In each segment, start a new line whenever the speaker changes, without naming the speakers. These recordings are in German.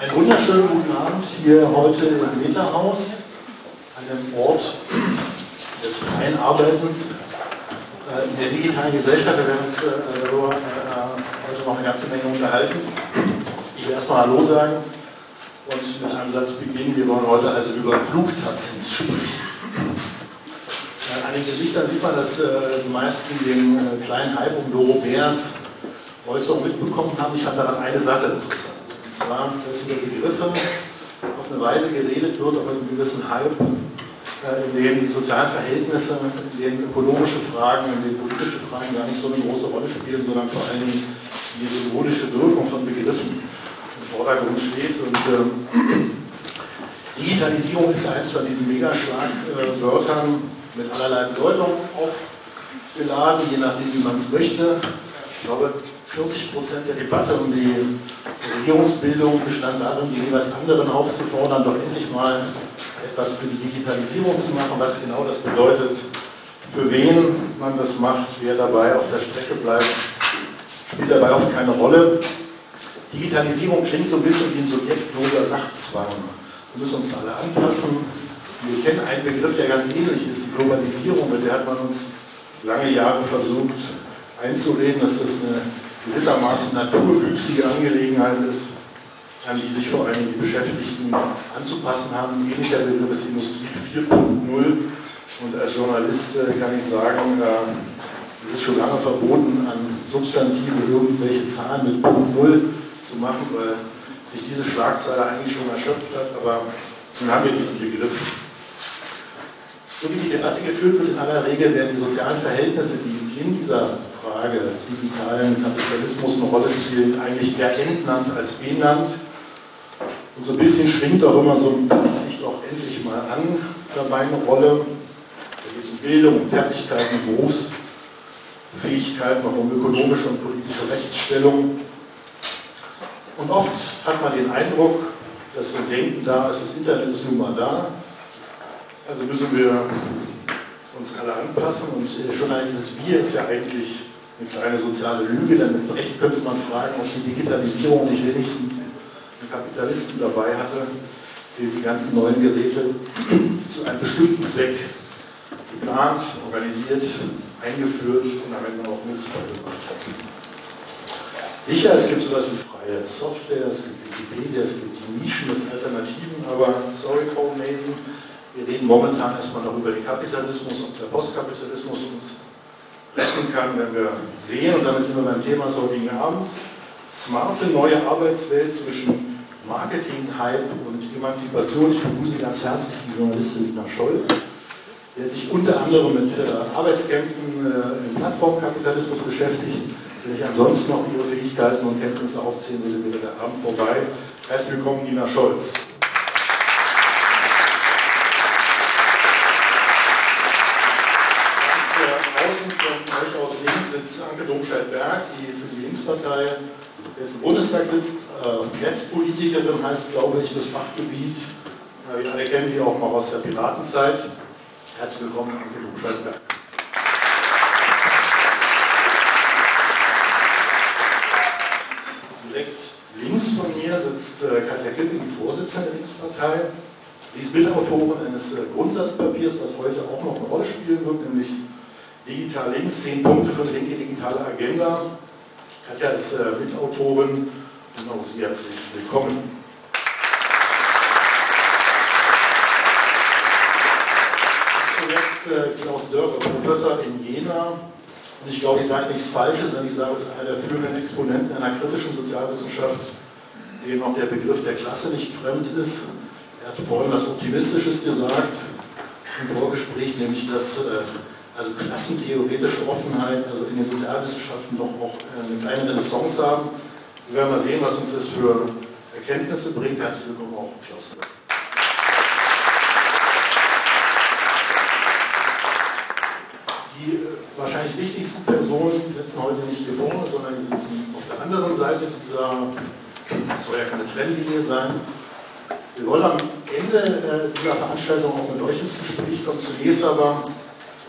Einen wunderschönen guten Abend hier heute im Metahaus, einem Ort des freien Arbeitens äh, in der digitalen Gesellschaft. Wir werden uns äh, darüber äh, heute noch eine ganze Menge unterhalten. Ich will erstmal Hallo sagen und mit einem Satz beginnen. Wir wollen heute also über Flugtaxis sprechen. An den Gesichtern sieht man, dass die meisten den kleinen Hype um Doro Bärs Äußerung mitbekommen haben. Ich fand daran eine Sache interessant. Und zwar, dass über Begriffe auf eine Weise geredet wird, auf einem gewissen Hype, äh, in denen sozialen Verhältnisse, in denen ökonomische Fragen, in denen politische Fragen gar nicht so eine große Rolle spielen, sondern vor allen Dingen die symbolische Wirkung von Begriffen im Vordergrund steht. Und äh, Digitalisierung ist eins von diesen Megaschlagwörtern mit allerlei Bedeutung aufgeladen, je nachdem, wie man es möchte. Ich glaube, 40 Prozent der Debatte um die Regierungsbildung bestand darin, die jeweils anderen aufzufordern, doch endlich mal etwas für die Digitalisierung zu machen, was genau das bedeutet, für wen man das macht, wer dabei auf der Strecke bleibt, spielt dabei oft keine Rolle. Digitalisierung klingt so ein bisschen wie ein subjektloser Sachzwang. Wir müssen uns alle anpassen. Wir kennen einen Begriff, der ganz ähnlich ist, die Globalisierung, mit der hat man uns lange Jahre versucht einzureden, dass das eine gewissermaßen naturwüchsige Angelegenheit ist, an die sich vor allem die Beschäftigten anzupassen haben. Ähnlicher Begriff ist Industrie 4.0 und als Journalist äh, kann ich sagen, äh, es ist schon lange verboten, an Substantive irgendwelche Zahlen mit Punkt 0 zu machen, weil sich diese Schlagzeile eigentlich schon erschöpft hat, aber nun haben wir diesen Begriff. So wie die Debatte geführt wird, in aller Regel werden die sozialen Verhältnisse, die in dieser Frage digitalen Kapitalismus eine Rolle spielen, eigentlich eher entnannt als benannt. Und so ein bisschen schwingt auch immer so ein sich auch endlich mal an dabei eine Rolle. Da geht es um Bildung, Fertigkeiten, Berufsfähigkeiten, auch um ökonomische und politische Rechtsstellung. Und oft hat man den Eindruck, dass wir denken, da ist das Internet ist nun mal da, also müssen wir uns alle anpassen und schon dieses Wir ist ja eigentlich eine kleine soziale Lüge, denn mit Recht könnte man fragen, ob die Digitalisierung nicht wenigstens einen Kapitalisten dabei hatte, der diese ganzen neuen Geräte zu einem bestimmten Zweck geplant, organisiert, eingeführt und am Ende auch nutzbar gemacht hat. Sicher, es gibt sowas wie freie Software, es gibt Wikipedia, es gibt die Nischen, des Alternativen, aber sorry, Paul Mason, wir reden momentan erstmal noch über den Kapitalismus und der Postkapitalismus uns retten kann, wenn wir sehen, und damit sind wir beim Thema des heutigen Abends, smarte neue Arbeitswelt zwischen Marketing, Hype und Emanzipation. Ich begrüße ganz herzlich die Journalistin Lina Scholz, die sich unter anderem mit äh, Arbeitskämpfen äh, im Plattformkapitalismus beschäftigt. Wenn ich ansonsten noch Ihre Fähigkeiten und Kenntnisse aufzählen würde, wäre der Abend vorbei. Herzlich willkommen, Nina Scholz. Sitzt Anke Domscheit-Berg, die für die Linkspartei jetzt im Bundestag sitzt. Äh, Netzpolitikerin heißt, glaube ich, das Fachgebiet. Äh, wir alle kennen sie auch noch aus der Piratenzeit. Herzlich willkommen, Anke Domscheit-Berg. Direkt links von mir sitzt äh, Katja Kippen, die Vorsitzende der Linkspartei. Sie ist Mitautorin eines äh, Grundsatzpapiers, was heute auch noch eine Rolle spielen wird, nämlich Digital Links, 10 Punkte für eine linke digitale Agenda. Katja ist äh, Mitautorin und auch Sie herzlich willkommen. Zuletzt äh, Klaus Dörre, Professor in Jena. Und ich glaube, ich sage nichts Falsches, wenn ich sage, es ist einer der führenden Exponenten einer kritischen Sozialwissenschaft, dem auch der Begriff der Klasse nicht fremd ist. Er hat vorhin was Optimistisches gesagt im Vorgespräch, nämlich dass äh, also klassentheoretische Offenheit, also in den Sozialwissenschaften doch auch äh, eine kleine Renaissance haben. Wir werden mal sehen, was uns das für Erkenntnisse bringt. Herzlich willkommen auch, Klaus. Die äh, wahrscheinlich wichtigsten Personen sitzen heute nicht hier vorne, sondern die sitzen auf der anderen Seite dieser, das soll ja keine Trennlinie sein. Wir wollen am Ende äh, dieser Veranstaltung auch mit euch ins Gespräch kommen. Zunächst aber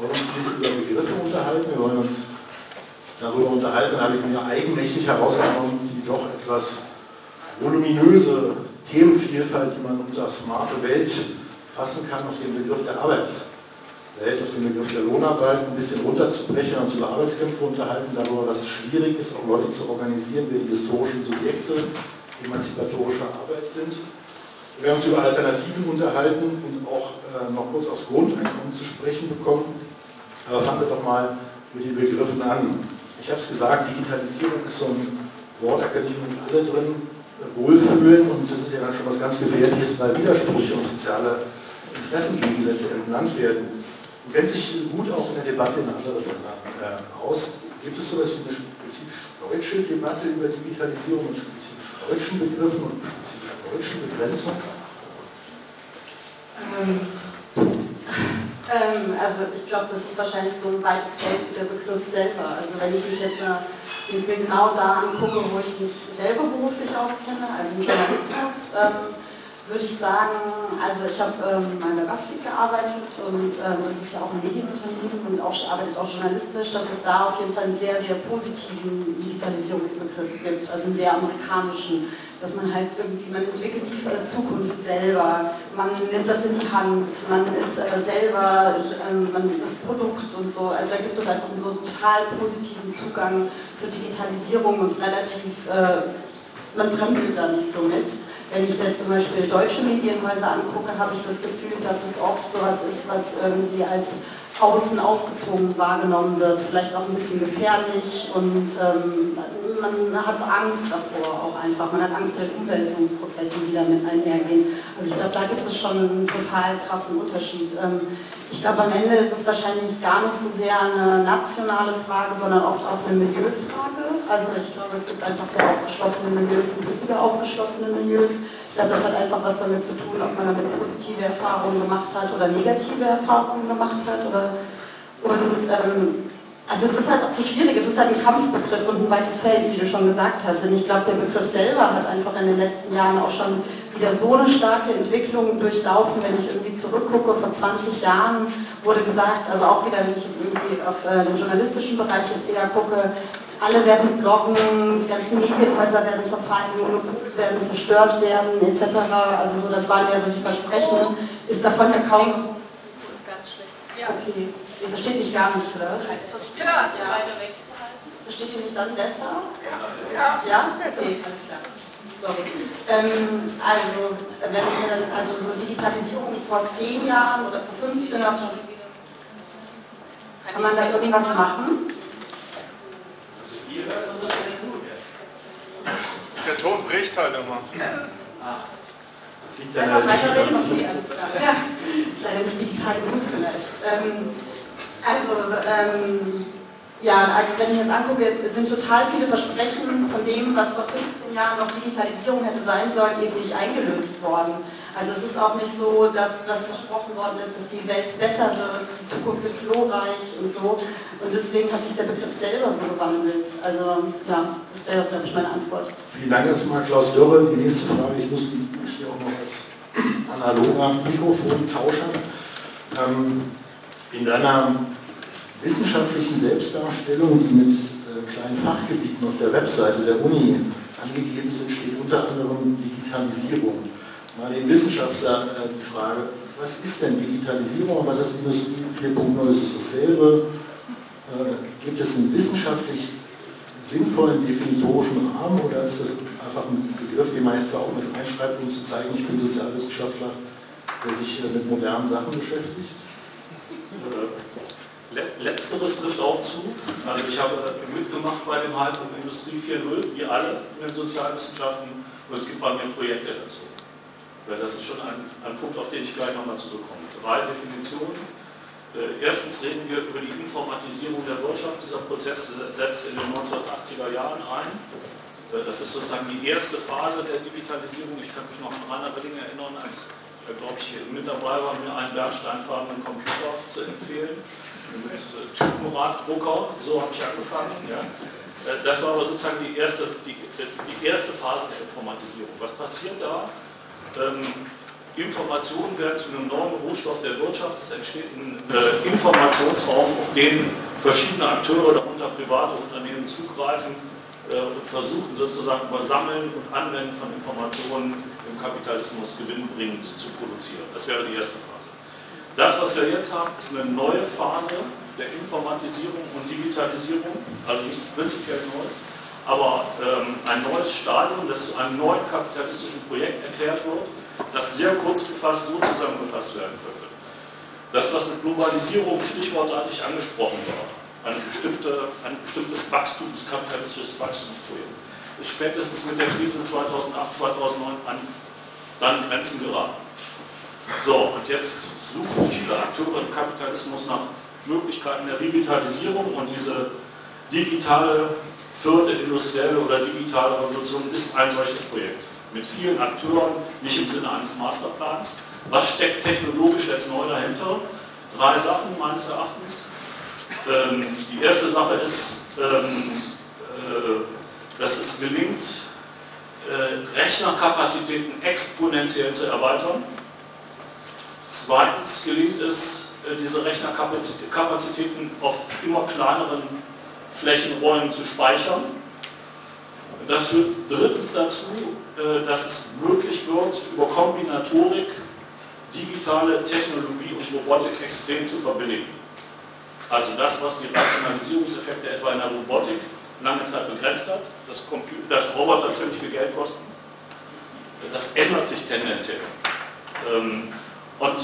wollen uns ein bisschen über Begriffe unterhalten. Wir wollen uns darüber unterhalten, habe ich mir eigenmächtig herausgenommen, die doch etwas voluminöse Themenvielfalt, die man unter smarte Welt fassen kann, auf den Begriff der Arbeitswelt, auf den Begriff der Lohnarbeit ein bisschen runterzubrechen, uns über Arbeitskämpfe unterhalten, darüber, was schwierig ist, auch Leute zu organisieren, wer die historischen Subjekte emanzipatorischer Arbeit sind. Wir haben uns über Alternativen unterhalten und auch äh, noch kurz aufs Grundeinkommen zu sprechen bekommen. Aber fangen wir doch mal mit den Begriffen an. Ich habe es gesagt, Digitalisierung ist so ein Wort, da können sich nicht alle drin wohlfühlen und das ist ja dann schon was ganz Gefährliches, weil Widersprüche und soziale Interessengegensätze entlannt werden. Du kennst dich gut auch in der Debatte in anderen Ländern äh, aus. Gibt es sowas wie eine spezifisch deutsche Debatte über Digitalisierung mit spezifisch deutschen Begriffen und spezifisch deutschen Begrenzungen?
Ähm, ähm, also ich glaube, das ist wahrscheinlich so ein weites Feld wie der Begriff selber. Also wenn ich mich jetzt äh, jetzt genau da angucke, wo ich mich selber beruflich auskenne, also im Journalismus, ähm, würde ich sagen, also ich habe ähm, mal bei BuzzFeed gearbeitet und ähm, das ist ja auch ein Medienunternehmen und auch, arbeitet auch journalistisch, dass es da auf jeden Fall einen sehr, sehr positiven Digitalisierungsbegriff gibt, also einen sehr amerikanischen, dass man halt irgendwie, man entwickelt die Zukunft selber, man nimmt das in die Hand, man ist äh, selber äh, man, das Produkt und so, also da gibt es einfach einen so total positiven Zugang zur Digitalisierung und relativ, äh, man fremdelt da nicht so mit. Wenn ich jetzt zum Beispiel deutsche Medienhäuser angucke, habe ich das Gefühl, dass es oft sowas ist, was irgendwie als außen aufgezwungen wahrgenommen wird, vielleicht auch ein bisschen gefährlich und ähm, man hat Angst davor auch einfach. Man hat Angst vor den Umwälzungsprozessen, die damit einhergehen. Also ich glaube, da gibt es schon einen total krassen Unterschied. Ähm, ich glaube, am Ende ist es wahrscheinlich gar nicht so sehr eine nationale Frage, sondern oft auch eine Milieufrage. Also ich glaube, es gibt einfach sehr aufgeschlossene Milieux und weniger aufgeschlossene Milieus. Ich glaube, das hat einfach was damit zu tun, ob man damit positive Erfahrungen gemacht hat oder negative Erfahrungen gemacht hat. Oder, und ähm, also es ist halt auch zu schwierig, es ist halt ein Kampfbegriff und ein weites Feld, wie du schon gesagt hast. Und ich glaube, der Begriff selber hat einfach in den letzten Jahren auch schon wieder so eine starke Entwicklung durchlaufen, wenn ich irgendwie zurückgucke, vor 20 Jahren wurde gesagt, also auch wieder, wenn ich irgendwie auf äh, den journalistischen Bereich jetzt eher gucke, alle werden bloggen, die ganzen Medienhäuser werden zerfallen, Monopole werden zerstört werden, etc. Also so, das waren ja so die Versprechen. Ist davon ja kaum... Das ist ganz schlecht. Ja. Okay, ihr versteht mich gar nicht, oder was?
Genau, ja.
Versteht ihr mich dann besser? Ja. Ja? Okay, alles klar. Sorry. Ähm, also, wenn ich dann, also so Digitalisierung vor 10 Jahren oder vor 15 Jahren, kann man da irgendwas machen?
Der Ton bricht halt immer.
Das liegt an der alles klar. Ja, leider nicht digital genug vielleicht. Ähm, also, ähm, ja, also wenn ich jetzt angucke, sind total viele Versprechen von dem, was vor 15 Jahren noch Digitalisierung hätte sein sollen, eben nicht eingelöst worden. Also es ist auch nicht so, dass was versprochen worden ist, dass die Welt besser wird, die Zukunft wird glorreich und so. Und deswegen hat sich der Begriff selber so gewandelt. Also ja, das wäre, glaube ich, meine Antwort.
Vielen Dank erstmal, Klaus Dürre. Die nächste Frage, ich muss mich hier auch noch als analoger Mikrofontauscher. Ähm, in deiner wissenschaftlichen Selbstdarstellung, die mit äh, kleinen Fachgebieten auf der Webseite der Uni angegeben sind, steht unter anderem Digitalisierung. Mal den Wissenschaftler äh, die Frage, was ist denn Digitalisierung? Was ist Industrie 4.0? Ist es dasselbe? Äh, gibt es einen wissenschaftlich sinnvollen definitorischen Rahmen oder ist das einfach ein Begriff, den man jetzt da auch mit reinschreibt, um zu zeigen, ich bin Sozialwissenschaftler, der sich mit modernen Sachen beschäftigt?
Letzteres trifft auch zu. Also ich habe mitgemacht bei dem Hype um Industrie 4.0, wie alle in den Sozialwissenschaften, und es gibt bei mir Projekte dazu. Das ist schon ein, ein Punkt, auf den ich gleich nochmal zurückkomme. Drei Definitionen. Äh, erstens reden wir über die Informatisierung der Wirtschaft. Dieser Prozess setzt in den 1980er Jahren ein. Äh, das ist sozusagen die erste Phase der Digitalisierung. Ich kann mich noch an Rainer Willing erinnern, als, glaube ich, mit dabei war, mir einen bernsteinfarbenen Computer zu empfehlen Typenraddrucker, so habe ich angefangen. Ja. Äh, das war aber sozusagen die erste, die, die erste Phase der Informatisierung. Was passiert da? Ähm, Informationen werden zu einem neuen Rohstoff der Wirtschaft. Es entsteht ein äh, Informationsraum, auf den verschiedene Akteure, darunter private Unternehmen, zugreifen äh, und versuchen sozusagen über Sammeln und Anwenden von Informationen im Kapitalismus gewinnbringend zu produzieren. Das wäre die erste Phase. Das, was wir jetzt haben, ist eine neue Phase der Informatisierung und Digitalisierung, also nichts prinzipiell Neues, aber ähm, ein neues Stadium, das zu einem neuen kapitalistischen Projekt erklärt wird, das sehr kurz gefasst so zusammengefasst werden könnte. Das, was mit Globalisierung stichwortartig angesprochen war, ein, bestimmte, ein bestimmtes Wachstums, kapitalistisches Wachstumsprojekt, ist spätestens mit der Krise 2008, 2009 an seinen Grenzen geraten. So, und jetzt suchen viele Akteure im Kapitalismus nach Möglichkeiten der Revitalisierung und diese digitale vierte industrielle oder digitale Revolution ist ein solches Projekt. Mit vielen Akteuren, nicht im Sinne eines Masterplans. Was steckt technologisch jetzt neu dahinter? Drei Sachen meines Erachtens. Ähm, die erste Sache ist, ähm, äh, dass es gelingt, äh, Rechnerkapazitäten exponentiell zu erweitern. Zweitens gelingt es, äh, diese Rechnerkapazitäten auf immer kleineren Flächenräumen zu speichern. Das führt drittens dazu, äh, dass es möglich wird, über Kombinatorik digitale Technologie und Robotik extrem zu verbilligen. Also das, was die Rationalisierungseffekte etwa in der Robotik lange Zeit begrenzt hat, dass, dass Roboter ziemlich viel Geld kosten, das ändert sich tendenziell. Und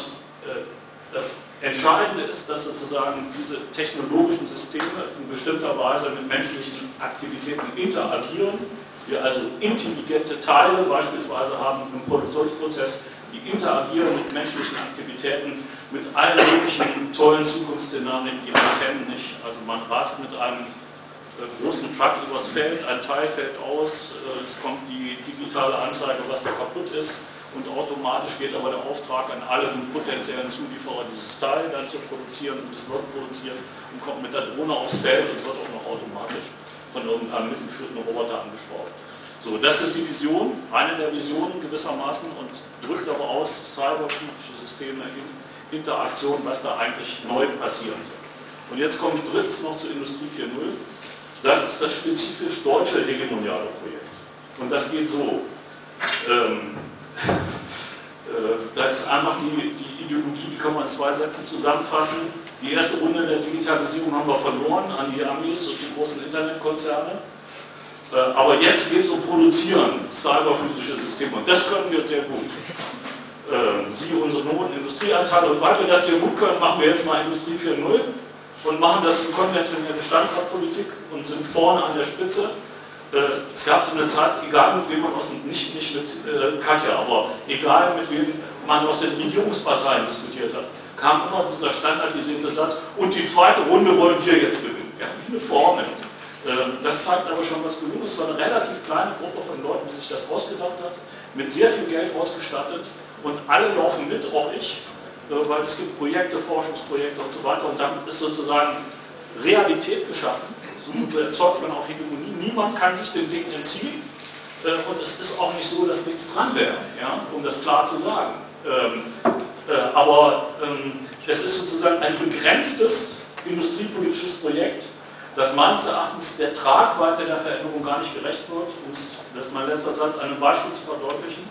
äh, das Entscheidende ist, dass sozusagen diese technologischen Systeme in bestimmter Weise mit menschlichen Aktivitäten interagieren. Wir also intelligente Teile beispielsweise haben im Produktionsprozess, die interagieren mit menschlichen Aktivitäten, mit allen möglichen tollen Zukunftsszenarien, die wir kennen nicht. Also man rast mit einem äh, großen Truck übers Feld, ein Teil fällt aus, äh, es kommt die digitale Anzeige, was da kaputt ist und automatisch geht aber der Auftrag an alle potenziellen Zulieferer, dieses Teil dann zu produzieren und es wird produziert und kommt mit der Drohne aufs Feld und wird auch noch automatisch von irgendeinem mitgeführten Roboter angeschraubt. So, das ist die Vision, eine der Visionen gewissermaßen und drückt aber aus cyberphysische Systeme in Interaktion, was da eigentlich neu passieren soll. Und jetzt komme ich drittens noch zur Industrie 4.0. Das ist das spezifisch deutsche hegemoniale Projekt. Und das geht so. Ähm, äh, da ist einfach die, die Ideologie, die kann man in zwei Sätzen zusammenfassen. Die erste Runde der Digitalisierung haben wir verloren an die Amis und die großen Internetkonzerne. Äh, aber jetzt geht es um Produzieren, cyberphysische Systeme. Und das können wir sehr gut. Äh, Sie, unsere hohen Industrieanteile. Und weil wir das hier gut können, machen wir jetzt mal Industrie 4.0 und machen das in konventionelle Standortpolitik und sind vorne an der Spitze äh, es gab so eine Zeit, egal mit wem man aus dem, nicht, nicht mit äh, Katja, aber egal mit wem man aus den Regierungsparteien diskutiert hat, kam immer dieser standardisierte Satz, und die zweite Runde wollen wir jetzt gewinnen. Ja, wie eine Formel. Äh, das zeigt aber schon, was gelungen. Es war eine relativ kleine Gruppe von Leuten, die sich das ausgedacht hat, mit sehr viel Geld ausgestattet und alle laufen mit, auch ich, äh, weil es gibt Projekte, Forschungsprojekte und so weiter und dann ist sozusagen Realität geschaffen. So erzeugt man auch Hegemonie niemand kann sich dem Ding entziehen. Äh, und es ist auch nicht so, dass nichts dran wäre, ja, um das klar zu sagen. Ähm, äh, aber ähm, es ist sozusagen ein begrenztes industriepolitisches Projekt, das meines Erachtens der Tragweite der Veränderung gar nicht gerecht wird. Um das ist mein letzter Satz, einem Beispiel zu verdeutlichen.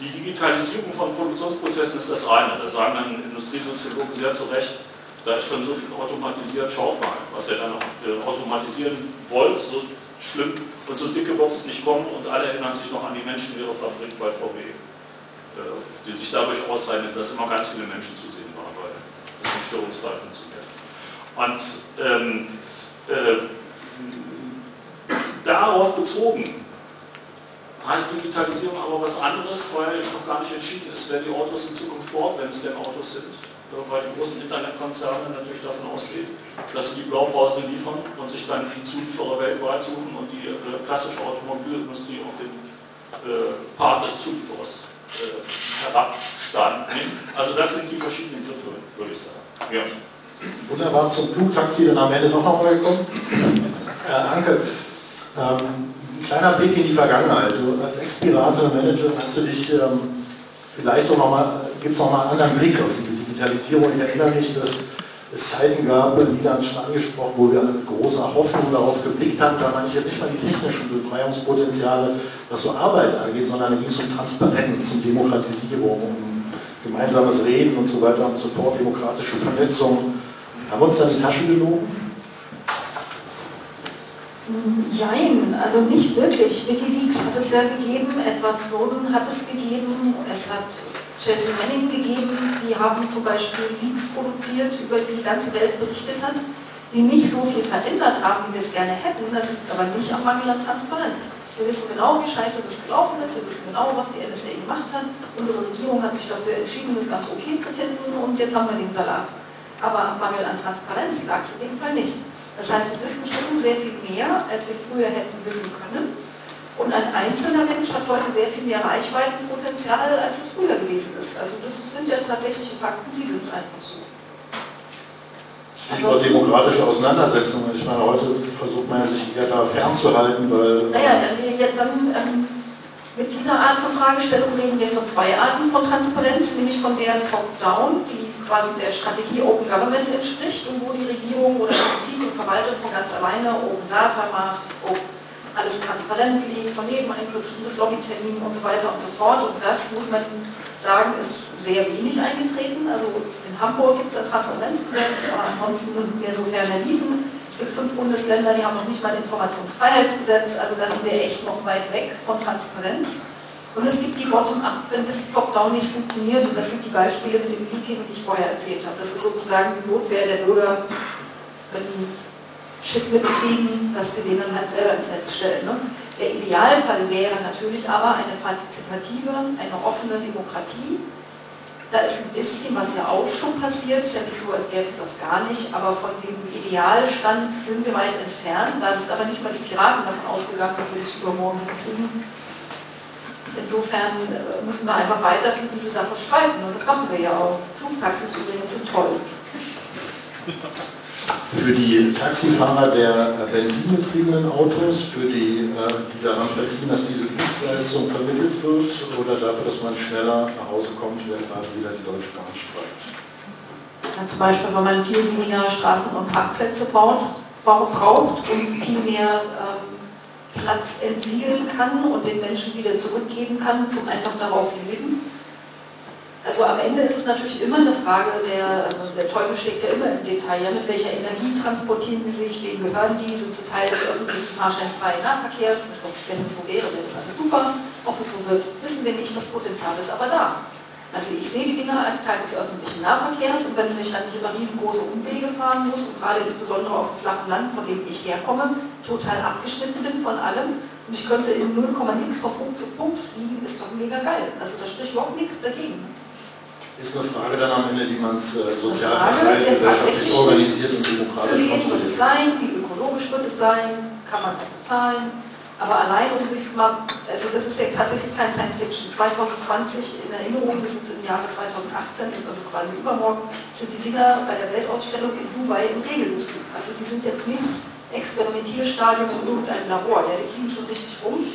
Die Digitalisierung von Produktionsprozessen ist das eine. Da sagen dann Industriesoziologen sehr zu Recht, da ist schon so viel automatisiert, schaut mal, was ihr da noch äh, automatisieren wollt, so schlimm und so dicke wird es nicht kommen und alle erinnern sich noch an die Menschen in ihrer Fabrik bei VW, äh, die sich dadurch auszeichnet, dass immer ganz viele Menschen zu sehen waren, weil das nicht störungsfrei funktioniert. Und ähm, äh, darauf bezogen heißt Digitalisierung aber was anderes, weil noch gar nicht entschieden ist, wer die Autos in Zukunft baut, wenn es denn Autos sind weil die großen Internetkonzerne natürlich davon ausgehen, dass sie die Blaupausen liefern und sich dann die Zulieferer weltweit suchen und die äh, klassische Automobilindustrie auf den äh, Part des Zulieferers äh, herabstanden. Also das sind die verschiedenen Griffe, würde ich sagen. Ja.
Wunderbar, zum Flugtaxi dann am Ende noch einmal gekommen. Äh, Anke, ähm, ein kleiner Blick in die Vergangenheit. Du als Expirator-Manager hast du dich ähm, vielleicht auch nochmal, gibt es nochmal einen anderen Blick auf diese Digitalisierung. Ich erinnere mich, dass es Zeiten gab, Nina hat schon angesprochen, wo wir mit großer Hoffnung darauf geblickt haben, da meine ich jetzt nicht mal die technischen Befreiungspotenziale, was so Arbeit angeht, sondern da ging es um Transparenz, um Demokratisierung, um gemeinsames Reden und so weiter und so fort, demokratische Vernetzung. Haben wir uns da die Tasche gelogen?
Jein, also nicht wirklich. Wikileaks hat es ja gegeben, Edward Snowden hat es gegeben, es hat Chelsea Manning gegeben, die haben zum Beispiel Leaks produziert, über die die ganze Welt berichtet hat, die nicht so viel verändert haben, wie wir es gerne hätten. Das liegt aber nicht am Mangel an Transparenz. Wir wissen genau, wie scheiße das gelaufen ist, wir wissen genau, was die NSA gemacht hat. Unsere Regierung hat sich dafür entschieden, das ganz okay zu finden und jetzt haben wir den Salat. Aber am Mangel an Transparenz lag es in dem Fall nicht. Das heißt, wir wissen schon sehr viel mehr, als wir früher hätten wissen können. Und ein einzelner Mensch hat heute sehr viel mehr Reichweitenpotenzial, als es früher gewesen ist. Also das sind ja tatsächliche Fakten, die sind einfach so.
Stichwort demokratische Auseinandersetzungen. Ich meine, heute versucht man ja sich eher da fernzuhalten, weil...
Naja, dann, dann ähm, mit dieser Art von Fragestellung reden wir von zwei Arten von Transparenz, nämlich von der Top-Down, die quasi der Strategie Open Government entspricht und wo die Regierung oder die Politik und Verwaltung von ganz alleine Open Data macht, ob alles transparent liegt, von Nebeneinkünften bis Lobbyterminen und so weiter und so fort. Und das muss man sagen, ist sehr wenig eingetreten. Also in Hamburg gibt es ein Transparenzgesetz, aber ansonsten sind wir so ferner liefen. Es gibt fünf Bundesländer, die haben noch nicht mal ein Informationsfreiheitsgesetz, also da sind wir echt noch weit weg von Transparenz. Und es gibt die Bottom-up, wenn das Top-down nicht funktioniert. Und das sind die Beispiele mit dem Leaking, die ich vorher erzählt habe. Das ist sozusagen die Notwehr der Bürger, wenn die Shit mitkriegen, dass sie den dann halt selber ins Netz stellen. Ne? Der Idealfall wäre natürlich aber eine partizipative, eine offene Demokratie. Da ist ein bisschen, was ja auch schon passiert, ist ja nicht so, als gäbe es das gar nicht, aber von dem Idealstand sind wir weit entfernt. Da sind aber nicht mal die Piraten davon ausgegangen, dass wir das übermorgen hinkriegen. Insofern äh, müssen wir einfach weiter für diese Sache streiten und das machen wir ja auch. Flugtaxis übrigens sind toll.
Für die Taxifahrer der benzinbetriebenen Autos, für die, äh, die daran verdienen, dass diese Dienstleistung vermittelt wird, oder dafür, dass man schneller nach Hause kommt, wenn gerade wieder die Deutsche Bahn streikt?
Ja, zum Beispiel, wenn man viel weniger Straßen und Parkplätze baut, braucht und viel mehr ähm, Platz entsiedeln kann und den Menschen wieder zurückgeben kann zum einfach darauf leben. Also am Ende ist es natürlich immer eine Frage, der, also der Teufel steckt ja immer im Detail. Ja, mit welcher Energie transportieren die sich, wem gehören die, sind sie Teil des öffentlichen fahrscheinfreien Nahverkehrs? ist doch, wenn es so wäre, wäre das alles super. Ob es so wird, wissen wir nicht, das Potenzial ist aber da. Also ich sehe die Dinger als Teil des öffentlichen Nahverkehrs und wenn ich dann nicht immer riesengroße Umwege fahren muss und gerade insbesondere auf dem flachen Land, von dem ich herkomme, total abgeschnitten bin von allem und ich könnte in 0, nix von Punkt zu Punkt fliegen, ist doch mega geil. Also da spricht überhaupt nichts dagegen.
Ist eine Frage dann am Ende, wie man es äh, sozial verteilt, gesellschaftlich organisiert und demokratisch kontrolliert.
Wie wird es sein? Wie ökologisch wird es sein? Kann man es bezahlen? Aber allein um sich mal, also das ist ja tatsächlich kein Science Fiction. 2020 in Erinnerung, wir sind im Jahre 2018, ist also quasi übermorgen, sind die Dinger bei der Weltausstellung in Dubai im Regelbetrieb. Also die sind jetzt nicht Experimentierstadium in irgendeinem Labor. Ja, die fliegen schon richtig rum.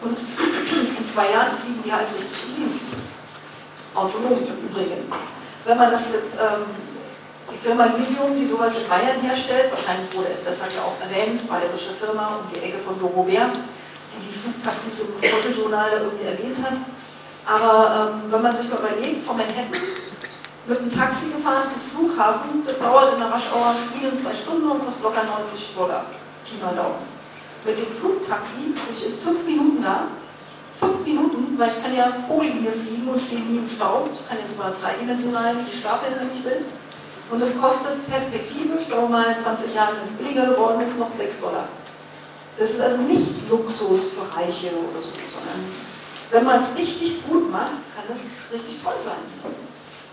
Und in zwei Jahren fliegen die halt richtig im Dienst. Autonom im Übrigen. Wenn man das jetzt ähm, die Firma Lilium, die sowas in Bayern herstellt, wahrscheinlich wurde es deshalb ja auch erwähnt, bayerische Firma um die Ecke von Dorobert, die die Flugtaxis im Fotojournal irgendwie erwähnt hat. Aber ähm, wenn man sich mal überlegt, von Manhattan mit einem Taxi gefahren zum Flughafen, das dauert in der Raschauer Spielen zwei Stunden und kostet locker 90 Dollar. Pi mal. Mit dem Flugtaxi bin ich in fünf Minuten da. Fünf Minuten, weil ich kann ja Vogellinie fliegen und stehe nie im Staub. Ich kann jetzt sogar dreidimensional mich stapeln, wenn ich will. Und es kostet perspektivisch, sagen wir mal 20 Jahre, wenn es billiger geworden ist, noch 6 Dollar. Das ist also nicht Luxus für Reiche oder so, sondern wenn man es richtig gut macht, kann das richtig toll sein.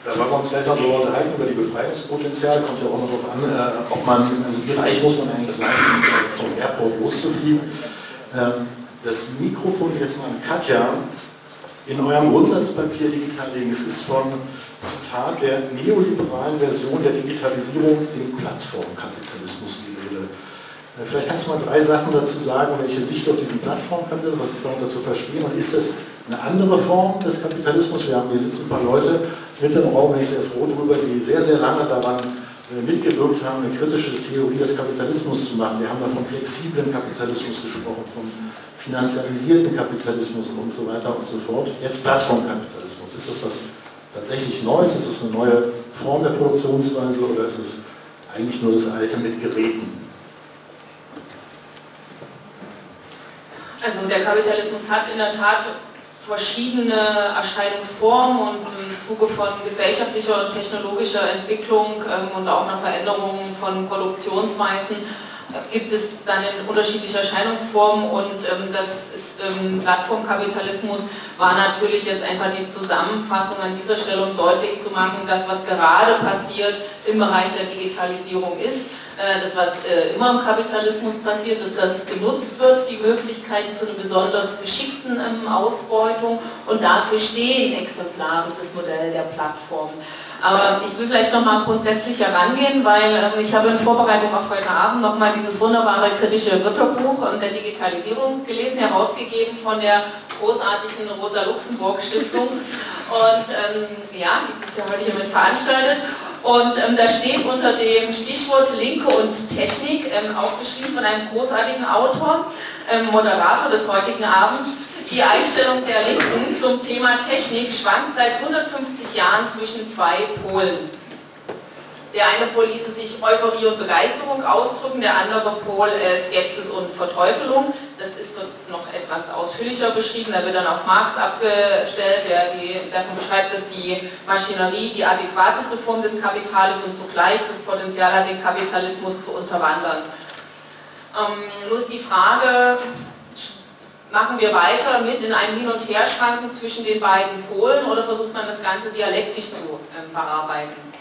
Da wollen wir uns vielleicht noch darüber unterhalten, über die Befreiungspotenzial. Kommt ja auch noch darauf an, äh, ob man, also wie reich muss man eigentlich sein, um vom Airport loszufliegen. Ähm, das Mikrofon jetzt mal an Katja in eurem Grundsatzpapier digital. Es ist von Zitat der neoliberalen Version der Digitalisierung, dem Plattformkapitalismus, die Rede. Äh, vielleicht kannst du mal drei Sachen dazu sagen, welche Sicht auf diesen Plattformkapitalismus, was ist darunter zu verstehen und ist das eine andere Form des Kapitalismus? Wir haben hier sitzen ein paar Leute mit im Raum, bin ich sehr froh darüber, die sehr, sehr lange daran mitgewirkt haben, eine kritische Theorie des Kapitalismus zu machen. Wir haben da vom flexiblen Kapitalismus gesprochen, vom finanzialisierten Kapitalismus und so weiter und so fort. Jetzt Plattformkapitalismus. Ist das was tatsächlich Neues? Ist das eine neue Form der Produktionsweise oder ist es eigentlich nur das Alte mit Geräten?
Also der Kapitalismus hat in der Tat verschiedene Erscheinungsformen und im Zuge von gesellschaftlicher und technologischer Entwicklung ähm, und auch einer Veränderung von Produktionsweisen äh, gibt es dann in unterschiedliche Erscheinungsformen. Und ähm, das ist ähm, Plattformkapitalismus war natürlich jetzt einfach die Zusammenfassung an dieser Stelle, um deutlich zu machen, dass was gerade passiert im Bereich der Digitalisierung ist das, was äh, immer im Kapitalismus passiert, dass das genutzt wird, die Möglichkeiten zu einer besonders geschickten ähm, Ausbeutung und dafür stehen exemplarisch das Modell der Plattform. Aber ich will vielleicht nochmal grundsätzlich herangehen, weil ähm, ich habe in Vorbereitung auf heute Abend nochmal dieses wunderbare kritische Wörterbuch der Digitalisierung gelesen, herausgegeben von der großartigen Rosa-Luxemburg-Stiftung. Und ähm, ja, die ist ja heute hiermit veranstaltet. Und ähm, da steht unter dem Stichwort Linke und Technik, ähm, auch geschrieben von einem großartigen Autor, ähm, Moderator des heutigen Abends, die Einstellung der Linken zum Thema Technik schwankt seit 150 Jahren zwischen zwei Polen. Der eine Pol ließe sich Euphorie und Begeisterung ausdrücken, der andere Pol äh, Skepsis und Verteufelung. Das ist dort noch etwas ausführlicher beschrieben. Da wird dann auf Marx abgestellt, der die, davon beschreibt, dass die Maschinerie die adäquateste Form des Kapitals und zugleich das Potenzial hat, den Kapitalismus zu unterwandern. Ähm, nur ist die Frage, machen wir weiter mit in einem Hin- und Herschwanken zwischen den beiden Polen oder versucht man das Ganze dialektisch zu ähm, verarbeiten?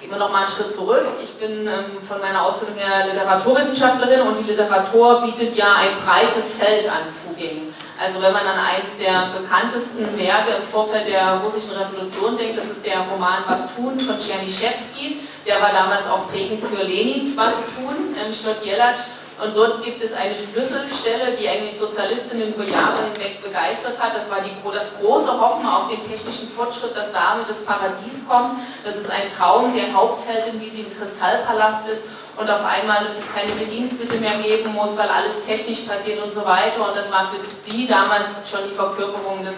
Gehen wir nochmal einen Schritt zurück. Ich bin ähm, von meiner Ausbildung her Literaturwissenschaftlerin und die Literatur bietet ja ein breites Feld an Zugängen. Also wenn man an eins der bekanntesten Werke im Vorfeld der russischen Revolution denkt, das ist der Roman Was tun von Czernyszewski. Der war damals auch prägend für Lenins Was tun, ähm, Stott Jelatsch und dort gibt es eine Schlüsselstelle, die eigentlich Sozialistinnen über Jahre hinweg begeistert hat. Das war die, das große Hoffen auf den technischen Fortschritt, dass damit das Paradies kommt. Das ist ein Traum der Hauptheldin, wie sie im Kristallpalast ist. Und auf einmal, dass es keine Bedienstete mehr geben muss, weil alles technisch passiert und so weiter. Und das war für sie damals schon die Verkörperung des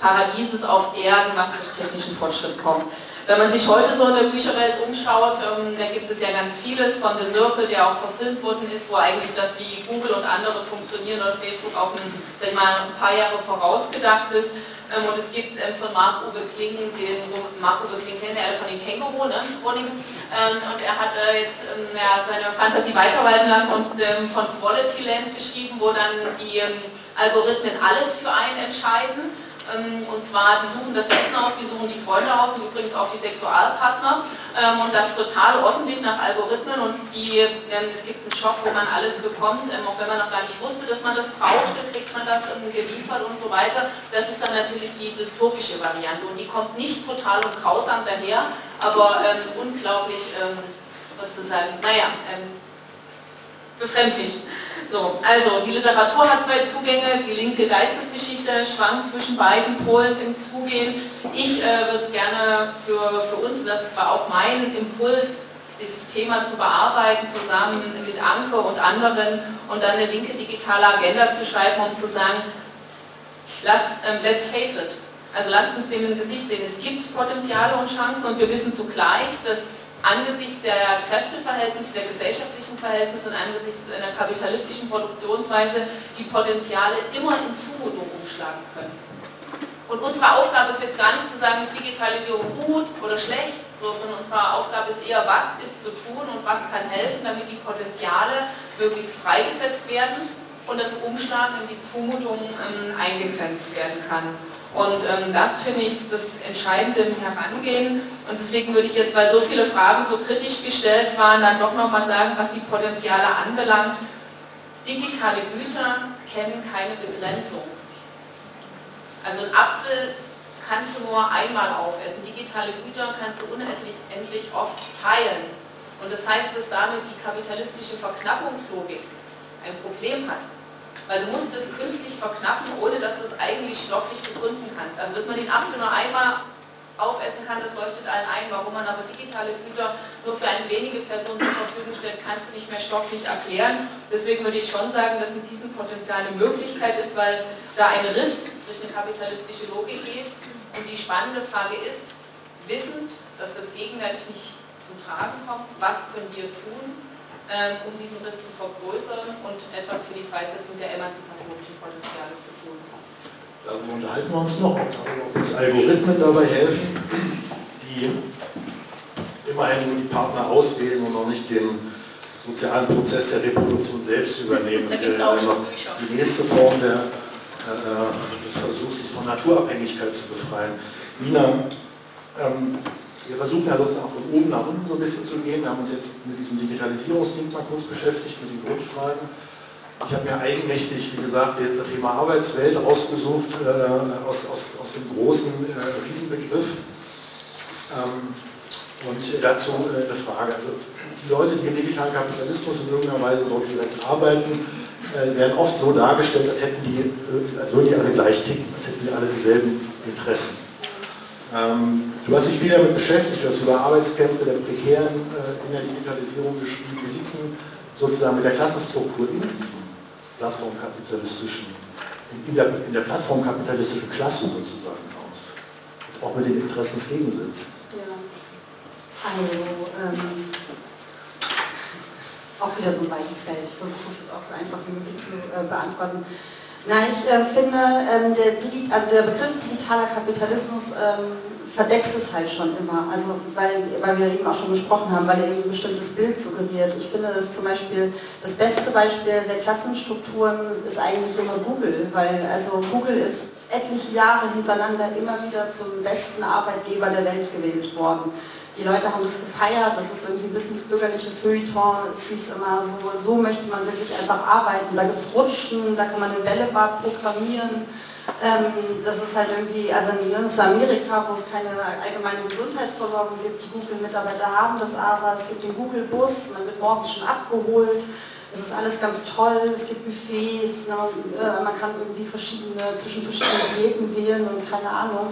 Paradieses auf Erden, was durch technischen Fortschritt kommt. Wenn man sich heute so in der Bücherwelt umschaut, ähm, da gibt es ja ganz vieles von The Circle, der auch verfilmt worden ist, wo eigentlich das wie Google und andere funktionieren oder Facebook auch ein, sag ich mal, ein paar Jahre vorausgedacht ist. Ähm, und es gibt ähm, von Marc-Uwe Kling, den Marc-Uwe Kling kennt er von den Känguru, ne? Ähm, und er hat äh, jetzt ähm, ja, seine Fantasie weiterwalten lassen und ähm, von Quality Land geschrieben, wo dann die Algorithmen alles für einen entscheiden. Ähm, und zwar, sie suchen das Essen aus, sie suchen die Freunde aus und übrigens auch die Sexualpartner. Ähm, und das total ordentlich nach Algorithmen. Und die, ähm, es gibt einen Shop, wo man alles bekommt. Auch wenn man noch gar nicht wusste, dass man das brauchte, kriegt man das geliefert und so weiter. Das ist dann natürlich die dystopische Variante. Und die kommt nicht brutal und grausam daher, aber unglaublich sozusagen, naja, befremdlich. So, also die Literatur hat zwei Zugänge, die linke Geistesgeschichte schwankt zwischen beiden Polen im Zugehen. Ich äh, würde es gerne für, für uns, das war auch mein Impuls, dieses Thema zu bearbeiten, zusammen mit Anke und anderen und dann eine linke digitale Agenda zu schreiben, um zu sagen, lasst, ähm, let's face it, also lasst uns dem im Gesicht sehen. Es gibt Potenziale und Chancen und wir wissen zugleich, dass angesichts der Kräfteverhältnisse, der gesellschaftlichen Verhältnisse und angesichts einer kapitalistischen Produktionsweise die Potenziale immer in Zumutung umschlagen können. Und unsere Aufgabe ist jetzt gar nicht zu sagen, ist Digitalisierung gut oder schlecht, sondern unsere Aufgabe ist eher, was ist zu tun und was kann helfen, damit die Potenziale möglichst freigesetzt werden und das Umschlagen in die Zumutung ähm, eingegrenzt werden kann. Und ähm, das finde ich das Entscheidende im Herangehen. Und deswegen würde ich jetzt, weil so viele Fragen so kritisch gestellt waren, dann doch nochmal sagen, was die Potenziale anbelangt. Digitale Güter kennen keine Begrenzung. Also ein Apfel kannst du nur einmal aufessen. Digitale Güter kannst du unendlich oft teilen. Und das heißt, dass damit die kapitalistische Verknappungslogik ein Problem hat. Weil du musst es künstlich verknappen, ohne dass du es eigentlich stofflich begründen kannst. Also dass man den Apfel nur einmal aufessen kann, das leuchtet allen ein. Warum man aber digitale Güter nur für eine wenige Personen zur Verfügung stellt, kannst du nicht mehr stofflich erklären. Deswegen würde ich schon sagen, dass in diesem Potenzial eine Möglichkeit ist, weil da ein Riss durch eine kapitalistische Logik geht. Und die spannende Frage ist, wissend, dass das gegenwärtig nicht zum Tragen kommt, was können wir tun, um diesen Riss zu vergrößern und etwas für die Freisetzung der emanzipatorischen Potenziale zu tun.
Darüber unterhalten wir uns noch, ob uns Algorithmen dabei helfen, die immerhin nur die Partner auswählen und noch nicht den sozialen Prozess der Reproduktion selbst übernehmen.
Da
Das wäre
auch
ja
Bücher.
die nächste Form der, äh, des Versuchs, sich von Naturabhängigkeit zu befreien. Nina, ähm, wir versuchen ja sozusagen von oben nach unten so ein bisschen zu gehen. Wir haben uns jetzt mit diesem Digitalisierungsding mal kurz beschäftigt, mit den Grundfragen. Ich habe mir eigenmächtig, wie gesagt, das Thema Arbeitswelt rausgesucht äh, aus, aus, aus dem großen äh, Riesenbegriff. Ähm, und dazu äh, eine Frage. Also die Leute, die im digitalen Kapitalismus in irgendeiner Weise dort direkt arbeiten, äh, werden oft so dargestellt, als hätten die, äh, als würden die alle gleich ticken, als hätten die alle dieselben Interessen. Ähm, du hast dich wieder damit beschäftigt, du hast über Arbeitskämpfe der Prekären äh, in der Digitalisierung geschrieben. Wie sieht es denn sozusagen mit der Klassenstruktur in diesem plattformkapitalistischen, in, der, in der plattformkapitalistischen Klasse sozusagen aus? Auch mit den Interessensgegensätzen.
Ja. Also, ähm, auch wieder so ein weites Feld. Ich versuche das jetzt auch so einfach wie möglich zu äh, beantworten. Nein, ich äh, finde, ähm, der, also der Begriff digitaler Kapitalismus ähm, verdeckt es halt schon immer. Also, weil, weil wir eben auch schon gesprochen haben, weil er eben ein bestimmtes Bild suggeriert. Ich finde, das zum Beispiel das beste Beispiel der Klassenstrukturen ist eigentlich immer Google, weil also Google ist etliche Jahre hintereinander immer wieder zum besten Arbeitgeber der Welt gewählt worden. Die Leute haben das gefeiert, das ist irgendwie wissensbürgerliche Feuilleton, es hieß immer so, so möchte man wirklich einfach arbeiten. Da gibt es Rutschen, da kann man ein Bällebad programmieren. Ähm, das ist halt irgendwie, also in das ist Amerika, wo es keine allgemeine Gesundheitsversorgung gibt. Die Google-Mitarbeiter haben das aber, es gibt den Google-Bus, man wird morgens schon abgeholt. Es ist alles ganz toll, es gibt Buffets, ne, äh, man kann irgendwie verschiedene, zwischen verschiedenen Diäten wählen und keine Ahnung.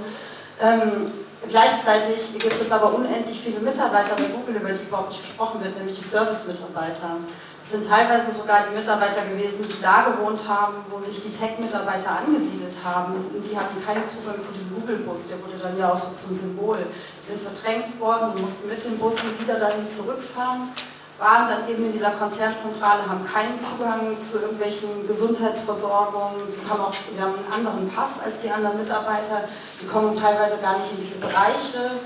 Ähm, gleichzeitig gibt es aber unendlich viele Mitarbeiter bei Google, über die überhaupt nicht gesprochen wird, nämlich die Service-Mitarbeiter. Es sind teilweise sogar die Mitarbeiter gewesen, die da gewohnt haben, wo sich die Tech-Mitarbeiter angesiedelt haben. Und die hatten keinen Zugang zu diesem Google-Bus, der wurde dann ja auch so zum Symbol. Die sind verdrängt worden und mussten mit dem Bus wieder dahin zurückfahren waren dann eben in dieser Konzernzentrale, haben keinen Zugang zu irgendwelchen Gesundheitsversorgungen. Sie haben auch sie haben einen anderen Pass als die anderen Mitarbeiter. Sie kommen teilweise gar nicht in diese Bereiche.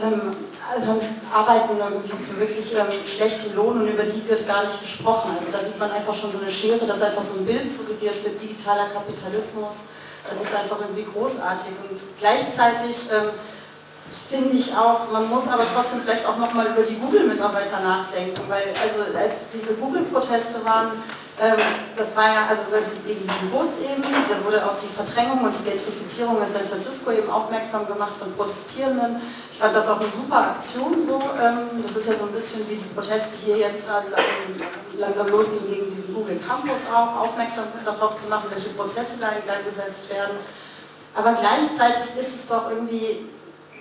Ähm, also arbeiten irgendwie zu wirklich ähm, schlechtem Lohn und über die wird gar nicht gesprochen. Also da sieht man einfach schon so eine Schere, dass einfach so ein Bild suggeriert wird, digitaler Kapitalismus. Das ist einfach irgendwie großartig. Und gleichzeitig ähm, finde ich auch, man muss aber trotzdem vielleicht auch nochmal über die Google-Mitarbeiter nachdenken, weil also als diese Google-Proteste waren, ähm, das war ja also über diesen, Bus eben, der wurde auf die Verdrängung und die Gentrifizierung in San Francisco eben aufmerksam gemacht von Protestierenden. Ich fand das auch eine super Aktion so. Ähm, das ist ja so ein bisschen wie die Proteste hier jetzt gerade langsam losgehen gegen diesen Google Campus auch, aufmerksam darauf zu machen, welche Prozesse da in Gang gesetzt werden. Aber gleichzeitig ist es doch irgendwie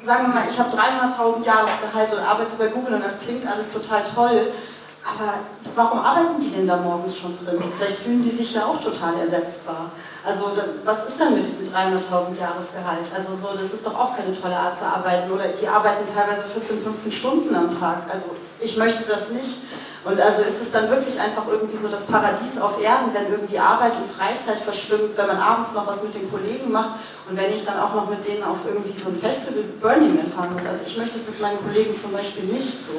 sagen wir mal, ich habe 300.000 Jahresgehalt und arbeite bei Google und das klingt alles total toll, aber warum arbeiten die denn da morgens schon drin? Vielleicht fühlen die sich ja auch total ersetzbar. Also was ist denn mit diesem 300.000 Jahresgehalt? Also so, das ist doch auch keine tolle Art zu arbeiten. Oder die arbeiten teilweise 14, 15 Stunden am Tag. Also ich möchte das nicht. Und also ist es dann wirklich einfach irgendwie so das Paradies auf Erden, wenn irgendwie Arbeit und Freizeit verschwimmt, wenn man abends noch was mit den Kollegen macht und wenn ich dann auch noch mit denen auf irgendwie so ein Festival Burning Man fahren muss. Also ich möchte es mit meinen Kollegen zum Beispiel nicht so.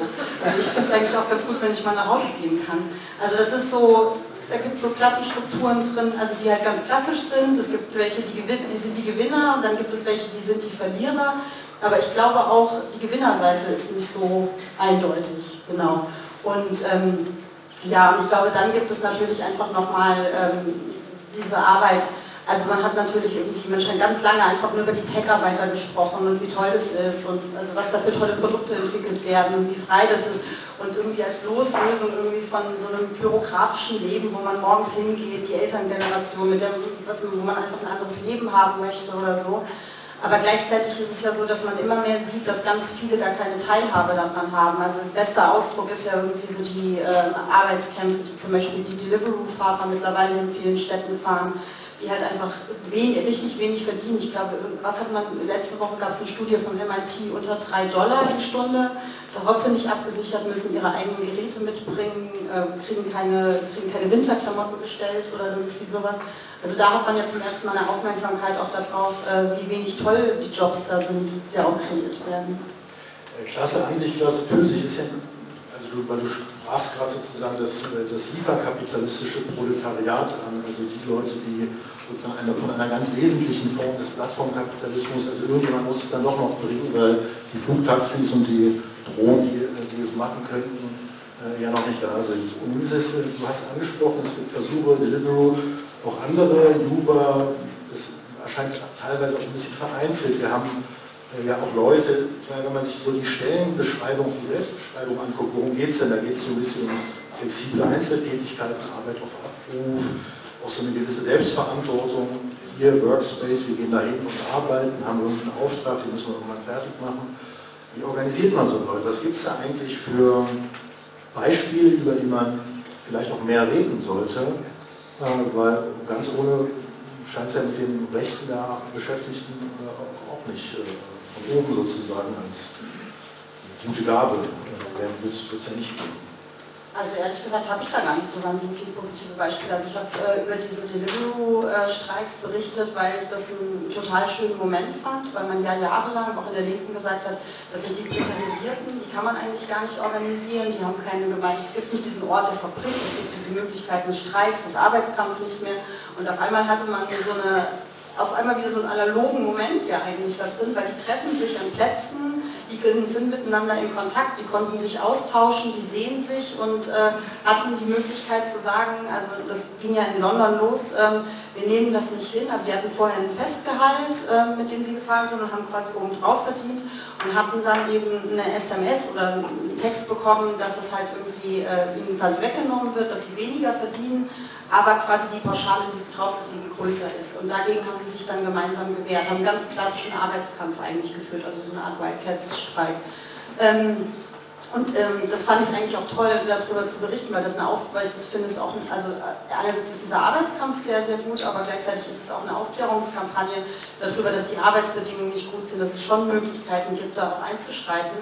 Also ich finde es eigentlich auch ganz gut, wenn ich mal nach Hause gehen kann. Also das ist so, da gibt es so Klassenstrukturen drin, also die halt ganz klassisch sind. Es gibt welche, die, die sind die Gewinner und dann gibt es welche, die sind die Verlierer. Aber ich glaube auch, die Gewinnerseite ist nicht so eindeutig, genau. Und ähm, ja, und ich glaube, dann gibt es natürlich einfach nochmal ähm, diese Arbeit. Also man hat natürlich irgendwie, man schon ganz lange einfach nur über die Tech-Arbeiter gesprochen und wie toll das ist und also was da für tolle Produkte entwickelt werden und wie frei das ist und irgendwie als Loslösung irgendwie von so einem bürokratischen Leben, wo man morgens hingeht, die Elterngeneration, mit der, wo man einfach ein anderes Leben haben möchte oder so. Aber gleichzeitig ist es ja so, dass man immer mehr sieht, dass ganz viele gar keine Teilhabe daran haben. Also bester Ausdruck ist ja irgendwie so die äh, Arbeitskämpfe, die zum Beispiel die Deliveroo-Fahrer mittlerweile in vielen Städten fahren, die halt einfach wenig, richtig wenig verdienen. Ich glaube, was hat man, letzte Woche gab es eine Studie vom MIT, unter 3 Dollar die Stunde, trotzdem nicht abgesichert, müssen ihre eigenen Geräte mitbringen, äh, kriegen, keine, kriegen keine Winterklamotten gestellt oder irgendwie sowas. Also da hat man jetzt zum ersten Mal eine Aufmerksamkeit auch darauf, äh, wie wenig toll die Jobs da sind, die auch kreiert werden.
Äh, Klasse an sich, Klasse für sich ist ja, weil du sprachst gerade sozusagen das, äh, das lieferkapitalistische Proletariat an, also die Leute, die sozusagen eine, von einer ganz wesentlichen Form des Plattformkapitalismus, also irgendjemand muss es dann doch noch bringen, weil die Flugtaxis und die Drohnen, die, die es machen könnten, ja noch nicht da sind. Und ist es, du hast angesprochen, es gibt Versuche, Deliveroo, auch andere, Uber, das erscheint teilweise auch ein bisschen vereinzelt. Wir haben äh, ja auch Leute, ich meine, wenn man sich so die Stellenbeschreibung, die Selbstbeschreibung anguckt, worum geht es denn? Da geht es so ein bisschen um flexible Einzeltätigkeiten, Arbeit auf Abruf, auch so eine gewisse Selbstverantwortung. Hier Workspace, wir gehen da hin und arbeiten, haben irgendeinen Auftrag, den müssen wir irgendwann fertig machen. Wie organisiert man so Leute? Was gibt es da eigentlich für Beispiele, über die man vielleicht auch mehr reden sollte, äh, weil ganz ohne scheint es ja mit den Rechten der Beschäftigten äh, auch nicht äh, von oben sozusagen als gute Gabe werden wird es ja nicht geben.
Also ehrlich gesagt habe ich da gar nicht so wahnsinnig viele positive Beispiele. Also ich habe äh, über diese Deliveroo-Streiks berichtet, weil ich das einen total schönen Moment fand, weil man ja jahrelang auch in der Linken gesagt hat, das sind die Prekarisierten, die kann man eigentlich gar nicht organisieren, die haben keine Gemeinde, es gibt nicht diesen Ort der Fabrik, es gibt diese Möglichkeiten des Streiks, des Arbeitskampfs nicht mehr. Und auf einmal hatte man so eine auf einmal wieder so einen analogen Moment ja eigentlich da drin, weil die treffen sich an Plätzen, die sind miteinander in Kontakt, die konnten sich austauschen, die sehen sich und äh, hatten die Möglichkeit zu sagen, also das ging ja in London los, ähm, wir nehmen das nicht hin. Also die hatten vorher ein Festgehalt, äh, mit dem sie gefahren sind und haben quasi oben drauf verdient und hatten dann eben eine SMS oder einen Text bekommen, dass es halt irgendwie äh, ihnen quasi weggenommen wird, dass sie weniger verdienen aber quasi die Pauschale, die sie drauf liegen, größer ist. Und dagegen haben sie sich dann gemeinsam gewehrt, haben einen ganz klassischen Arbeitskampf eigentlich geführt, also so eine Art Wildcats-Streik. Ähm, und ähm, das fand ich eigentlich auch toll, darüber zu berichten, weil das eine Auf weil ich das finde, ist auch, also äh, einerseits ist dieser Arbeitskampf sehr, sehr gut, aber gleichzeitig ist es auch eine Aufklärungskampagne darüber, dass die Arbeitsbedingungen nicht gut sind, dass es schon Möglichkeiten gibt, da auch einzuschreiten.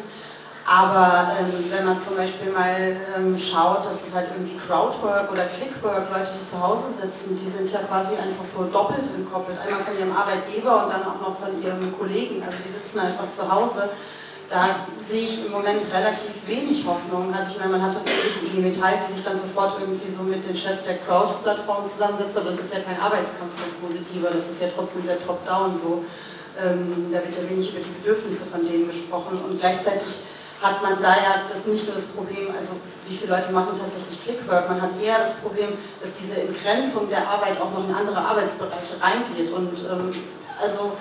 Aber ähm, wenn man zum Beispiel mal ähm, schaut, dass es halt irgendwie Crowdwork oder Clickwork, Leute, die zu Hause sitzen, die sind ja quasi einfach so doppelt entkoppelt. Einmal von ihrem Arbeitgeber und dann auch noch von ihrem Kollegen. Also die sitzen einfach zu Hause. Da sehe ich im Moment relativ wenig Hoffnung. Also ich meine, man hat irgendwie die IG Metall, die sich dann sofort irgendwie so mit den Chefs der Crowd-Plattform zusammensetzt, aber das ist ja kein Arbeitskampf mehr positiver, das ist ja trotzdem sehr top-down so. Ähm, da wird ja wenig über die Bedürfnisse von denen gesprochen und gleichzeitig hat man da ja das nicht nur das Problem, also wie viele Leute machen tatsächlich Clickwork, man hat eher das Problem, dass diese Entgrenzung der Arbeit auch noch in andere Arbeitsbereiche reingeht. Und ähm, also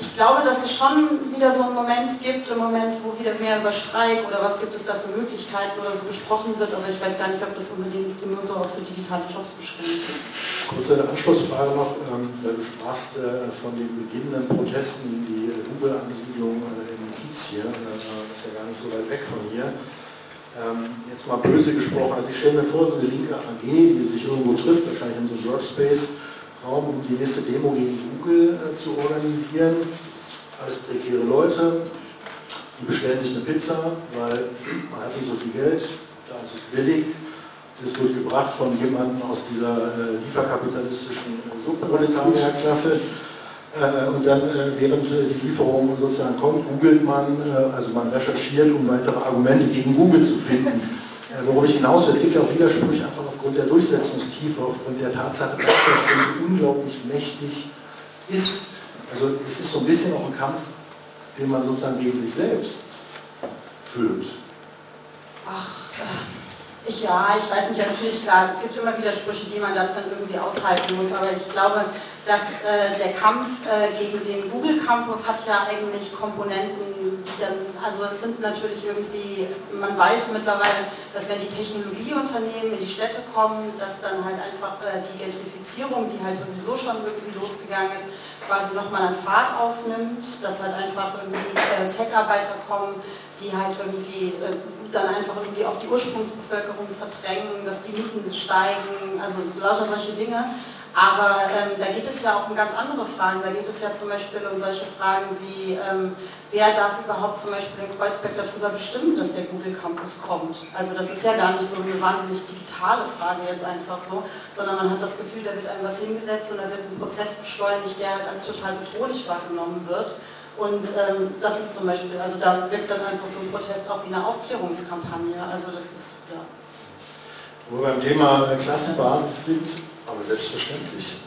ich glaube, dass es schon wieder so einen Moment gibt, im Moment, wo wieder mehr über Streik oder was gibt es da für Möglichkeiten oder so gesprochen wird, aber ich weiß gar nicht, ob das unbedingt nur so auf so digitale Jobs beschränkt ist.
Kurz eine Anschlussfrage noch, ähm, du sprachst äh, von den beginnenden Protesten, die Google-Ansiedlung äh, in Kiez hier, äh, ist ja gar nicht so weit weg von hier. Ähm, jetzt mal böse gesprochen, also ich stelle mir vor, so eine linke AG, die sich irgendwo trifft, wahrscheinlich in so einem Workspace, Raum, um die nächste Demo gegen Google äh, zu organisieren. Alles prekäre Leute, die bestellen sich eine Pizza, weil man hat nicht so viel Geld, da ist es billig. Das wird gebracht von jemandem aus dieser äh, lieferkapitalistischen äh, Subproletarierklasse. Äh, und dann, äh, während äh, die Lieferung sozusagen kommt, googelt man, äh, also man recherchiert, um weitere Argumente gegen Google zu finden. worauf ich hinaus will, es gibt ja auch Widersprüche einfach aufgrund der Durchsetzungstiefe, aufgrund der Tatsache, dass das schon so unglaublich mächtig ist. Also es ist so ein bisschen auch ein Kampf, den man sozusagen gegen sich selbst führt.
Ach, ich, ja, ich weiß nicht, natürlich klar, es gibt immer Widersprüche, die man da drin irgendwie aushalten muss, aber ich glaube, dass äh, der Kampf äh, gegen den Google Campus hat ja eigentlich Komponenten, die dann, also es sind natürlich irgendwie, man weiß mittlerweile, dass wenn die Technologieunternehmen in die Städte kommen, dass dann halt einfach äh, die Gentrifizierung, die halt sowieso schon irgendwie losgegangen ist, quasi nochmal an Fahrt aufnimmt, dass halt einfach irgendwie äh, Tech-Arbeiter kommen, die halt irgendwie äh, dann einfach irgendwie auf die Ursprungsbevölkerung verdrängen, dass die Mieten steigen, also lauter solche Dinge. Aber ähm, da geht es ja auch um ganz andere Fragen. Da geht es ja zum Beispiel um solche Fragen wie, ähm, wer darf überhaupt zum Beispiel in Kreuzberg darüber bestimmen, dass der Google Campus kommt? Also das ist ja gar nicht so eine wahnsinnig digitale Frage jetzt einfach so, sondern man hat das Gefühl, da wird einem was hingesetzt und da wird ein Prozess beschleunigt, der halt als total bedrohlich wahrgenommen wird. Und ähm, das ist zum Beispiel, also da wirkt dann einfach so ein Protest auch wie eine Aufklärungskampagne. Also das ist, ja.
Wo wir beim Thema Klassenbasis sind, aber selbstverständlich.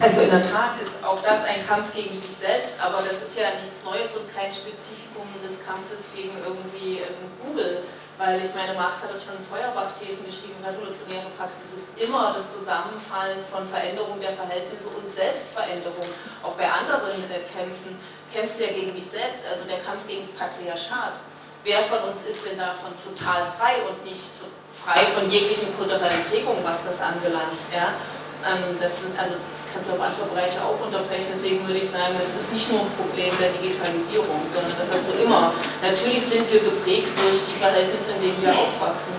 Also in der Tat ist auch das ein Kampf gegen sich selbst, aber das ist ja nichts Neues und kein Spezifikum des Kampfes gegen irgendwie ähm, Google. Weil ich meine, Marx hat es schon in Feuerbach-Thesen geschrieben, revolutionäre Praxis ist immer das Zusammenfallen von Veränderung der Verhältnisse und Selbstveränderung. Auch bei anderen äh, Kämpfen kämpfst du ja gegen dich selbst, also der Kampf gegen das Patriarchat. Wer von uns ist denn davon total frei und nicht frei von jeglichen kulturellen Prägungen, was das anbelangt. Ja? Ähm, das, also, das kannst du auf andere Bereiche auch unterbrechen. Deswegen würde ich sagen, es ist nicht nur ein Problem der Digitalisierung, sondern das hast du immer. Natürlich sind wir geprägt durch die Verhältnisse, in denen wir aufwachsen.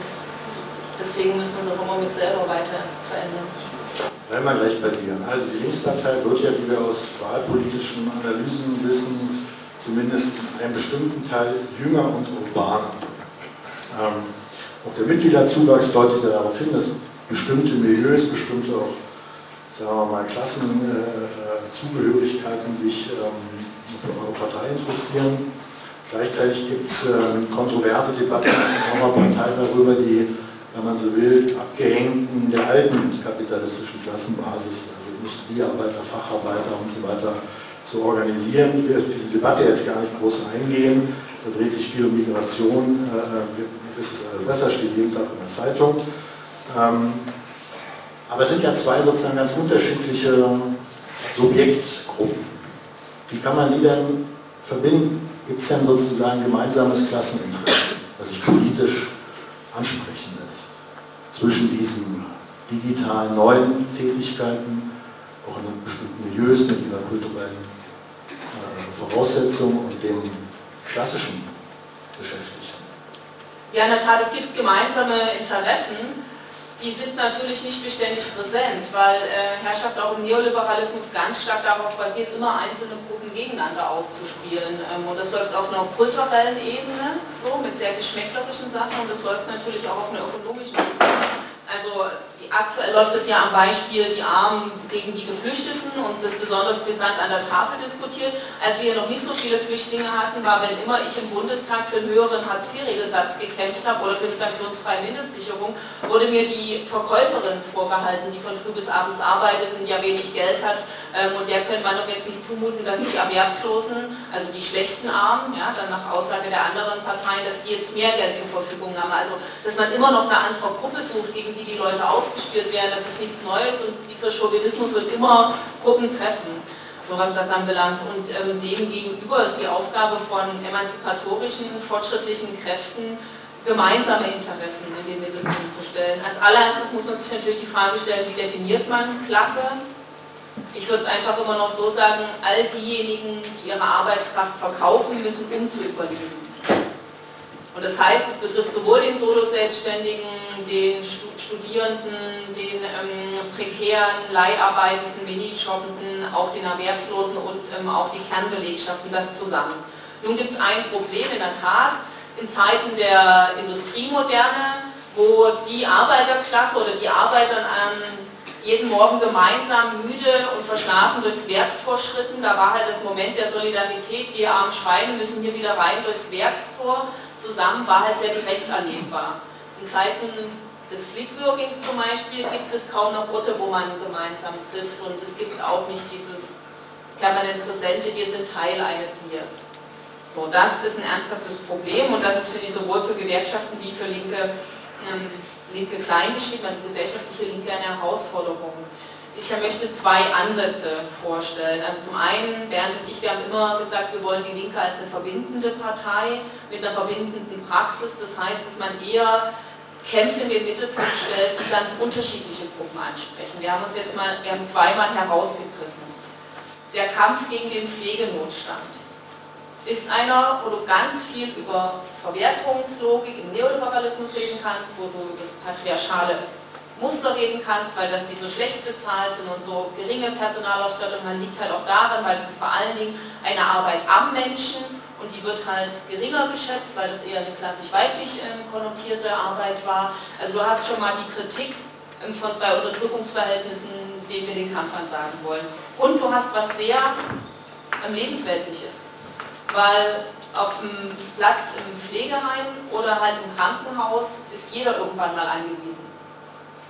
Deswegen müssen wir uns auch immer mit selber weiter verändern.
Bleiben wir gleich bei dir. Also die Linkspartei wird ja, wie wir aus wahlpolitischen Analysen wissen, zumindest in einem bestimmten Teil jünger und urbaner. Ähm, auch der Mitgliederzuwachs deutet ja darauf hin, dass bestimmte Milieus, bestimmte auch, sagen wir mal, Klassenzugehörigkeiten äh, sich ähm, für eure Partei interessieren. Gleichzeitig gibt es ähm, kontroverse Debatten in eurer Partei darüber, die, wenn man so will, abgehängten der alten kapitalistischen Klassenbasis, also Industriearbeiter, Facharbeiter und so weiter, zu organisieren. Ich will auf diese Debatte jetzt gar nicht groß eingehen. Da dreht sich viel um Migration. Äh, ist es also besser, steht jeden Tag in der Zeitung. Aber es sind ja zwei sozusagen ganz unterschiedliche Subjektgruppen. Wie kann man die denn verbinden? Gibt es denn sozusagen gemeinsames Klasseninteresse, das sich politisch ansprechen lässt, zwischen diesen digitalen neuen Tätigkeiten, auch in bestimmten Milieus mit ihrer kulturellen äh, Voraussetzung und dem klassischen Beschäftigung?
Ja, in der Tat, es gibt gemeinsame Interessen, die sind natürlich nicht beständig präsent, weil äh, Herrschaft auch im Neoliberalismus ganz stark darauf basiert, immer einzelne Gruppen gegeneinander auszuspielen. Ähm, und das läuft auf einer kulturellen Ebene, so mit sehr geschmäcklerischen Sachen, und das läuft natürlich auch auf einer ökonomischen Ebene. Also aktuell läuft es ja am Beispiel die Armen gegen die Geflüchteten und das besonders brisant an der Tafel diskutiert. Als wir noch nicht so viele Flüchtlinge hatten, war, wenn immer ich im Bundestag für einen höheren Hartz-IV-Regelsatz gekämpft habe oder für eine sanktionsfreie Mindestsicherung, wurde mir die Verkäuferin vorgehalten, die von früh bis abends arbeitet und ja wenig Geld hat. Ähm, und der könnte man doch jetzt nicht zumuten, dass die Erwerbslosen, also die schlechten Armen, ja, dann nach Aussage der anderen Parteien, dass die jetzt mehr Geld zur Verfügung haben. Also, dass man immer noch eine andere Gruppe sucht, gegen die die Leute ausgespielt werden, das ist nichts Neues und dieser Chauvinismus wird immer Gruppen treffen, so was das anbelangt. Und ähm, dem ist die Aufgabe von emanzipatorischen, fortschrittlichen Kräften, gemeinsame Interessen in den Mittelpunkt zu stellen. Als allererstes muss man sich natürlich die Frage stellen, wie definiert man Klasse? Ich würde es einfach immer noch so sagen, all diejenigen, die ihre Arbeitskraft verkaufen müssen, um zu überleben. Und das heißt, es betrifft sowohl den Solo-Selbstständigen, den Studierenden, den ähm, prekären, leiharbeitenden, Minijobbenden, auch den Erwerbslosen und ähm, auch die Kernbelegschaften, das zusammen. Nun gibt es ein Problem in der Tat, in Zeiten der Industriemoderne, wo die Arbeiterklasse oder die Arbeiter ähm, jeden Morgen gemeinsam müde und verschlafen durchs Werktor schritten. Da war halt das Moment der Solidarität, wir armen Schweine müssen hier wieder rein durchs Werkstor zusammen war halt sehr direkt erlebbar. In Zeiten des Clickworkings zum Beispiel gibt es kaum noch Orte, wo man gemeinsam trifft und es gibt auch nicht dieses permanent Präsente, wir sind Teil eines Wirs. So, das ist ein ernsthaftes Problem und das ist, finde ich, sowohl für Gewerkschaften wie für Linke, ähm, Linke kleingeschrieben, also gesellschaftliche Linke eine Herausforderung. Ich möchte zwei Ansätze vorstellen. Also zum einen, Bernd und ich, wir haben immer gesagt, wir wollen die Linke als eine verbindende Partei mit einer verbindenden Praxis. Das heißt, dass man eher Kämpfe in den Mittelpunkt stellt, die ganz unterschiedliche Gruppen ansprechen. Wir haben uns jetzt mal, wir haben zweimal herausgegriffen. Der Kampf gegen den Pflegenotstand ist einer, wo du ganz viel über Verwertungslogik im Neoliberalismus reden kannst, wo du über das patriarchale Muster reden kannst, weil das die so schlecht bezahlt sind und so geringe Personalausstattung. Man liegt halt auch daran, weil es ist vor allen Dingen eine Arbeit am Menschen und die wird halt geringer geschätzt, weil das eher eine klassisch weiblich ähm, konnotierte Arbeit war. Also du hast schon mal die Kritik ähm, von zwei Unterdrückungsverhältnissen, denen wir den Kampf ansagen wollen. Und du hast was sehr ähm, lebensweltliches, weil auf dem Platz im Pflegeheim oder halt im Krankenhaus ist jeder irgendwann mal angewiesen.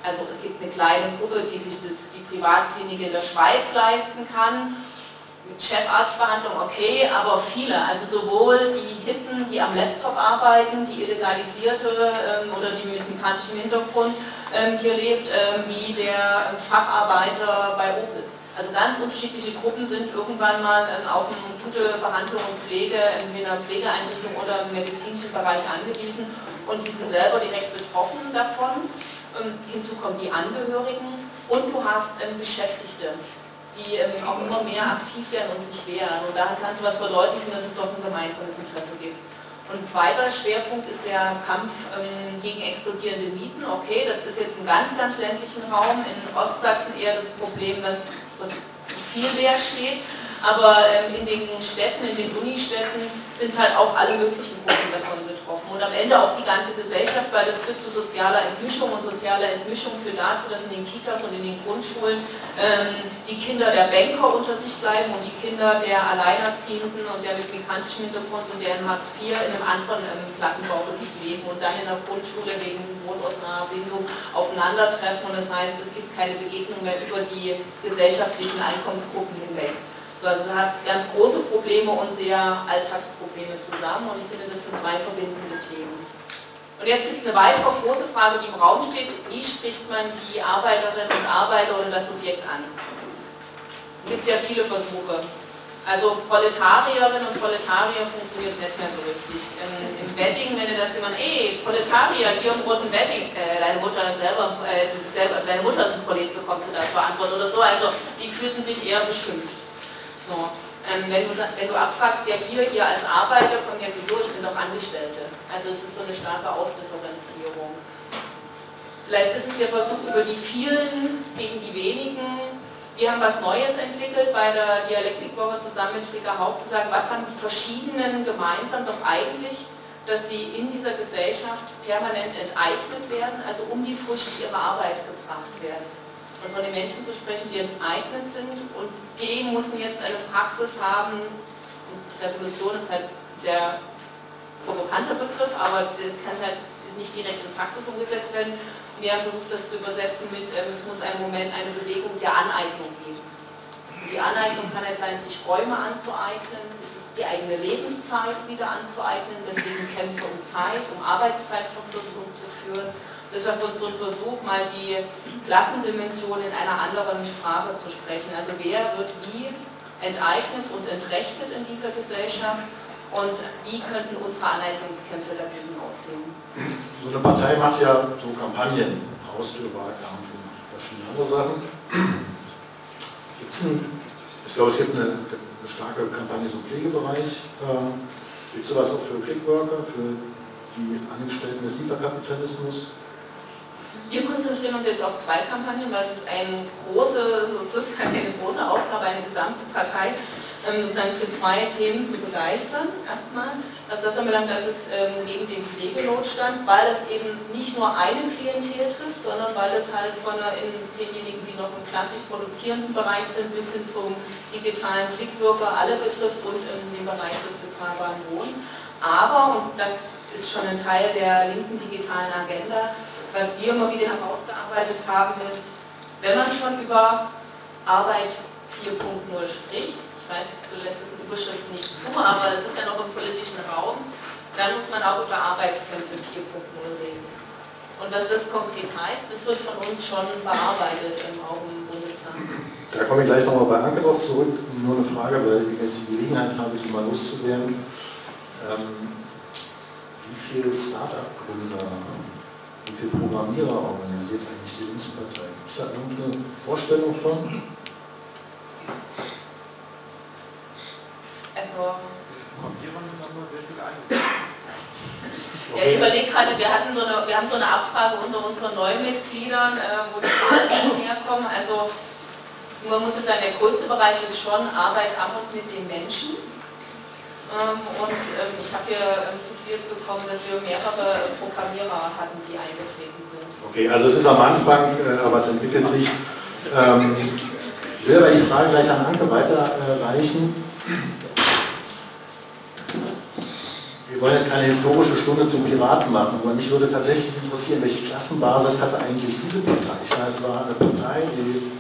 Also es gibt eine kleine Gruppe, die sich das, die Privatklinik in der Schweiz leisten kann. Chefarztbehandlung okay, aber viele, also sowohl die Hippen, die am Laptop arbeiten, die illegalisierte ähm, oder die mit migrantischem Hintergrund ähm, hier lebt, ähm, wie der Facharbeiter bei Opel. Also ganz unterschiedliche Gruppen sind irgendwann mal ähm, auf eine gute Behandlung und Pflege in einer Pflegeeinrichtung oder im medizinischen Bereich angewiesen und sie sind selber direkt betroffen davon. Ähm, hinzu kommen die Angehörigen und du hast ähm, Beschäftigte, die ähm, auch immer mehr aktiv werden und sich wehren. Und daran kannst du was verdeutlichen, dass es doch ein gemeinsames Interesse gibt. Und ein zweiter Schwerpunkt ist der Kampf gegen explodierende Mieten. Okay, das ist jetzt im ganz, ganz ländlichen Raum, in Ostsachsen eher das Problem, dass zu viel leer steht. Aber in den Städten, in den Unistädten sind halt auch alle möglichen Gruppen davon betroffen. Und am Ende auch die ganze Gesellschaft, weil das führt zu sozialer Entmischung und soziale Entmischung führt dazu, dass in den Kitas und in den Grundschulen ähm, die Kinder der Banker unter sich bleiben und die Kinder der Alleinerziehenden und der mit migrantischem Hintergrund und der in Hartz IV in einem anderen ähm, Plattenbaugebiet leben und dann in der Grundschule wegen wohnortnaher Bildung aufeinandertreffen. Und das heißt, es gibt keine Begegnung mehr über die gesellschaftlichen Einkommensgruppen hinweg. So, also du hast ganz große Probleme und sehr Alltagsprobleme zusammen und ich finde, das sind zwei verbindende Themen. Und jetzt gibt es eine weitere große Frage, die im Raum steht. Wie spricht man die Arbeiterinnen und Arbeiter oder das Subjekt an? Da gibt es ja viele Versuche. Also Proletarierinnen und Proletarier funktioniert nicht mehr so richtig. Im, im Wedding, wenn du dazu jemand, ey, Proletarier, hier im roten Wedding, äh, deine Mutter ist selber, äh, selber, deine Mutter ist ein Prolet, bekommst du da zur Antwort oder so. Also die fühlten sich eher beschimpft. So. Ähm, wenn, du, wenn du abfragst, ja hier, ihr als Arbeiter, kommt ja wieso, ich bin doch Angestellte. Also es ist so eine starke Ausdifferenzierung. Vielleicht ist es der Versuch, über die vielen gegen die wenigen. Wir haben was Neues entwickelt bei der Dialektikwoche zusammen mit Frika Haupt zu sagen, was haben die verschiedenen gemeinsam doch eigentlich, dass sie in dieser Gesellschaft permanent enteignet werden, also um die Früchte ihrer Arbeit gebracht werden und von den Menschen zu sprechen, die enteignet sind und die müssen jetzt eine Praxis haben. Und Revolution ist halt ein sehr provokanter Begriff, aber der kann halt nicht direkt in Praxis umgesetzt werden. Wir haben versucht, das zu übersetzen mit, äh, es muss einen Moment eine Bewegung der Aneignung geben. Die Aneignung kann halt sein, sich Räume anzueignen, sich die eigene Lebenszeit wieder anzueignen, deswegen Kämpfe um Zeit, um Arbeitszeitverkürzung zu führen das war so ein Versuch, mal die Klassendimension in einer anderen Sprache zu sprechen. Also wer wird wie enteignet und entrechtet in dieser Gesellschaft und wie könnten unsere Aneignungskämpfe dagegen aussehen?
So eine Partei macht ja so Kampagnen, Haustürwahlkampf und verschiedene andere Sachen. Gibt's ein, ich glaube, es gibt eine, eine starke Kampagne im Pflegebereich. Gibt es sowas auch für Clickworker, für die Angestellten des Lieferkapitalismus?
Wir konzentrieren uns jetzt auf zwei Kampagnen, weil es ist eine große, sozusagen eine große Aufgabe, eine gesamte Partei ähm, sozusagen für zwei Themen zu begeistern. Erstmal, was das anbelangt, dass es ähm, neben dem Pflegenotstand, weil es eben nicht nur eine Klientel trifft, sondern weil es halt von denjenigen, die noch im klassisch produzierenden Bereich sind, bis hin zum digitalen Klickwirker alle betrifft und in dem Bereich des bezahlbaren Wohnens. Aber, und das ist schon ein Teil der linken digitalen Agenda, was wir immer wieder herausgearbeitet haben, ist, wenn man schon über Arbeit 4.0 spricht, ich weiß, du lässt es in Überschrift nicht zu, aber es ist ja noch im politischen Raum, dann muss man auch über Arbeitskämpfe 4.0 reden. Und was das konkret heißt, das wird von uns schon bearbeitet im, auch im Bundestag.
Da komme ich gleich nochmal bei Anke drauf zurück. Nur eine Frage, weil ich jetzt die Gelegenheit habe, die mal loszuwerden. Ähm, wie viele Start-up-Gründer viele Programmierer organisiert eigentlich die Linkspartei? Gibt es da irgendeine Vorstellung von?
Also, ja, ich überlege gerade, wir, hatten so eine, wir haben so eine Abfrage unter unseren neuen Mitgliedern, äh, wo die Zahlen herkommen. Also, man muss jetzt sagen, der größte Bereich ist schon Arbeit am und mit den Menschen. Ähm, und ähm, ich habe hier ähm, zitiert bekommen, dass wir mehrere Programmierer hatten, die eingetreten sind.
Okay, also es ist am Anfang, äh, aber es entwickelt sich. Ähm, ich will aber die Frage gleich an Anke weiterreichen. Wir wollen jetzt keine historische Stunde zum Piraten machen, aber mich würde tatsächlich interessieren, welche Klassenbasis hatte eigentlich diese Partei? Ich meine, es war eine Partei, die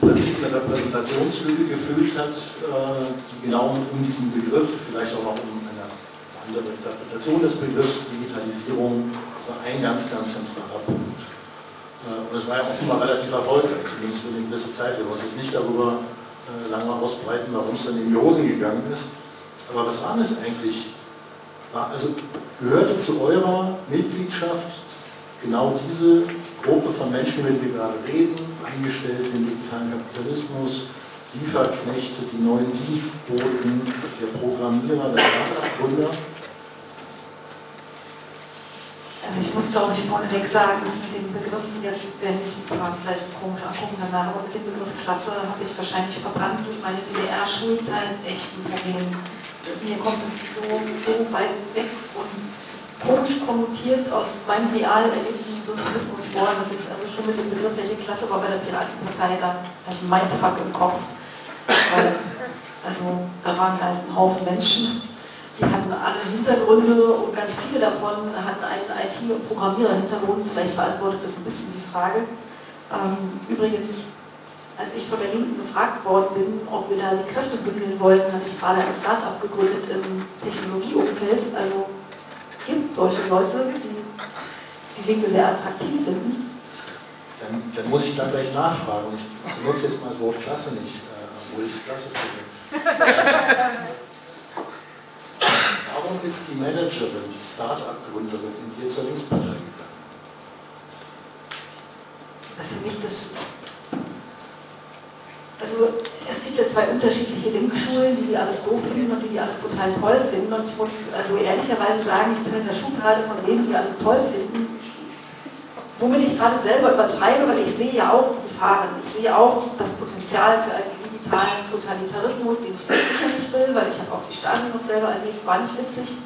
im Prinzip eine Repräsentationslüge gefüllt hat, äh, die genau um diesen Begriff, vielleicht auch noch um andere Interpretation des Begriffs Digitalisierung, das war ein ganz, ganz zentraler Punkt. Äh, und es war ja offenbar relativ erfolgreich, zumindest für eine gewisse Zeit. Wir wollen jetzt nicht darüber äh, lange ausbreiten, warum es dann in die Hosen gegangen ist. Aber was waren es eigentlich also gehörte zu eurer Mitgliedschaft genau diese Gruppe von Menschen, über die wir gerade reden, Angestellte im digitalen Kapitalismus, Lieferknechte, die neuen Dienstboten, der Programmierer, der Startup-Gründer?
Also ich muss glaube ich vorneweg sagen, dass mit den Begriffen, jetzt werden mich ein vielleicht komisch angucken danach, aber mit dem Begriff Klasse habe ich wahrscheinlich verbrannt durch meine DDR-Schulzeit echt ein Problem. Mir kommt es so, so weit weg und komisch konnotiert aus meinem real erlebten Sozialismus vor, dass ich also schon mit dem Begriff, welche Klasse war bei der Piratenpartei, da habe ich mein Fuck im Kopf. Weil, also da waren halt ein Haufen Menschen, die hatten alle Hintergründe und ganz viele davon hatten einen IT- und Programmierer-Hintergrund. Vielleicht beantwortet das ein bisschen die Frage. Ähm, übrigens, als ich von der Linken gefragt worden bin, ob wir da die Kräfte bündeln wollten, hatte ich gerade ein Start-up gegründet im Technologieumfeld. Also gibt solche Leute, die die Linke sehr attraktiv finden.
Dann, dann muss ich da gleich nachfragen. Ich benutze jetzt mal das Wort Klasse nicht, äh, obwohl ich es klasse finde. Warum ist die Managerin, die Start-up-Gründerin in dir zur Linkspartei gegangen?
Für mich das also es gibt ja zwei unterschiedliche Denkschulen, die die alles doof finden und die die alles total toll finden. Und ich muss also ehrlicherweise sagen, ich bin in der Schublade von denen, die alles toll finden. Womit ich gerade selber übertreibe, weil ich sehe ja auch die Gefahren. Ich sehe auch das Potenzial für einen digitalen Totalitarismus, den ich ganz sicher nicht will, weil ich habe auch die Stasi noch selber erlebt, war nicht witzig.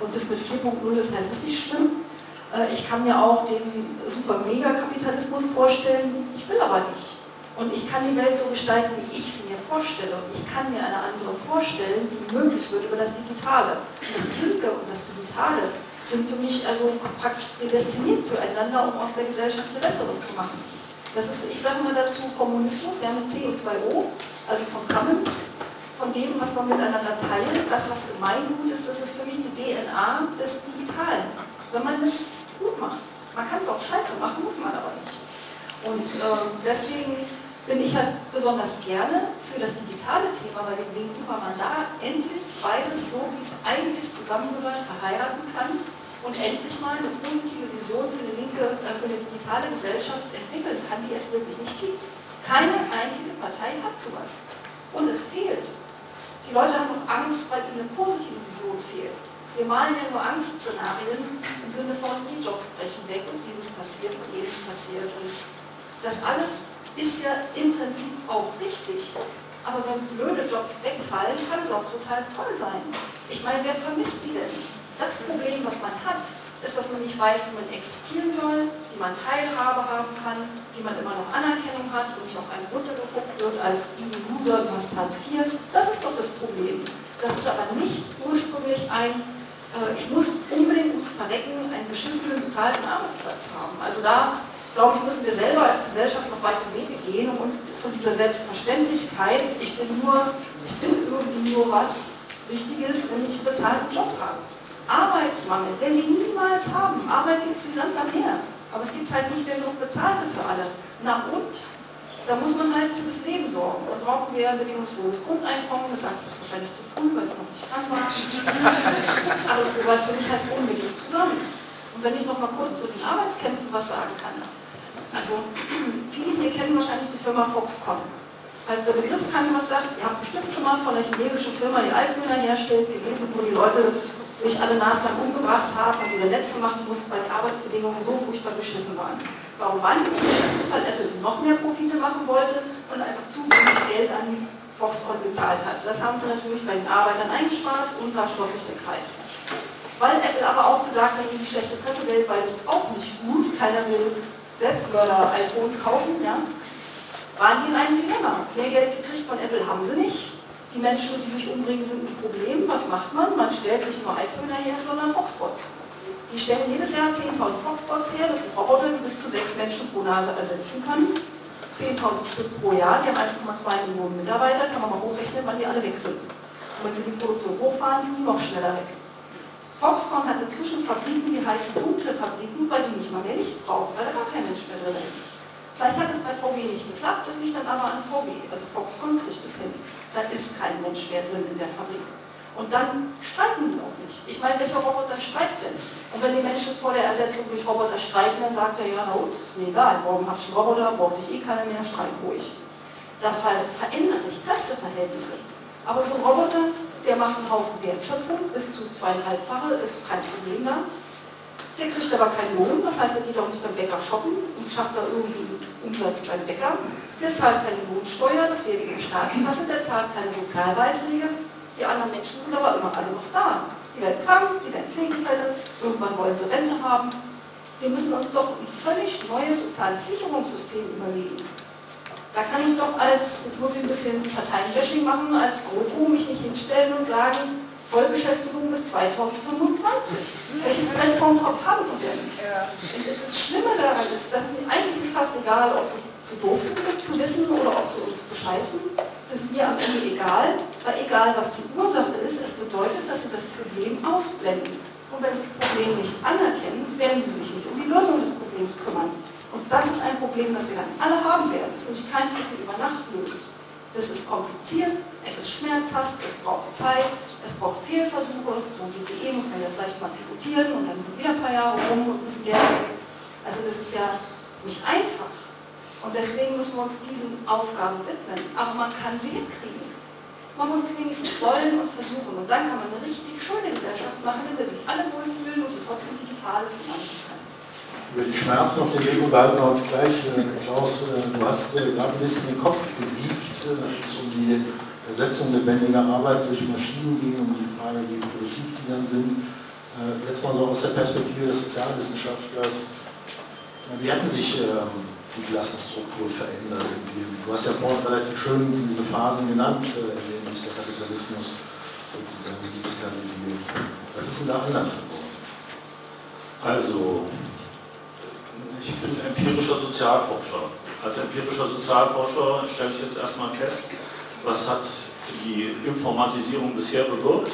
Und das mit 4.0 ist halt richtig schlimm. Äh, ich kann mir auch den super-mega-Kapitalismus vorstellen, ich will aber nicht. Und ich kann die Welt so gestalten, wie ich sie mir vorstelle. Und ich kann mir eine andere vorstellen, die möglich wird über das Digitale. Das Linke und das Digitale sind für mich also praktisch prädestiniert füreinander, um aus der Gesellschaft eine bessere zu machen. Das ist, ich sage mal dazu, Kommunismus, ja mit C und 2O, also von Commons, von dem, was man miteinander teilt, das, was Gemeingut ist, das ist für mich die DNA des Digitalen. Wenn man es gut macht. Man kann es auch scheiße machen, muss man aber nicht. Und äh, deswegen bin ich halt besonders gerne für das digitale Thema bei den Linken, weil man da endlich beides so, wie es eigentlich zusammengehört, verheiraten kann und endlich mal eine positive Vision für eine linke, äh, für eine digitale Gesellschaft entwickeln kann, die es wirklich nicht gibt. Keine einzige Partei hat sowas. Und es fehlt. Die Leute haben noch Angst, weil ihnen eine positive Vision fehlt. Wir malen ja nur Angstszenarien im Sinne von, die Jobs brechen weg und dieses passiert und jenes passiert. Und das alles ist ja im Prinzip auch richtig. Aber wenn blöde Jobs wegfallen, kann es auch total toll sein. Ich meine, wer vermisst die denn? Das Problem, was man hat, ist, dass man nicht weiß, wie man existieren soll, wie man Teilhabe haben kann, wie man immer noch Anerkennung hat und nicht auf einen runtergeguckt wird als EU-User, du hast Hartz IV. Das ist doch das Problem. Das ist aber nicht ursprünglich ein, äh, ich muss unbedingt ums Verrecken einen beschissenen bezahlten Arbeitsplatz haben. Also da glaube ich, müssen wir selber als Gesellschaft noch weiter Wege gehen, um uns von dieser Selbstverständlichkeit, ich bin nur, ich bin irgendwie nur was Wichtiges, wenn ich einen bezahlten Job habe. Arbeitsmangel werden wir niemals haben. Arbeit gibt es wie Sand am Meer. Aber es gibt halt nicht mehr genug Bezahlte für alle. Na und? Da muss man halt für das Leben sorgen. Da brauchen wir ein bedingungsloses Grundeinkommen. Das sage ich jetzt wahrscheinlich zu früh, weil es noch nicht dran war. Aber es gehört für mich halt unbedingt zusammen. Und wenn ich noch mal kurz zu den Arbeitskämpfen was sagen kann. Also, viele hier kennen wahrscheinlich die Firma Foxconn. Falls der Begriff kann was sagt, ihr habt bestimmt schon mal von einer chinesischen Firma, die iPhone herstellt, gelesen, wo die Leute sich alle naslang umgebracht haben und wieder Netze machen mussten, weil die Arbeitsbedingungen so furchtbar beschissen waren. Warum waren die beschissen? Weil Apple noch mehr Profite machen wollte und einfach zu wenig Geld an Foxconn gezahlt hat. Das haben sie natürlich bei den Arbeitern eingespart und da schloss sich der Kreis. Weil Apple aber auch gesagt hat, die schlechte Pressewelt, weil es auch nicht gut, keiner will Selbstmörder-iPhones kaufen, ja, waren die in einem Dilemma. Mehr Geld gekriegt von Apple haben sie nicht. Die Menschen, die sich umbringen, sind ein Problem. Was macht man? Man stellt nicht nur iPhone her, sondern Foxbots. Die stellen jedes Jahr 10.000 Foxbots her. Das sind Roboter, die bis zu sechs Menschen pro Nase ersetzen können. 10.000 Stück pro Jahr. Die haben 1,2 Millionen Mitarbeiter. Kann man mal hochrechnen, wann die alle weg sind. Und wenn sie die Produktion hochfahren, sind die noch schneller weg. Foxconn hat inzwischen Fabriken, die heißen dunkle Fabriken, weil die nicht mal mehr Licht brauchen, weil da gar kein Mensch mehr drin ist. Vielleicht hat es bei VW nicht geklappt, das liegt dann aber an VW. Also Foxconn kriegt es hin. Da ist kein Mensch mehr drin in der Fabrik. Und dann streiken die auch nicht. Ich meine, welcher Roboter streikt denn? Und wenn die Menschen vor der Ersetzung durch Roboter streiken, dann sagt er, ja, na gut, ist mir egal, morgen habe ich einen Roboter, braucht ich eh keiner mehr, streik ruhig. Da verändern sich Kräfteverhältnisse. Aber so ein Roboter, der macht einen Haufen Wertschöpfung, bis zu zweieinhalbfache, ist kein Problem da. Der kriegt aber keinen Lohn, das heißt, er geht auch nicht beim Bäcker shoppen und schafft da irgendwie Umsatz beim Bäcker. Der zahlt keine Lohnsteuer, das wäre die Staatskasse, der zahlt keine Sozialbeiträge. Die anderen Menschen sind aber immer alle noch da. Die werden krank, die werden Pflegefälle, irgendwann wollen sie Rente haben. Wir müssen uns doch ein völlig neues soziales Sicherungssystem überlegen. Da kann ich doch als, jetzt muss ich ein bisschen Parteienbashing machen, als GroKo mich nicht hinstellen und sagen, Vollbeschäftigung bis 2025. Welches vom Kopf haben wir denn? Das Schlimme daran ist, dass eigentlich ist fast egal, ob sie zu doof sind, das zu wissen, oder ob sie uns bescheißen. Das ist mir am Ende egal, weil egal was die Ursache ist, es bedeutet, dass sie das Problem ausblenden. Und wenn sie das Problem nicht anerkennen, werden sie sich nicht um die Lösung des Problems kümmern. Und das ist ein Problem, das wir dann alle haben werden. Es ist nämlich keins, das man über Nacht löst. Das ist kompliziert, es ist schmerzhaft, es braucht Zeit, es braucht Fehlversuche. So ein DPE muss man ja vielleicht mal pilotieren und dann sind wieder ein paar Jahre rum und bisschen Geld weg. Also das ist ja nicht einfach. Und deswegen müssen wir uns diesen Aufgaben widmen. Aber man kann sie hinkriegen. Man muss es wenigstens wollen und versuchen. Und dann kann man eine richtig schöne Gesellschaft machen, in der sich alle wohlfühlen und die trotzdem digital ist kann
über die Schmerzen auf den Weg unterhalten wir uns gleich. Äh, Klaus, äh, du hast äh, gerade ein bisschen den Kopf gebiegt, als es um die Ersetzung lebendiger Arbeit durch Maschinen ging, um die Frage, wie produktiv die dann sind. Jetzt mal so aus der Perspektive des Sozialwissenschaftlers. Wie hatten sich ähm, die Klassenstruktur verändert? Du hast ja vorhin relativ schön diese Phasen genannt, in denen sich der Kapitalismus sozusagen digitalisiert. Was ist denn da anders geworden?
Also, ich bin empirischer Sozialforscher. Als empirischer Sozialforscher stelle ich jetzt erstmal fest, was hat die Informatisierung bisher bewirkt.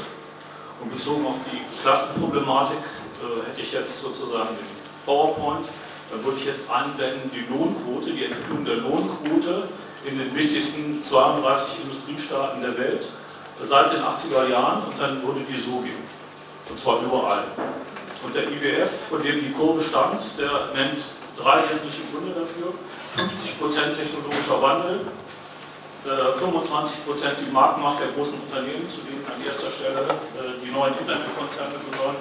Und bezogen auf die Klassenproblematik äh, hätte ich jetzt sozusagen den PowerPoint. Dann würde ich jetzt einblenden die Lohnquote, die Entwicklung der Lohnquote in den wichtigsten 32 Industriestaaten der Welt seit den 80er Jahren und dann würde die so gehen. Und zwar überall. Und der IWF, von dem die Kurve stammt, der nennt drei wesentliche Gründe dafür. 50% technologischer Wandel, 25% äh, die Marktmacht der großen Unternehmen, zu denen an erster Stelle äh, die neuen Internetkonzerne gehören.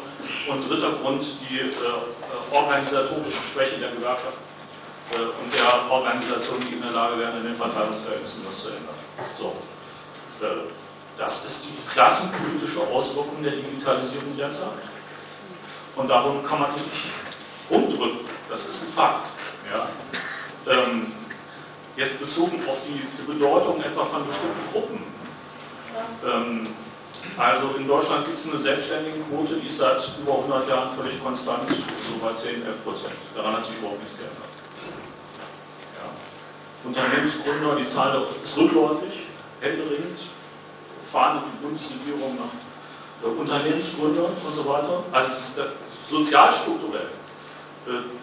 Und dritter Grund, die äh, organisatorische Schwäche der Gewerkschaften und der Organisation, die in der Lage wären, in den Verteilungsverhältnissen was zu ändern. So. Das ist die klassenpolitische Auswirkung der Digitalisierung derzeit. Und darum kann man sich nicht umdrücken. Das ist ein Fakt. Ja. Ähm, jetzt bezogen auf die Bedeutung etwa von bestimmten Gruppen. Ähm, also in Deutschland gibt es eine Selbstständigenquote, die ist seit über 100 Jahren völlig konstant, so bei 10, 11 Prozent. Daran hat sich überhaupt nichts geändert. Ja. Unternehmensgründer, die Zahl ist rückläufig, händeringend, fahren die Bundesregierung nach äh, Unternehmensgründer und so weiter. Also das ist sozialstrukturell. Äh,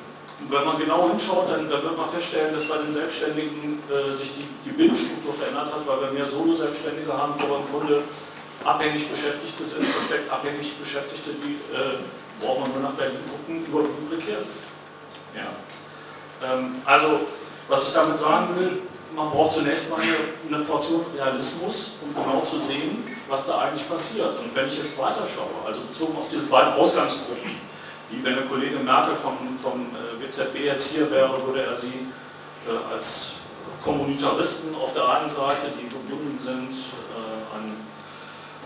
wenn man genau hinschaut, dann, dann, wird man feststellen, dass bei den Selbstständigen äh, sich die, die Binnenstruktur verändert hat, weil wir mehr Solo-Selbstständige haben, wo im Grunde abhängig Beschäftigte sind, versteckt abhängig Beschäftigte, die äh, braucht man nur nach Berlin gucken, über wie prekär sind. Ja. Ähm, also, was ich damit sagen will, man braucht zunächst mal eine, eine, Portion Realismus, um genau zu sehen, was da eigentlich passiert. Und wenn ich jetzt weiterschaue, also bezogen auf diese beiden Ausgangsgruppen, die, wenn der Kollege Merkel vom, vom WZB äh, jetzt hier wäre, würde er sie äh, als Kommunitaristen auf der einen Seite, die gebunden sind äh, an,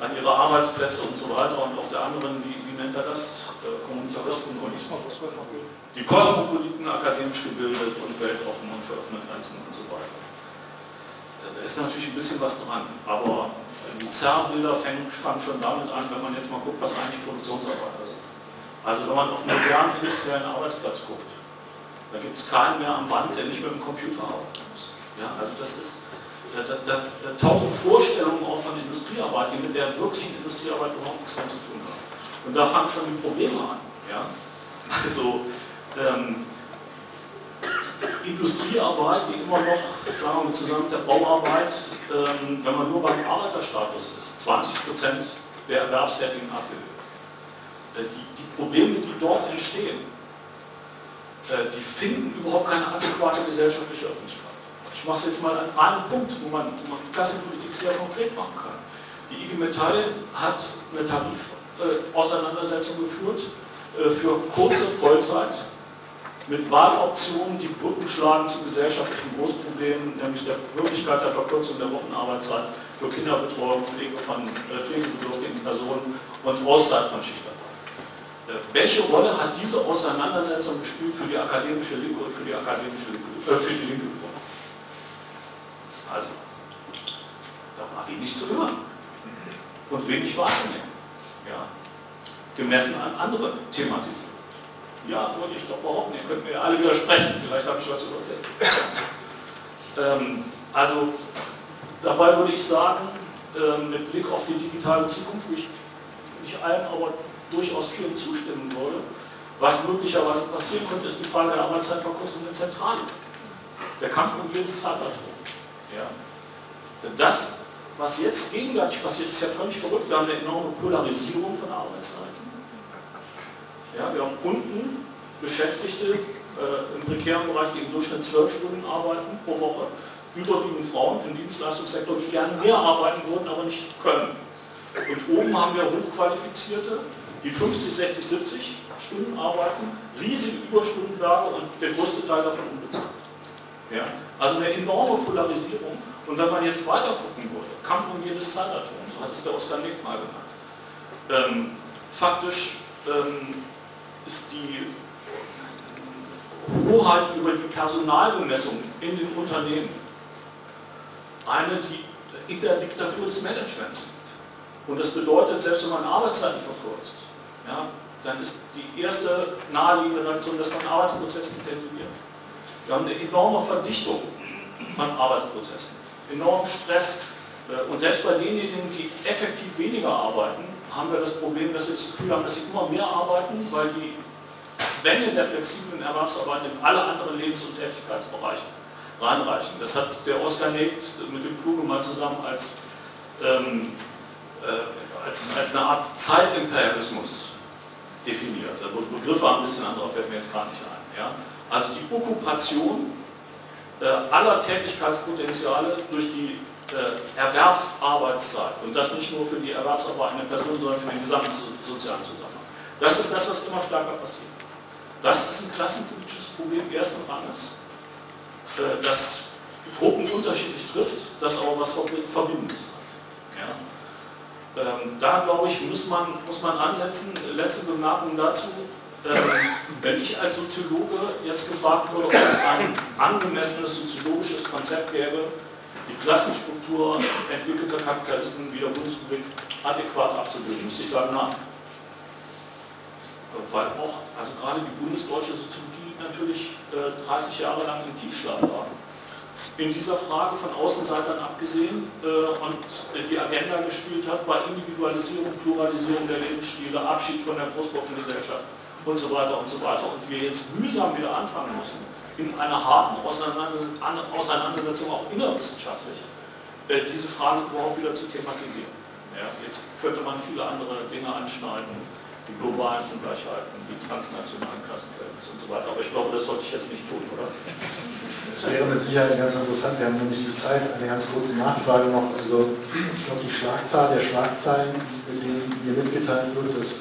an ihre Arbeitsplätze und so weiter, und auf der anderen, wie, wie nennt er das, Kommunitaristen und die Kosmopoliten akademisch gebildet und weltoffen und für offene Grenzen und so weiter. Da ist natürlich ein bisschen was dran, aber die Zerrbilder fangen, fangen schon damit an, wenn man jetzt mal guckt, was eigentlich Produktionsarbeiter sind. Also wenn man auf einen modernen industriellen Arbeitsplatz guckt, da gibt es keinen mehr am Band, der nicht mit dem Computer arbeiten muss. Ja, also das ist, da, da, da, tauchen Vorstellungen auf von Industriearbeit, die mit der wirklichen Industriearbeit überhaupt nichts mehr zu tun haben. Und da fangen schon die Probleme an. Ja? Also ähm, Industriearbeit, die immer noch, sagen wir zusammen mit der Bauarbeit, ähm, wenn man nur beim Arbeiterstatus ist, 20 Prozent der Erwerbstätigen abbildet. Äh, die, die, Probleme, die dort entstehen, äh, die finden überhaupt keine adäquate gesellschaftliche Öffentlichkeit. Ich mache es jetzt mal an einem Punkt, wo man, wo man Klassenpolitik sehr konkret machen kann. Die IG Metall hat eine Tarifauseinandersetzung äh, geführt äh, für kurze Vollzeit mit Wahloptionen, die Brücken schlagen zu gesellschaftlichen Großproblemen, nämlich der Möglichkeit der Verkürzung der Wochenarbeitszeit für Kinderbetreuung, Pflege von äh, pflegebedürftigen Personen und Auszeit von Schichtarbeit. Welche Rolle hat diese Auseinandersetzung gespielt für die akademische Linke und für die akademische Linke, äh, für die linke Gruppe? Also, da war wenig zu hören und wenig wahrzunehmen. Ja. Gemessen an andere thematisiert. Ja, wollte ich doch behaupten, ihr könnt mir ja alle widersprechen, vielleicht habe ich was übersehen. ähm, also, dabei würde ich sagen, äh, mit Blick auf die digitale Zukunft, nicht allen, aber durchaus vielen zustimmen würde, was möglicherweise passieren könnte, ist die Frage der Arbeitszeitverkürzung der Zentrale. Der Kampf um jedes Zeitpatron. Ja. Das, was jetzt gegenwärtig passiert, ist ja völlig verrückt. Wir haben eine enorme Polarisierung von Arbeitszeiten. Ja, wir haben unten Beschäftigte äh, im prekären Bereich, die im Durchschnitt zwölf Stunden arbeiten pro Woche, überwiegend Frauen im Dienstleistungssektor, die gerne mehr arbeiten würden, aber nicht können. Und oben haben wir Hochqualifizierte, die 50, 60, 70 Stunden arbeiten, riesige Überstundenberge und der größte Teil davon unbezahlt. Ja? Also eine enorme Polarisierung. Und wenn man jetzt weiter gucken würde, Kampf um jedes Zeitatom, so hat es der Oskar Nick mal genannt, ähm, faktisch ähm, ist die Hoheit über die Personalbemessung in den Unternehmen eine, die in der Diktatur des Managements liegt. Und das bedeutet, selbst wenn man Arbeitszeiten verkürzt, ja, dann ist die erste naheliegende Reaktion, dass man Arbeitsprozesse intensiviert. Wir haben eine enorme Verdichtung von Arbeitsprozessen, enormen Stress. Äh, und selbst bei denjenigen, die effektiv weniger arbeiten, haben wir das Problem, dass sie das Gefühl haben, dass sie immer mehr arbeiten, weil die Zwänge der flexiblen Erwerbsarbeit in alle anderen Lebens- und Tätigkeitsbereiche reinreichen. Das hat der Oskar Negt mit dem Kluge mal zusammen als, ähm, äh, als, als eine Art Zeitimperialismus definiert. Der Begriff war ein bisschen anderer, fällt mir jetzt gar nicht ein. Ja? Also die Okkupation äh, aller Tätigkeitspotenziale durch die äh, Erwerbsarbeitszeit und das nicht nur für die erwerbsarbeitende Person, sondern für den gesamten sozialen Zusammenhang. Das ist das, was immer stärker passiert. Das ist ein klassenpolitisches Problem ersten Ranges, äh, das Gruppen unterschiedlich trifft, das aber was Verbindendes hat. Ja? Ähm, da glaube ich, muss man, muss man ansetzen. Letzte Bemerkung dazu. Ähm, wenn ich als Soziologe jetzt gefragt würde, ob es ein angemessenes soziologisches Konzept gäbe, die Klassenstruktur entwickelter Kapitalisten wie der Bundesrepublik adäquat abzubilden, müsste ich sagen, nein. Weil auch, also gerade die bundesdeutsche Soziologie natürlich äh, 30 Jahre lang im Tiefschlaf war. In dieser Frage von Außenseitern abgesehen äh, und die Agenda gespielt hat bei Individualisierung, Pluralisierung der Lebensstile, Abschied von der Großgruppengesellschaft und so weiter und so weiter. Und wir jetzt mühsam wieder anfangen müssen, in einer harten Auseinandersetzung, auch innerwissenschaftlich, äh, diese Fragen überhaupt wieder zu thematisieren. Ja, jetzt könnte man viele andere Dinge anschneiden, die globalen Ungleichheiten, die transnationalen Klassenverhältnisse und so weiter. Aber ich glaube, das sollte ich jetzt nicht tun, oder?
Das wäre mit Sicherheit ganz interessant. Wir haben nämlich die Zeit, eine ganz kurze Nachfrage noch. Also, ich glaube, die Schlagzahl der Schlagzeilen, mit denen mir mitgeteilt wird, dass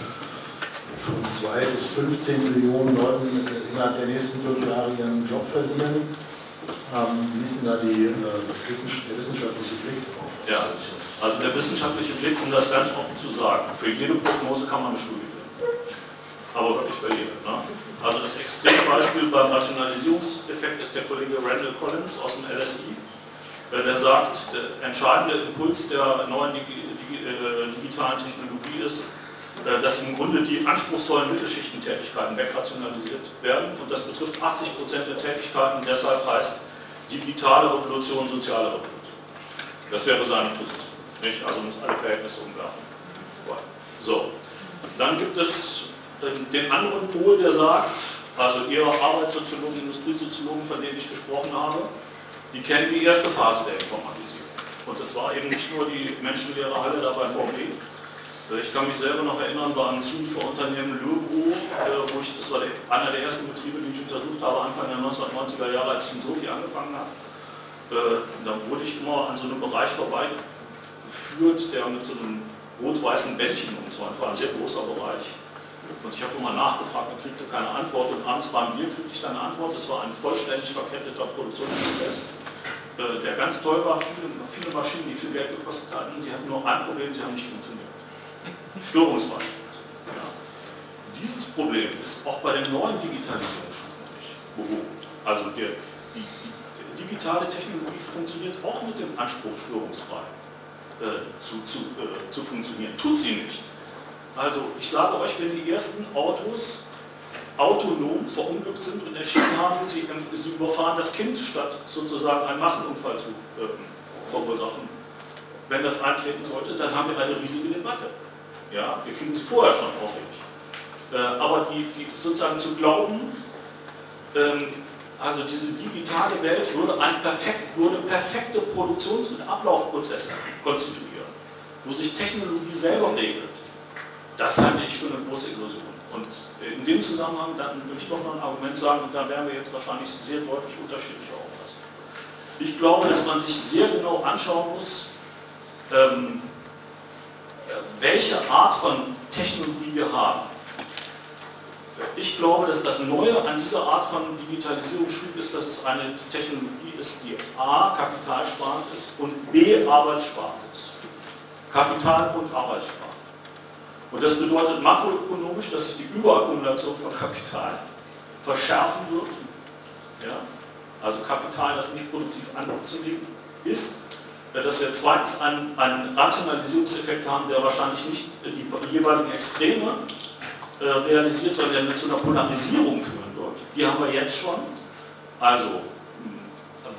von 2 bis 15 Millionen Leuten innerhalb der nächsten fünf Jahre ihren Job verlieren. Ähm, wie ist denn da die, äh, der wissenschaftliche Blick drauf?
Ja. Also der wissenschaftliche Blick, um das ganz offen zu sagen, für jede Prognose kann man eine Studie aber wirklich für. Ne? Also das Extrembeispiel beim Rationalisierungseffekt ist der Kollege Randall Collins aus dem LSI, der sagt, der entscheidende Impuls der neuen äh, digitalen Technologie ist, äh, dass im Grunde die anspruchsvollen Mittelschichtentätigkeiten wegrationalisiert werden und das betrifft 80 Prozent der Tätigkeiten, deshalb heißt digitale Revolution soziale Revolution. Das wäre seine Position. Nicht? Also uns alle Verhältnisse umwerfen. So, dann gibt es den anderen Pol, der sagt, also ihr Arbeitssoziologen, Industriesoziologen, von denen ich gesprochen habe, die kennen die erste Phase der Informatisierung. Und das war eben nicht nur die menschenleere Halle da bei VW. Ich kann mich selber noch erinnern, bei einem Zulieferunternehmen Löbro, äh, wo ich, das war einer der ersten Betriebe, die ich untersucht habe, Anfang der 1990er Jahre, als ich in Sophie angefangen habe. Äh, da wurde ich immer an so einem Bereich vorbeigeführt, der mit so einem rot-weißen Bändchen umzäunt war, ein sehr großer Bereich. Und ich habe immer nachgefragt und kriegte keine Antwort. Und abends beim Bier kriegte ich dann eine Antwort. Es war ein vollständig verketteter Produktionsprozess, äh, der ganz toll war. Viele, viele Maschinen, die viel Geld gekostet hatten, die hatten nur ein Problem, sie haben nicht funktioniert. Störungsfrei. Ja. Dieses Problem ist auch bei den neuen Digitalisierungsstufen nicht behoben. Also der, die, die, digitale Technologie funktioniert auch mit dem Anspruch, störungsfrei äh, zu, zu, äh, zu funktionieren. Tut sie nicht. Also ich sage euch, wenn die ersten Autos autonom verunglückt sind und entschieden haben, sie, sie überfahren das Kind, statt sozusagen einen Massenunfall zu äh, verursachen, wenn das eintreten sollte, dann haben wir eine riesige Debatte. Ja, wir kriegen sie vorher schon aufwendig. Äh, aber die, die, sozusagen zu glauben, ähm, also diese digitale Welt würde, ein perfekt, würde perfekte Produktions- und Ablaufprozesse konstituieren, wo sich Technologie selber regelt das halte ich für eine große Illusion. Und in dem Zusammenhang, dann will ich doch noch ein Argument sagen, und da werden wir jetzt wahrscheinlich sehr deutlich unterschiedlicher auffassen. Ich glaube, dass man sich sehr genau anschauen muss, ähm, welche Art von Technologie wir haben. Ich glaube, dass das Neue an dieser Art von Digitalisierungsschub ist, dass es eine Technologie ist, die A, kapitalsparend ist und B, arbeitssparend ist. Kapital und arbeitssparend. Und das bedeutet makroökonomisch, dass sich die Überakkumulation von Kapital verschärfen wird. Ja? Also Kapital, das nicht produktiv anzulegen ist. Dass wir zweitens einen, einen Rationalisierungseffekt haben, der wahrscheinlich nicht die jeweiligen Extreme äh, realisiert, sondern der zu einer Polarisierung führen wird. Die haben wir jetzt schon. Also hm,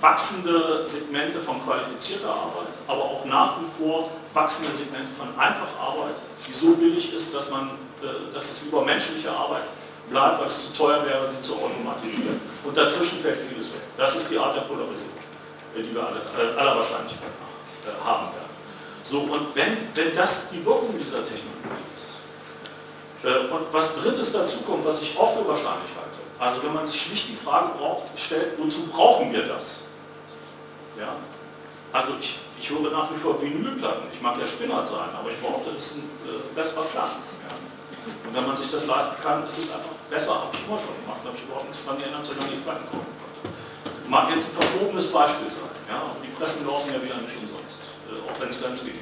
wachsende Segmente von qualifizierter Arbeit, aber auch nach wie vor wachsende Segmente von einfacher Arbeit die so billig ist, dass, man, äh, dass es lieber menschliche Arbeit bleibt, weil es zu teuer wäre, sie zu automatisieren. Und dazwischen fällt vieles weg. Das ist die Art der Polarisierung, äh, die wir alle, äh, aller Wahrscheinlichkeit nach haben werden. So, und wenn, wenn das die Wirkung dieser Technologie ist, und was Drittes dazu kommt, was ich auch für wahrscheinlich halte, also wenn man sich schlicht die Frage braucht, stellt, wozu brauchen wir das? Ja? Also ich, ich höre nach wie vor Vinylplatten. Ich mag ja Spinnert sein, aber ich behaupte, das ein äh, besserer Klang. Ja. Und wenn man sich das leisten kann, ist es einfach besser. Habe ich immer schon gemacht. Habe ich überhaupt nichts daran geändert, solange ich Platten kaufen konnte. Mag jetzt ein verschobenes Beispiel sein. Ja. Und die Pressen laufen ja wieder nicht umsonst, äh, auch wenn es ganz geht.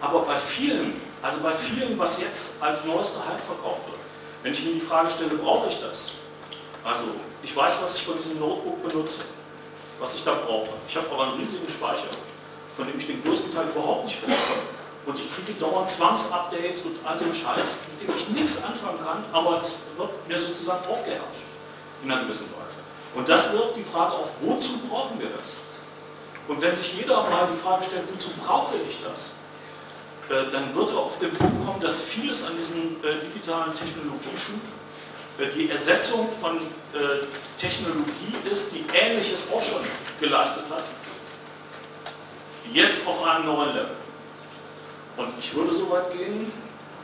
Aber bei vielen, also bei vielen, was jetzt als neuester Hype verkauft wird, wenn ich mir die Frage stelle, brauche ich das? Also ich weiß, was ich von diesem Notebook benutze, was ich da brauche. Ich habe aber einen riesigen Speicher von dem ich den größten Teil überhaupt nicht brauche. Und ich kriege dauernd Zwangsupdates und all so einen Scheiß, mit dem ich nichts anfangen kann, aber es wird mir sozusagen aufgeherrscht. In einer gewissen Weise. Und das wirft die Frage auf, wozu brauchen wir das? Und wenn sich jeder mal die Frage stellt, wozu brauche ich das? Äh, dann wird er auf den Punkt kommen, dass vieles an diesem äh, digitalen Technologieschub die Ersetzung von äh, Technologie ist, die Ähnliches auch schon geleistet hat, jetzt auf einem neuen Level. Und ich würde so weit gehen,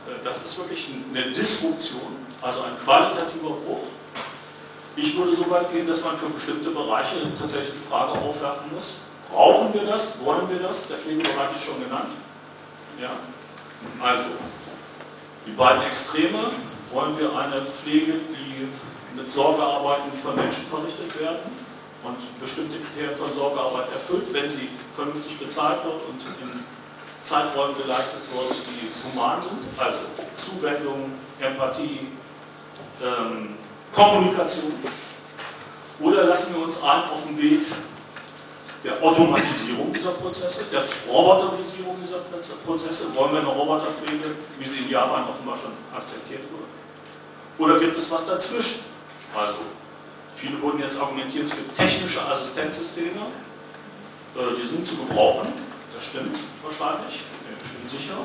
äh, das ist wirklich eine Disruption, also ein qualitativer Bruch. Ich würde so weit gehen, dass man für bestimmte Bereiche tatsächlich die Frage aufwerfen muss, brauchen wir das, wollen wir das? Der Pflegebereich ist schon genannt. Ja? Also, die beiden Extreme, wollen wir eine Pflege, die mit Sorgearbeiten, von Menschen verrichtet werden und bestimmte Kriterien von Sorgearbeit erfüllt, wenn sie vernünftig bezahlt wird und in Zeiträumen geleistet wird, die human sind, also Zuwendung, Empathie, ähm, Kommunikation. Oder lassen wir uns ein auf den Weg der Automatisierung dieser Prozesse, der Roboterisierung dieser Prozesse? Wollen wir eine Roboterpflege, wie sie in Japan offenbar schon akzeptiert wird? Oder gibt es was dazwischen? Also, viele würden jetzt argumentieren, es gibt technische Assistenzsysteme, äh, die sind zu gebrauchen. Das stimmt wahrscheinlich, stimmt sicher.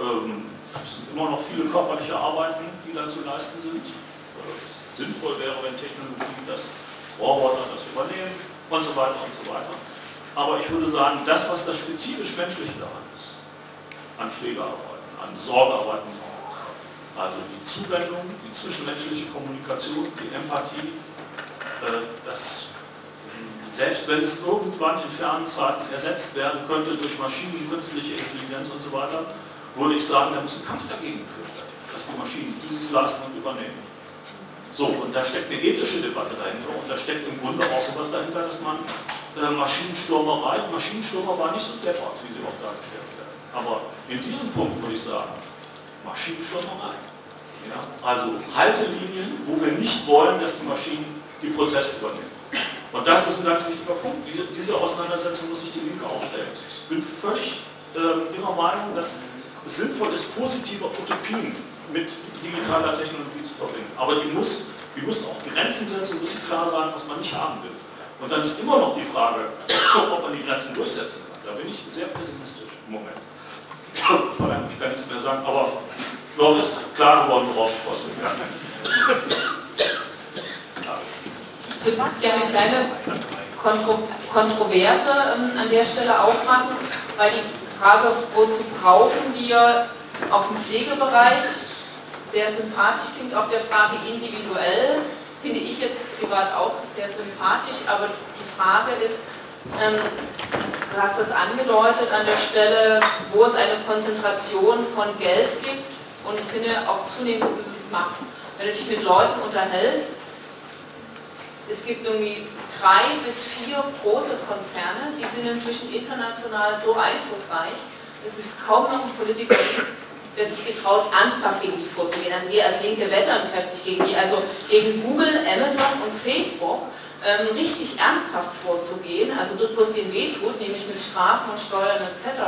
Ähm, es sind immer noch viele körperliche Arbeiten, die da zu leisten sind. Äh, sinnvoll wäre, wenn Technologien das Roboter das übernehmen und so weiter und so weiter. Aber ich würde sagen, das, was das spezifisch menschliche daran ist, an Pflegearbeiten, an Sorgearbeiten, also die Zuwendung, die zwischenmenschliche Kommunikation, die Empathie, äh, das selbst wenn es irgendwann in fernen Zeiten ersetzt werden könnte durch Maschinen, künstliche Intelligenz und so weiter, würde ich sagen, da muss ein Kampf dagegen geführt werden, dass die Maschinen dieses leisten und übernehmen. So, und da steckt eine ethische Debatte dahinter und da steckt im Grunde auch sowas dahinter, dass man äh, Maschinenstürmerei, Maschinenstürmer war nicht so deppert, wie sie oft dargestellt werden. Aber in diesem Punkt würde ich sagen, Maschinenstürmerei. Ja? Also Haltelinien, wo wir nicht wollen, dass die Maschinen die Prozesse übernehmen. Und das ist ein ganz wichtiger Punkt. Diese Auseinandersetzung muss sich die Linke auch stellen. Ich bin völlig äh, ihrer Meinung, dass es sinnvoll ist, positive Utopien mit digitaler Technologie zu verbinden. Aber die muss, die muss auch Grenzen setzen, muss klar sein, was man nicht haben will. Und dann ist immer noch die Frage, ob man die Grenzen durchsetzen kann. Da bin ich sehr pessimistisch im Moment. Ich kann nichts mehr sagen, aber ich glaube, es ist klar geworden, worauf ich was will.
Ich würde gerne eine kleine Kontro Kontroverse ähm, an der Stelle aufmachen, weil die Frage, wozu brauchen wir auf dem Pflegebereich sehr sympathisch klingt auf der Frage individuell, finde ich jetzt privat auch sehr sympathisch, aber die Frage ist, ähm, du hast das angedeutet an der Stelle, wo es eine Konzentration von Geld gibt und ich finde auch zunehmend macht. Wenn du dich mit Leuten unterhältst, es gibt irgendwie drei bis vier große Konzerne, die sind inzwischen international so einflussreich, dass es kaum noch einen Politiker gibt, der sich getraut, ernsthaft gegen die vorzugehen. Also wir als Linke wettern kräftig gegen die, also gegen Google, Amazon und Facebook ähm, richtig ernsthaft vorzugehen, also dort, wo es denen wehtut, nämlich mit Strafen und Steuern etc.,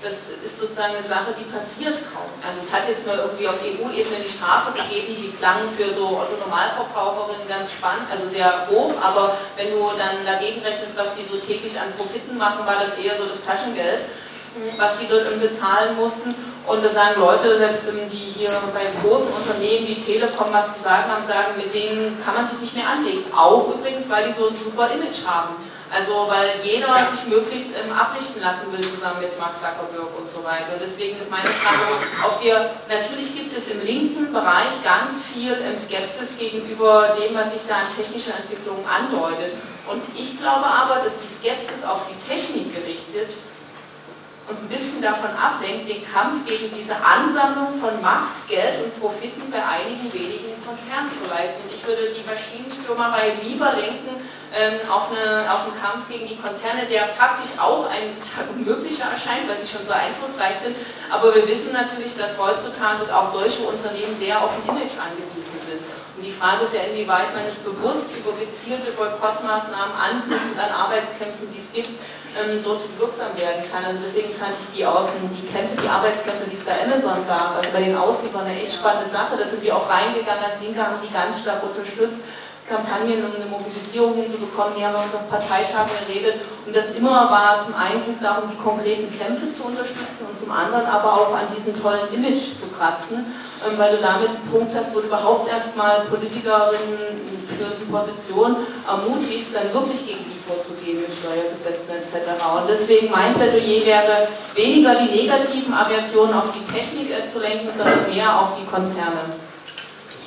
das ist sozusagen eine Sache, die passiert kaum. Also es hat jetzt mal irgendwie auf EU-Ebene die Strafe gegeben, die klang für so Otto-Normalverbraucherinnen ganz spannend, also sehr hoch, aber wenn du dann dagegen rechnest, was die so täglich an Profiten machen, war das eher so das Taschengeld was die dort bezahlen mussten. Und da sagen Leute, selbst die hier bei großen Unternehmen wie Telekom was zu sagen haben, sagen, mit denen kann man sich nicht mehr anlegen. Auch übrigens, weil die so ein super Image haben. Also weil jeder sich möglichst ähm, ablichten lassen will, zusammen mit Mark Zuckerberg und so weiter. Und deswegen ist meine Frage, ob wir, natürlich gibt es im linken Bereich ganz viel ähm, Skepsis gegenüber dem, was sich da an technischen Entwicklungen andeutet. Und ich glaube aber, dass die Skepsis auf die Technik gerichtet uns ein bisschen davon ablenkt, den Kampf gegen diese Ansammlung von Macht, Geld und Profiten bei einigen wenigen Konzernen zu leisten. Und ich würde die Maschinenstürmerei lieber lenken ähm, auf, eine, auf einen Kampf gegen die Konzerne, der praktisch auch ein unmöglicher erscheint, weil sie schon so einflussreich sind. Aber wir wissen natürlich, dass heutzutage auch solche Unternehmen sehr auf ein Image angewiesen sind. Und die Frage ist ja, inwieweit man nicht bewusst über gezielte Boykottmaßnahmen anknüpfend an Arbeitskämpfen, die es gibt, ähm, dort wirksam werden kann. Also deswegen fand ich die Außen, die Kämpfe, die Arbeitskämpfe, die es bei Amazon gab, also bei den Ausliefern eine echt spannende Sache. Da sind wir auch reingegangen als Linke, haben die ganz stark unterstützt. Kampagnen und eine Mobilisierung hinzubekommen. Hier haben wir uns auf Parteitagen geredet und das immer war zum einen ging es darum, die konkreten Kämpfe zu unterstützen und zum anderen aber auch an diesem tollen Image zu kratzen, ähm, weil du damit einen Punkt hast, wo du überhaupt erstmal Politikerinnen für die Position ermutigst, dann wirklich gegen die vorzugehen mit Steuergesetzen etc. Und deswegen mein Plädoyer wäre, weniger die negativen Aversionen auf die Technik äh, zu lenken, sondern mehr auf die Konzerne.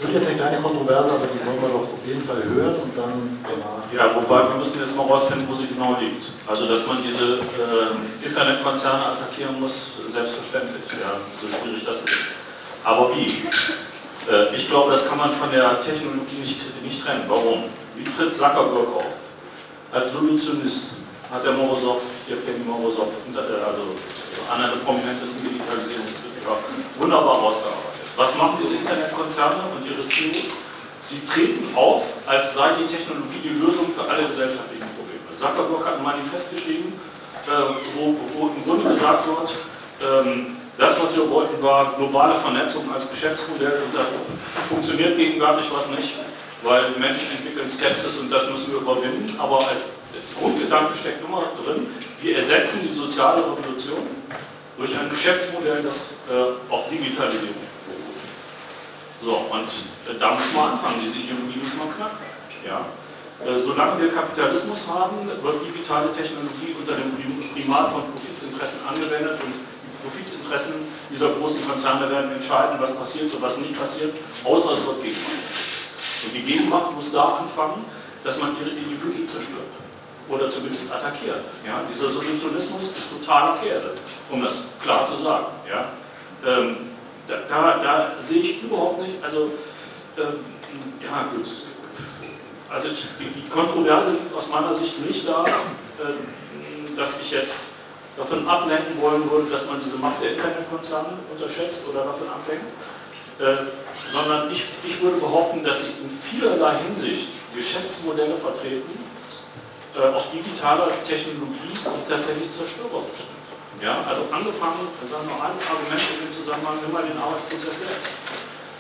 Wird jetzt eine kleine Kontroverse, aber die wollen wir doch auf jeden Fall hören und dann danach.
Ja, wobei wir müssen jetzt mal rausfinden, wo sie genau liegt. Also, dass man diese äh, Internetkonzerne attackieren muss, selbstverständlich. Ja, so schwierig das ist. Aber wie? Äh, ich glaube, das kann man von der Technologie nicht, nicht trennen. Warum? Wie tritt Zuckerberg auf? Als Solutionist hat der Morozov, Evgeny Morozov, äh, also einer der prominentesten Digitalisierungskritiker, wunderbar ausgearbeitet. Was machen diese Internetkonzerne und ihre CEOs? Sie treten auf, als sei die Technologie die Lösung für alle gesellschaftlichen Probleme. Zuckerberg hat ein Manifest geschrieben, äh, wo, wo, im Grunde gesagt wird, ähm, das, was wir wollten, war globale Vernetzung als Geschäftsmodell und da funktioniert gegenwärtig was nicht, weil Menschen entwickeln Skepsis und das müssen wir überwinden. Aber als Grundgedanke steckt immer drin, wir ersetzen die soziale Revolution durch ein Geschäftsmodell, das äh, auf Digitalisierung so, und äh, da müssen wir anfangen, diese Ideologie müssen wir knacken. Ja? Äh, solange wir Kapitalismus haben, wird digitale Technologie unter dem Primat von Profitinteressen angewendet und die Profitinteressen dieser großen Konzerne werden entscheiden, was passiert und was nicht passiert, außer es wird Gegenmacht. Und die Gegenmacht muss da anfangen, dass man ihre Ideologie zerstört oder zumindest attackiert. Ja? Dieser Solutionismus ist totaler Käse, um das klar zu sagen. Ja? Ähm, da, da, da, sehe ich überhaupt nicht, also ähm, ja gut, also die, die, Kontroverse liegt aus meiner Sicht nicht da, äh, dass ich jetzt davon ablenken wollen würde, dass man diese Macht der Internetkonzerne unterschätzt oder davon ablenkt, äh, sondern ich, ich würde behaupten, dass sie in vielerlei Hinsicht Geschäftsmodelle vertreten, äh, auf digitaler Technologie und tatsächlich zerstörerisch sind. Ja, also angefangen, sagen wir ein Argument in dem Zusammenhang, nimm mal den Arbeitsprozess selbst.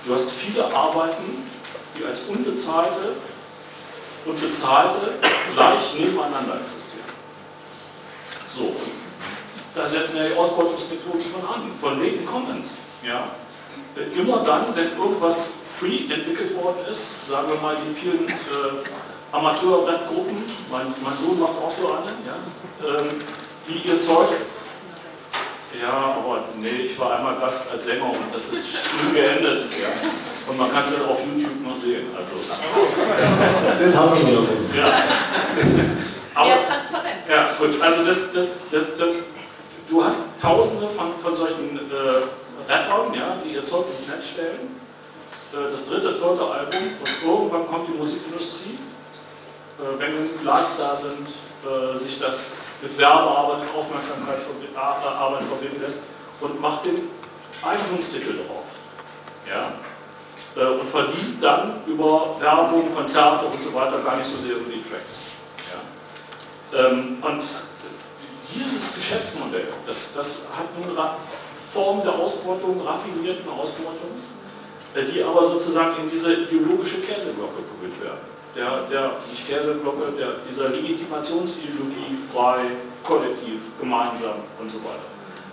Du hast viele Arbeiten, die als unbezahlte und bezahlte gleich nebeneinander existieren. So, da setzen ja die Ausbeutungsmethoden von an, von Latent Commons. Ja. Immer dann, wenn irgendwas free entwickelt worden ist, sagen wir mal die vielen äh, Amateur-Rap-Gruppen, mein, mein, Sohn macht auch so eine, ja, ähm, die ihr Zeug ja, aber nee, ich war einmal Gast als Sänger und das ist schlimm geendet. Ja. Und man kann es ja auf YouTube noch sehen. Also.
Das haben wir noch.
Ja. Aber, Mehr Transparenz.
Ja, gut, also das, das, das, das du hast tausende von, von solchen äh, Rappern, ja, die ihr Zeug ins Netz stellen. Äh, das dritte, vierte Album und irgendwann kommt die Musikindustrie, äh, wenn Likes da sind, äh, sich das mit Werbearbeit Aufmerksamkeit Arbeit verbinden lässt und macht den Eigentumstitel drauf. Ja? Äh, und verdient dann über Werbung, Konzerte und so weiter gar nicht so sehr über die Tracks. Ja? Ähm, und dieses Geschäftsmodell, das, das hat nun Form der Ausbeutung, raffinierten Ausbeutung, äh, die aber sozusagen in diese ideologische Käseglocke berührt werden der, der nicht Käseglocke, der, dieser Legitimationsideologie frei, kollektiv, gemeinsam und so weiter.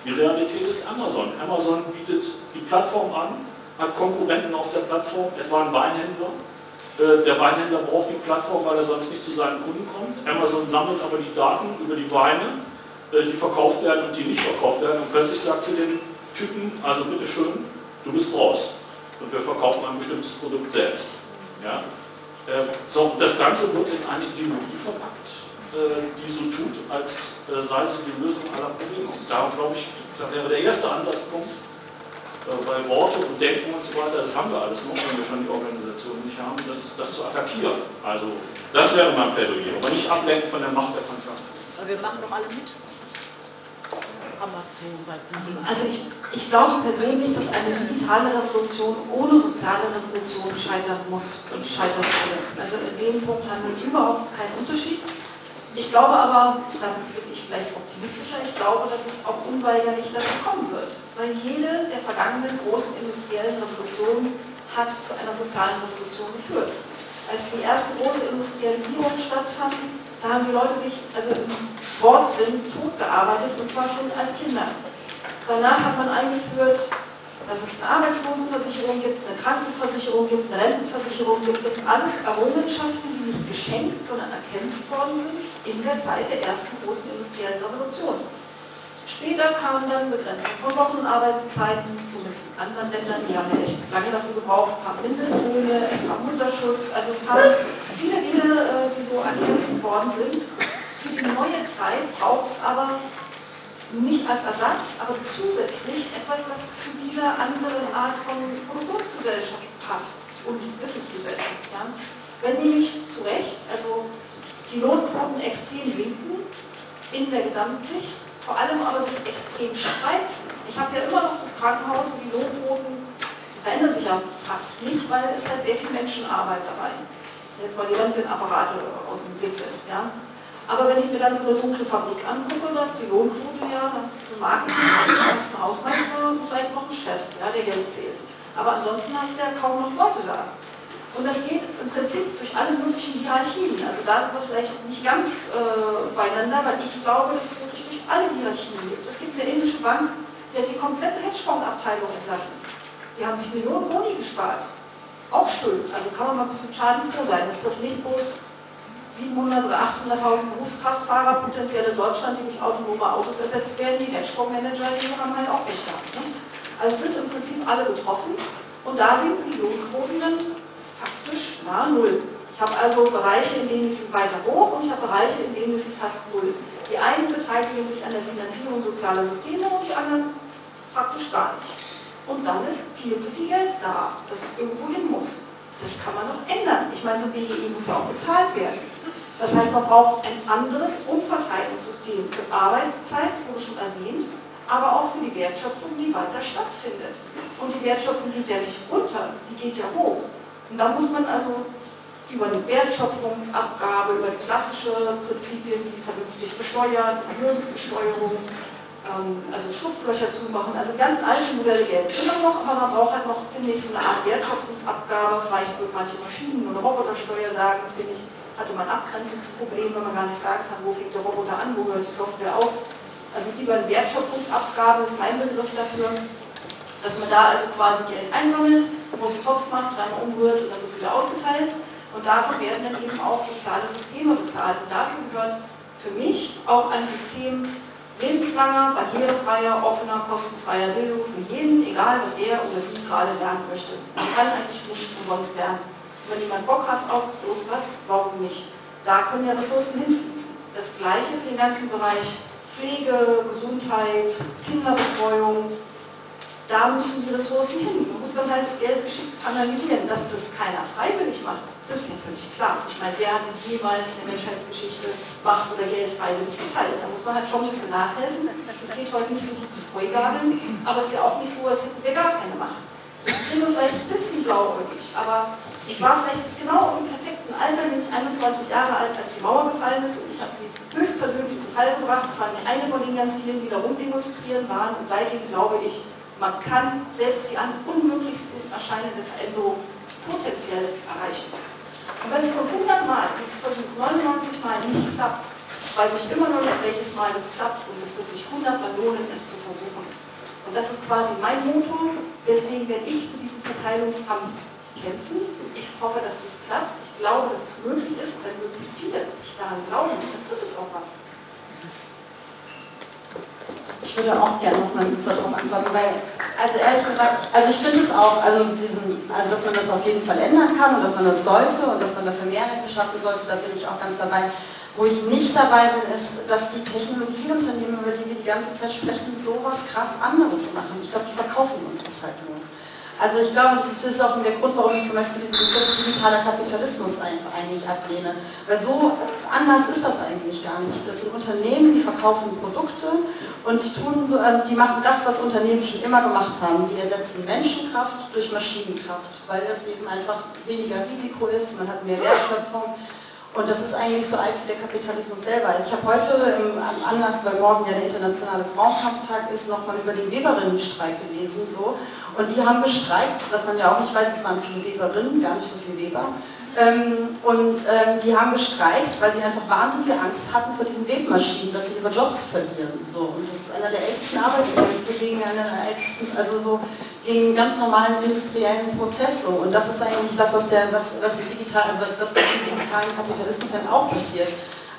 Die Realität ist Amazon. Amazon bietet die Plattform an, hat Konkurrenten auf der Plattform, etwa einen Weinhändler. Äh, der Weinhändler braucht die Plattform, weil er sonst nicht zu seinen Kunden kommt. Amazon sammelt aber die Daten über die Weine, äh, die verkauft werden und die nicht verkauft werden. Und plötzlich sagt sie den Typen, also bitteschön, du bist raus. Und wir verkaufen ein bestimmtes Produkt selbst. Ja? Ähm, so, das Ganze wird in eine Ideologie verpackt, äh, die so tut, als äh, sei sie die Lösung aller Probleme. Und da glaube ich, da wäre der erste Ansatzpunkt, äh, bei Worte und Denken und so weiter, das haben wir alles noch, wenn wir schon die Organisation nicht haben, das, das zu attackieren. Also, das wäre mein Plädoyer, aber nicht ablenken von der Macht der Konzerne.
Aber wir machen doch alle mit. Also ich, ich glaube persönlich, dass eine digitale Revolution ohne soziale Revolution scheitern muss und scheitern würde. Also in dem Punkt haben wir überhaupt keinen Unterschied. Ich glaube aber, da bin ich vielleicht optimistischer, ich glaube, dass es auch unweigerlich dazu kommen wird. Weil jede der vergangenen großen industriellen Revolutionen hat zu einer sozialen Revolution geführt. als die erste große Industrialisierung stattfand, da haben die Leute sich also im Wortsinn totgearbeitet und zwar schon als Kinder. Danach hat man eingeführt, dass es eine Arbeitslosenversicherung gibt, eine Krankenversicherung gibt, eine Rentenversicherung gibt. Das sind alles Errungenschaften, die nicht geschenkt, sondern erkämpft worden sind in der Zeit der ersten großen industriellen Revolution. Später kam dann Begrenzung von Wochenarbeitszeiten, zumindest in anderen Ländern, die haben ja echt lange dafür gebraucht, kam Mindestlöhne, es kam Mutterschutz, also es kamen viele Dinge, äh, die so erkämpft worden sind. Für die neue Zeit braucht es aber nicht als Ersatz, aber zusätzlich etwas, das zu dieser anderen Art von Produktionsgesellschaft passt und Wissensgesellschaft. Ja. Wenn nämlich zu Recht, also die Lohnquoten extrem sinken in der Gesamtsicht, vor allem aber sich extrem spreizen. Ich habe ja immer noch das Krankenhaus, wo die Lohnquoten verändern sich ja fast nicht, weil es halt sehr viel Menschenarbeit dabei. Jetzt mal die Röntgenapparate aus dem Blick lässt, ja. Aber wenn ich mir dann so eine dunkle Fabrik angucke, da ist die Lohnquote ja, dann ist zum Marketing hast einen Hausmeister und vielleicht noch einen Chef, ja, der Geld zählt. Aber ansonsten hast du ja kaum noch Leute da. Und das geht im Prinzip durch alle möglichen Hierarchien. Also da sind wir vielleicht nicht ganz äh, beieinander, weil ich glaube, dass es wirklich alle Hierarchien gibt. Es gibt eine indische Bank, die hat die komplette Hedgefondsabteilung entlassen. Die haben sich Millionen Boni gespart. Auch schön. Also kann man mal ein bisschen schadenfroh sein. Es trifft nicht bloß 700 oder 800.000 Berufskraftfahrer potenziell in Deutschland, die durch autonome Autos ersetzt werden. Die Hedgefondsmanager, die haben halt auch nicht gehabt. Ne? Also sind im Prinzip alle betroffen. Und da sind die Lohnquoten dann faktisch nahe Null. Ich habe also Bereiche, in denen ich sie weiter hoch und ich habe Bereiche, in denen ich sie fast Null. Die einen beteiligen sich an der Finanzierung sozialer Systeme und die anderen praktisch gar nicht. Und dann ist viel zu viel Geld da, das irgendwo hin muss. Das kann man noch ändern. Ich meine, so ein BGE muss ja auch bezahlt werden. Das heißt, man braucht ein anderes Umverteilungssystem für Arbeitszeit, das wurde schon erwähnt, aber auch für die Wertschöpfung, die weiter stattfindet. Und die Wertschöpfung geht ja nicht runter, die geht ja hoch. Und da muss man also über eine Wertschöpfungsabgabe, über klassische Prinzipien wie vernünftig besteuern, Vermögensbesteuerung, ähm, also Schlupflöcher zumachen. Also ganz alte Modelle gelten immer noch, aber man braucht halt noch, finde ich, so eine Art Wertschöpfungsabgabe. Vielleicht würden manche Maschinen oder Robotersteuer sagen, das finde ich, hatte man Abgrenzungsproblem, wenn man gar nicht sagen kann, wo fängt der Roboter an, wo hört die Software auf. Also lieber eine Wertschöpfungsabgabe ist mein Begriff dafür, dass man da also quasi Geld einsammelt großen Topf macht, dreimal umrührt und dann wird es wieder ausgeteilt. Und davon werden dann eben auch soziale Systeme bezahlt. Und dafür gehört für mich auch ein System lebenslanger, barrierefreier, offener, kostenfreier Bildung für jeden, egal was er oder sie gerade lernen möchte. Man kann eigentlich nicht umsonst lernen. Wenn jemand Bock hat auf irgendwas, warum nicht? Da können ja Ressourcen hinfließen. Das gleiche für den ganzen Bereich Pflege, Gesundheit, Kinderbetreuung, da müssen die Ressourcen hin. Man muss dann halt das Geld geschickt analysieren. Dass das keiner freiwillig macht, das ist ja völlig klar. Ich meine, wer hat denn jemals in der Menschheitsgeschichte Macht oder Geld freiwillig geteilt? Da muss man halt schon ein bisschen nachhelfen. Das geht heute nicht so gut mit Heugadeln, aber es ist ja auch nicht so, als hätten wir gar keine Macht. Ich klinge vielleicht ein bisschen blauäugig, aber ich war vielleicht genau im perfekten Alter, nämlich 21 Jahre alt, als die Mauer gefallen ist und ich habe sie höchstpersönlich zu Fall gebracht. Ich war nicht eine von den ganz vielen, die da rumdemonstrieren waren und seitdem glaube ich, man kann selbst die an unmöglichsten erscheinende Veränderung potenziell erreichen. Und wenn es von 100 Mal, ich es versuche, 99 Mal nicht klappt, weiß ich immer noch nicht, welches Mal es klappt und es wird sich 100 Mal lohnen, es zu versuchen. Und das ist quasi mein Motto, deswegen werde ich für diesen Verteilungskampf kämpfen. Ich hoffe, dass das klappt. Ich glaube, dass es möglich ist, wenn möglichst viele daran glauben, dann wird es auch was.
Ich würde auch gerne noch mal darauf antworten, weil, also ehrlich gesagt, also ich finde es auch, also diesen, also dass man das auf jeden Fall ändern kann und dass man das sollte und dass man dafür Mehrheit geschaffen sollte, da bin ich auch ganz dabei. Wo ich nicht dabei bin, ist, dass die Technologieunternehmen, über die wir die ganze Zeit sprechen, sowas krass anderes machen. Ich glaube, die verkaufen uns das halt nur. Also ich glaube, das ist auch der Grund, warum ich zum Beispiel diesen Begriff digitaler Kapitalismus eigentlich ablehne. Weil so anders ist das eigentlich gar nicht. Das sind Unternehmen, die verkaufen Produkte und die tun so, äh, die machen das, was Unternehmen schon immer gemacht haben. Die ersetzen Menschenkraft durch Maschinenkraft, weil das eben einfach weniger Risiko ist, man hat mehr Wertschöpfung. Und das ist eigentlich so alt wie der Kapitalismus selber. Also ich habe heute im Anlass, weil morgen ja der internationale Frauenkampftag ist, nochmal über den Weberinnenstreik gelesen. So. Und die haben gestreikt, was man ja auch nicht weiß, es waren viele Weberinnen, gar nicht so viele Weber. Ähm, und ähm, die haben gestreikt, weil sie einfach wahnsinnige Angst hatten vor diesen Webmaschinen, dass sie ihre Jobs verlieren. So. Und das ist einer der ältesten Arbeitskämpfe gegen einer der ältesten, also so gegen einen ganz normalen industriellen Prozess. So. Und das ist eigentlich das, was der, was, was digital, also was, das, was im digitalen Kapitalismus dann auch passiert.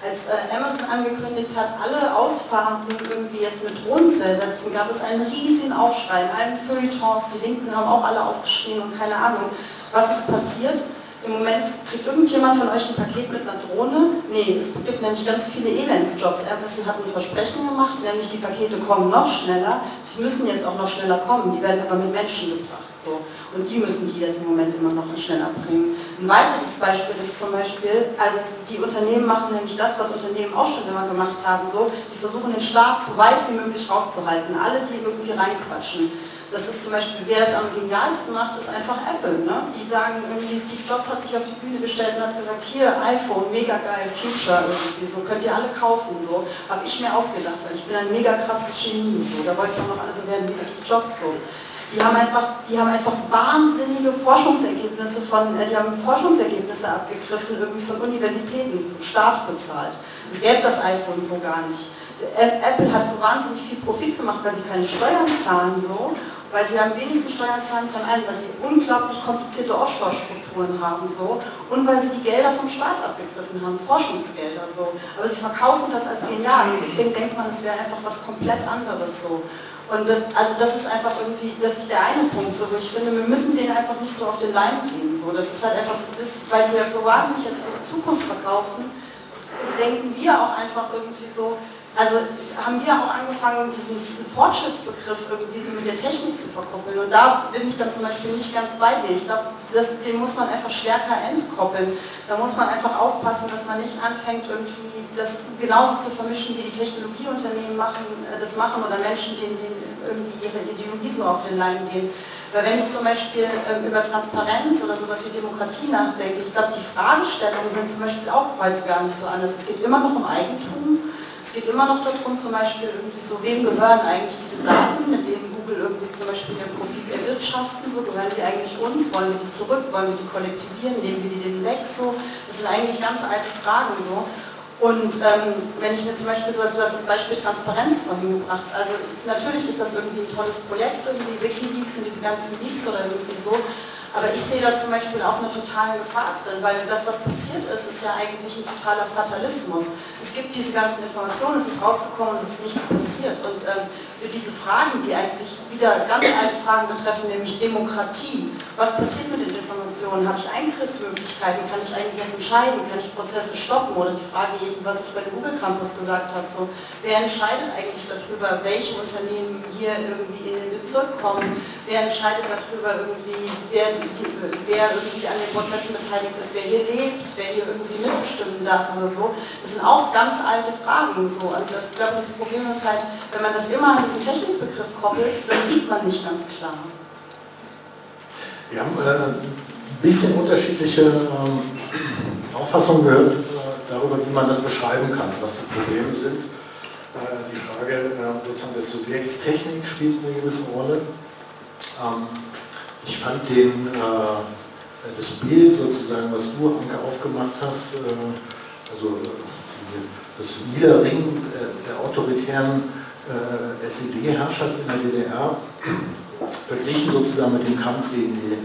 Als äh, Amazon angekündigt hat, alle Ausfahrten irgendwie jetzt mit Drohnen zu ersetzen, gab es einen riesigen Aufschrei in allen Feuilletons. Die Linken haben auch alle aufgeschrien und keine Ahnung, was ist passiert. Im Moment kriegt irgendjemand von euch ein Paket mit einer Drohne? Nee, es gibt nämlich ganz viele Elendsjobs. Amazon hat ein Versprechen gemacht, nämlich die Pakete kommen noch schneller. Sie müssen jetzt auch noch schneller kommen, die werden aber mit Menschen gebracht. So. Und die müssen die jetzt im Moment immer noch schneller bringen. Ein weiteres Beispiel ist zum Beispiel, also die Unternehmen machen nämlich das, was Unternehmen auch schon immer gemacht haben, so, die versuchen den Staat so weit wie möglich rauszuhalten. Alle, die irgendwie reinquatschen. Das ist zum Beispiel, wer es am genialsten macht, ist einfach Apple. Ne? Die sagen irgendwie, Steve Jobs hat sich auf die Bühne gestellt und hat gesagt, hier iPhone, mega geil, Future irgendwie so, könnt ihr alle kaufen. So habe ich mir ausgedacht, weil ich bin ein mega krasses Genie. So, da wollten wir noch alle so werden wie Steve Jobs so. Die haben einfach, die haben einfach wahnsinnige Forschungsergebnisse von, äh, die haben Forschungsergebnisse abgegriffen, irgendwie von Universitäten, vom Staat bezahlt. Es gäbe das iPhone so gar nicht. Apple hat so wahnsinnig viel Profit gemacht, weil sie keine Steuern zahlen so weil sie am wenigsten Steuern zahlen von allen, weil sie unglaublich komplizierte Offshore-Strukturen haben so und weil sie die Gelder vom Staat abgegriffen haben, Forschungsgelder so. Aber sie verkaufen das als genial und deswegen denkt man, es wäre einfach was komplett anderes so. Und das, also das ist einfach irgendwie, das ist der eine Punkt, so, wo ich finde, wir müssen denen einfach nicht so auf den Leim gehen. So. Das ist halt einfach so, das, weil die das so wahnsinnig als für die Zukunft verkaufen, denken wir auch einfach irgendwie so, also haben wir auch angefangen, diesen Fortschrittsbegriff irgendwie so mit der Technik zu verkoppeln. Und da bin ich dann zum Beispiel nicht ganz bei dir. Ich glaube, den muss man einfach stärker entkoppeln. Da muss man einfach aufpassen, dass man nicht anfängt, irgendwie das genauso zu vermischen, wie die Technologieunternehmen machen, äh, das machen oder Menschen, denen, denen irgendwie ihre Ideologie so auf den Leim gehen. Weil wenn ich zum Beispiel ähm, über Transparenz oder sowas wie Demokratie nachdenke, ich glaube, die Fragestellungen sind zum Beispiel auch heute gar nicht so anders. Es geht immer noch um Eigentum. Es geht immer noch darum, zum Beispiel irgendwie so, wem gehören eigentlich diese Daten, mit denen Google irgendwie zum Beispiel den Profit erwirtschaften, so gehören die eigentlich uns, wollen wir die zurück, wollen wir die kollektivieren, nehmen wir die denen weg, so. Das sind eigentlich ganz alte Fragen so. Und ähm, wenn ich mir zum Beispiel sowas, du hast das Beispiel Transparenz vorhin gebracht, also natürlich ist das irgendwie ein tolles Projekt, irgendwie Wikileaks und diese ganzen Leaks oder irgendwie so, aber ich sehe da zum Beispiel auch eine totale Gefahr drin, weil das, was passiert ist, ist ja eigentlich ein totaler Fatalismus. Es gibt diese ganzen Informationen, es ist rausgekommen, es ist nichts passiert. Und ähm, für diese Fragen, die eigentlich wieder ganz alte Fragen betreffen, nämlich Demokratie, was passiert mit den Informationen? Habe ich Eingriffsmöglichkeiten? Kann ich eigentlich erst entscheiden? Kann ich Prozesse stoppen? Oder die Frage eben, was ich bei dem Google Campus gesagt habe, so, wer entscheidet eigentlich darüber, welche Unternehmen hier irgendwie in den Bezirk kommen? Wer entscheidet darüber irgendwie, wer wer irgendwie an den Prozessen beteiligt ist, wer hier lebt, wer hier irgendwie mitbestimmen darf oder so. Das sind auch ganz alte Fragen so. Und das, ich glaube, das Problem ist halt, wenn man das immer an diesen Technikbegriff koppelt, dann sieht man nicht ganz klar.
Wir haben äh, ein bisschen unterschiedliche ähm, Auffassungen gehört äh, darüber, wie man das beschreiben kann, was die Probleme sind. Äh, die Frage äh, sozusagen des Subjekts Technik spielt eine gewisse Rolle. Ähm, ich fand den, äh, das Bild sozusagen, was du, Anke, aufgemacht hast, äh, also äh, das Niederringen äh, der autoritären äh, SED-Herrschaft in der DDR, verglichen sozusagen mit dem Kampf gegen die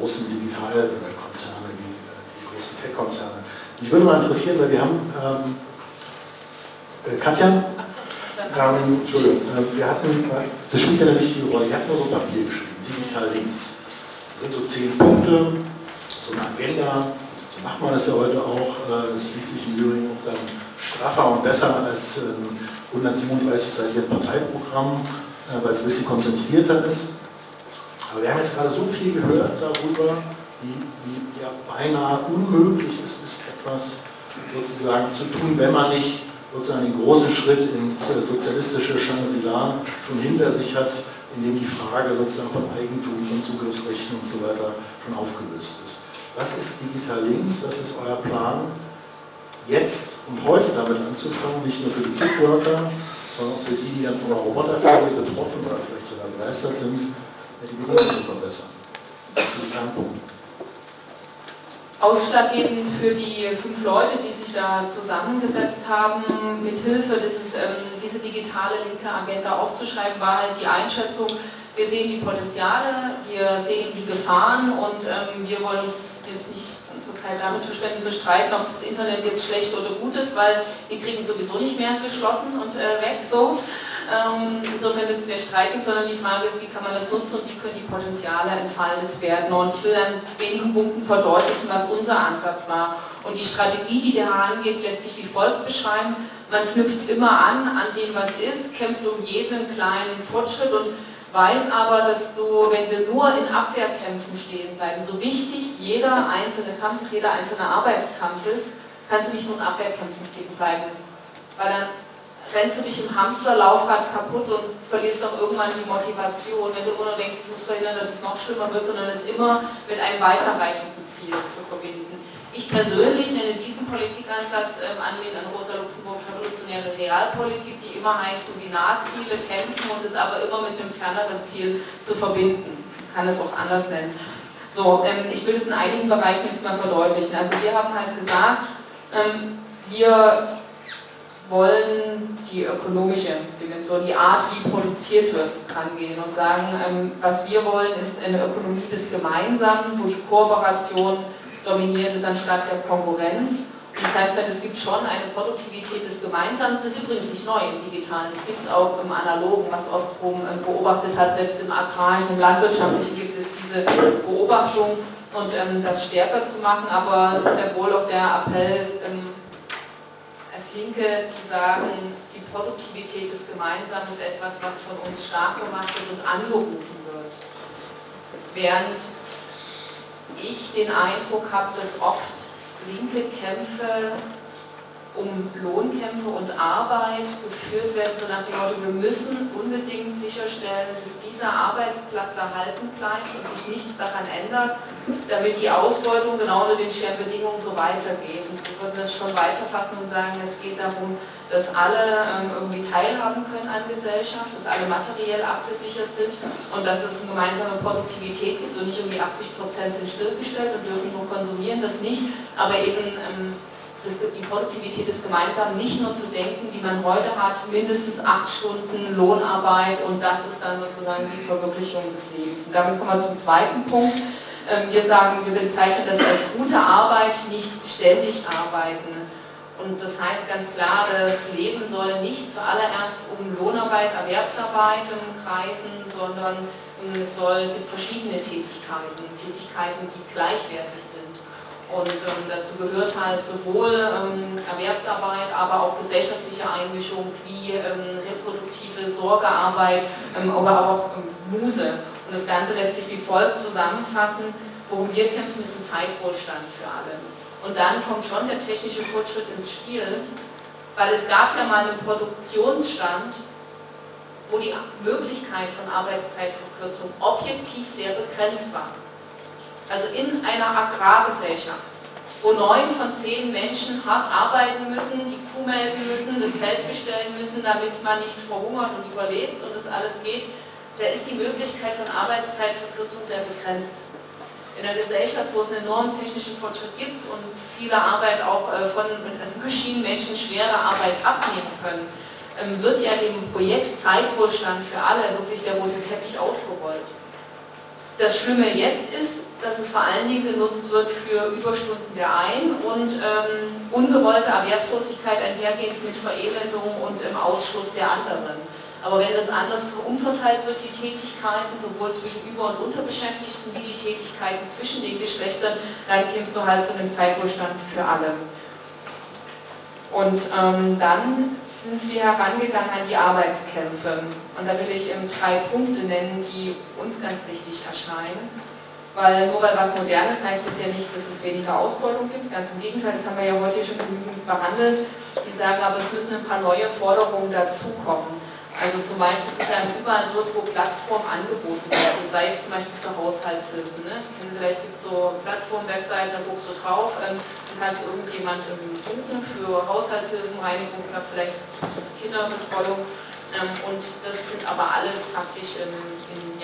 großen Digitalkonzerne, die, die großen Tech-Konzerne. Mich würde mal interessieren, weil wir haben, ähm, Katja, ähm, Entschuldigung, wir hatten, das spielt ja eine wichtige Rolle, ihr habt nur so Papier geschrieben digital links. Das sind so zehn Punkte, so eine Agenda. So macht man das ja heute auch. Äh, es liest sich im Übrigen auch dann straffer und besser als ein 137-seitiges Parteiprogramm, äh, weil es ein bisschen konzentrierter ist. Aber wir haben jetzt gerade so viel gehört darüber, wie, wie ja, beinahe unmöglich es ist, etwas sozusagen zu tun, wenn man nicht sozusagen den großen Schritt ins äh, sozialistische Shangri-La schon hinter sich hat, in dem die Frage sozusagen von Eigentum, von Zugriffsrechten und so weiter schon aufgelöst ist. Was ist Digital Links? Was ist euer Plan, jetzt und heute damit anzufangen, nicht nur für die Kickworker, sondern auch für die, die dann von der Roboterfrage betroffen oder vielleicht sogar begeistert sind, die Bedingungen zu verbessern? Das ist ein Punkt.
Ausschlaggebend für die fünf Leute, die sich da zusammengesetzt haben, mithilfe dieses, ähm, diese digitale linke Agenda aufzuschreiben, war halt die Einschätzung, wir sehen die Potenziale, wir sehen die Gefahren und ähm, wir wollen uns jetzt nicht unsere Zeit damit verschwenden, zu streiten, ob das Internet jetzt schlecht oder gut ist, weil die kriegen sowieso nicht mehr geschlossen und äh, weg so. Ähm, insofern ist der Streiten, sondern die Frage ist, wie kann man das nutzen und wie können die Potenziale entfaltet werden. Und ich will an wenigen Punkten verdeutlichen, was unser Ansatz war. Und die Strategie, die da angeht, lässt sich wie folgt beschreiben. Man knüpft immer an, an dem, was ist, kämpft um jeden kleinen Fortschritt und weiß aber, dass du, wenn wir nur in Abwehrkämpfen stehen bleiben, so wichtig jeder einzelne Kampf, jeder einzelne Arbeitskampf ist, kannst du nicht nur in Abwehrkämpfen stehen bleiben. Weil dann rennst du dich im Hamsterlaufrad kaputt und verlierst auch irgendwann die Motivation, wenn du immer denkst, ich muss verhindern, dass es noch schlimmer wird, sondern es immer mit einem weiterreichenden Ziel zu verbinden. Ich persönlich nenne diesen Politikansatz ähm, anlehnt an Rosa Luxemburg revolutionäre Realpolitik, die immer heißt, um die Nahziele kämpfen und es aber immer mit einem ferneren Ziel zu verbinden. Man kann es auch anders nennen. So, ähm, ich will es in einigen Bereichen jetzt mal verdeutlichen. Also wir haben halt gesagt, ähm, wir wollen die ökonomische Dimension, die Art, wie produziert wird, angehen und sagen, ähm, was wir wollen, ist eine Ökonomie des Gemeinsamen, wo die Kooperation dominiert ist anstatt der Konkurrenz. Und das heißt halt, es gibt schon eine Produktivität des Gemeinsamen. Das ist übrigens nicht neu im Digitalen. Das gibt es auch im Analogen, was Ostrom ähm, beobachtet hat. Selbst im Agrarischen, im Landwirtschaftlichen gibt es diese Beobachtung und ähm, das stärker zu machen. Aber sehr wohl auch der Appell, Linke zu sagen, die Produktivität des Gemeinsamen ist etwas, was von uns stark gemacht wird und angerufen wird. Während ich den Eindruck habe, dass oft linke Kämpfe um Lohnkämpfe und Arbeit geführt werden, so nach dem Motto, wir müssen unbedingt sicherstellen, dass dieser Arbeitsplatz erhalten bleibt und sich nichts daran ändert, damit die Ausbeutung genau unter den schweren Bedingungen so weitergeht. Und wir würden das schon weiterfassen und sagen, es geht darum, dass alle ähm, irgendwie teilhaben können an Gesellschaft, dass alle materiell abgesichert sind und dass es eine gemeinsame Produktivität gibt und nicht irgendwie 80 Prozent sind stillgestellt und dürfen nur konsumieren, das nicht, aber eben ähm, das, die Produktivität des Gemeinsamen nicht nur zu denken, wie man heute hat, mindestens acht Stunden Lohnarbeit und das ist dann sozusagen die Verwirklichung des Lebens. Und damit kommen wir zum zweiten Punkt. Ähm, wir sagen, wir bezeichnen das als gute Arbeit, nicht ständig arbeiten. Und das heißt ganz klar, das Leben soll nicht zuallererst um Lohnarbeit, Erwerbsarbeit kreisen, sondern es soll verschiedene Tätigkeiten, Tätigkeiten, die gleichwertig sind und ähm, dazu gehört halt sowohl ähm, Erwerbsarbeit, aber auch gesellschaftliche Einmischung wie ähm, reproduktive Sorgearbeit, ähm, aber auch ähm, Muse. Und das Ganze lässt sich wie folgt zusammenfassen. Worum wir kämpfen, ist ein Zeitwohlstand für alle. Und dann kommt schon der technische Fortschritt ins Spiel, weil es gab ja mal einen Produktionsstand, wo die Möglichkeit von Arbeitszeitverkürzung objektiv sehr begrenzt war also in einer Agrargesellschaft, wo neun von zehn Menschen hart arbeiten müssen, die Kuh melken müssen, das Feld bestellen müssen, damit man nicht verhungert und überlebt und das alles geht, da ist die Möglichkeit von Arbeitszeitverkürzung sehr begrenzt. In einer Gesellschaft, wo es einen enormen technischen Fortschritt gibt und viele Arbeit auch äh, von also Maschinen Menschen schwere Arbeit abnehmen können, ähm, wird ja dem Projekt Zeitwohlstand für alle wirklich der rote Teppich ausgerollt. Das Schlimme jetzt ist, dass es vor allen Dingen genutzt wird für Überstunden der einen und ähm, ungewollte Erwerbslosigkeit einhergehend mit Verelendung und im Ausschluss der anderen. Aber wenn das anders umverteilt wird, die Tätigkeiten, sowohl zwischen Über- und Unterbeschäftigten wie die Tätigkeiten zwischen den Geschlechtern, dann kämst du halt zu einem Zeitwohlstand für alle. Und ähm, dann sind wir herangegangen an die Arbeitskämpfe. Und da will ich ähm, drei Punkte nennen, die uns ganz wichtig erscheinen. Weil nur weil was modern ist, heißt das ja nicht, dass es weniger Ausbeutung gibt. Ganz im Gegenteil, das haben wir ja heute schon genügend behandelt. Die sagen aber, es müssen ein paar neue Forderungen dazukommen. Also zum Beispiel zu sagen, überall dort, wo Plattformen angeboten werden, sei es zum Beispiel für Haushaltshilfen. Ne? Vielleicht gibt es so Plattform-Webseiten, da guckst du drauf, ähm, dann kannst du irgendjemand ähm, buchen für Haushaltshilfen, Reinigungskraft, vielleicht für Kinderbetreuung. Ähm, und das sind aber alles praktisch in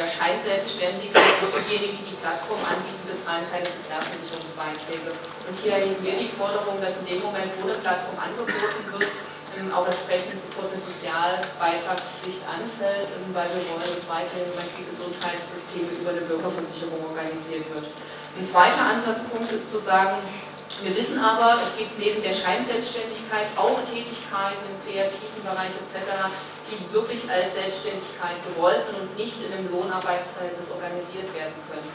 ja, Scheinselbstständige und diejenigen, die die Plattform anbieten, bezahlen keine Sozialversicherungsbeiträge. Und hier erheben wir die Forderung, dass in dem Moment, wo eine Plattform angeboten wird, ähm, auch entsprechend sofort eine Sozialbeitragspflicht anfällt, ähm, weil wir wollen, dass weiterhin die Gesundheitssysteme über eine Bürgerversicherung organisiert wird. Ein zweiter Ansatzpunkt ist zu sagen, wir wissen aber, es gibt neben der Scheinselbstständigkeit auch Tätigkeiten im kreativen Bereich etc., die wirklich als Selbstständigkeit gewollt sind und nicht in einem Lohnarbeitsverhältnis organisiert werden können.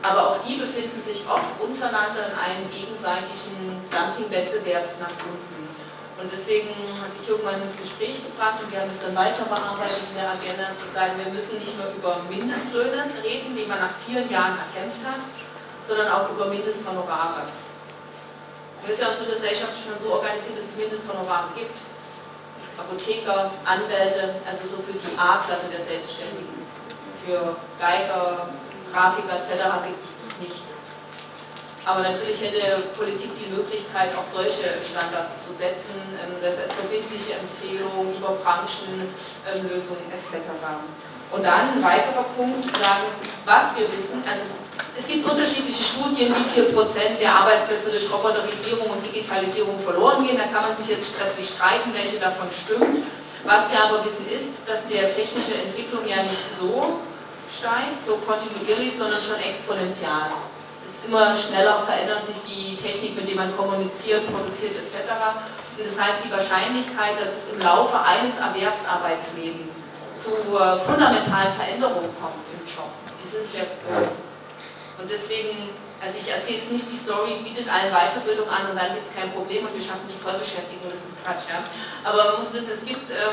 Aber auch die befinden sich oft untereinander in einem gegenseitigen Dumping-Wettbewerb nach unten. Und deswegen habe ich irgendwann ins Gespräch gebracht und wir haben es dann weiter bearbeitet in der Agenda, zu sagen, wir müssen nicht nur über Mindestlöhne reden, die man nach vielen Jahren erkämpft hat, sondern auch über Mindesthonorare. Wir sind ja unsere Gesellschaft schon so organisiert, dass es Mindesthonorare gibt. Apotheker, Anwälte, also so für die A-Klasse der Selbstständigen. Für Geiger, Grafiker etc. gibt es das nicht. Aber natürlich hätte Politik die Möglichkeit, auch solche Standards zu setzen, ähm, das heißt verbindliche Empfehlungen über Branchenlösungen etc. Und dann ein weiterer Punkt, sagen, was wir wissen, also es gibt unterschiedliche Studien, wie viel Prozent der Arbeitsplätze durch Roboterisierung und Digitalisierung verloren gehen. Da kann man sich jetzt trefflich streiten, welche davon stimmt. Was wir aber wissen ist, dass der technische Entwicklung ja nicht so steigt, so kontinuierlich, sondern schon exponentiell. Es ist immer schneller verändert sich die Technik, mit der man kommuniziert, produziert etc. Und das heißt, die Wahrscheinlichkeit, dass es im Laufe eines Erwerbsarbeitslebens zu fundamentalen Veränderungen kommt im Job, die sind sehr groß. Und deswegen, also ich erzähle jetzt nicht die Story, bietet allen Weiterbildung an und dann gibt es kein Problem und wir schaffen die Vollbeschäftigung, das ist Quatsch, ja. Aber man muss wissen, es gibt, äh,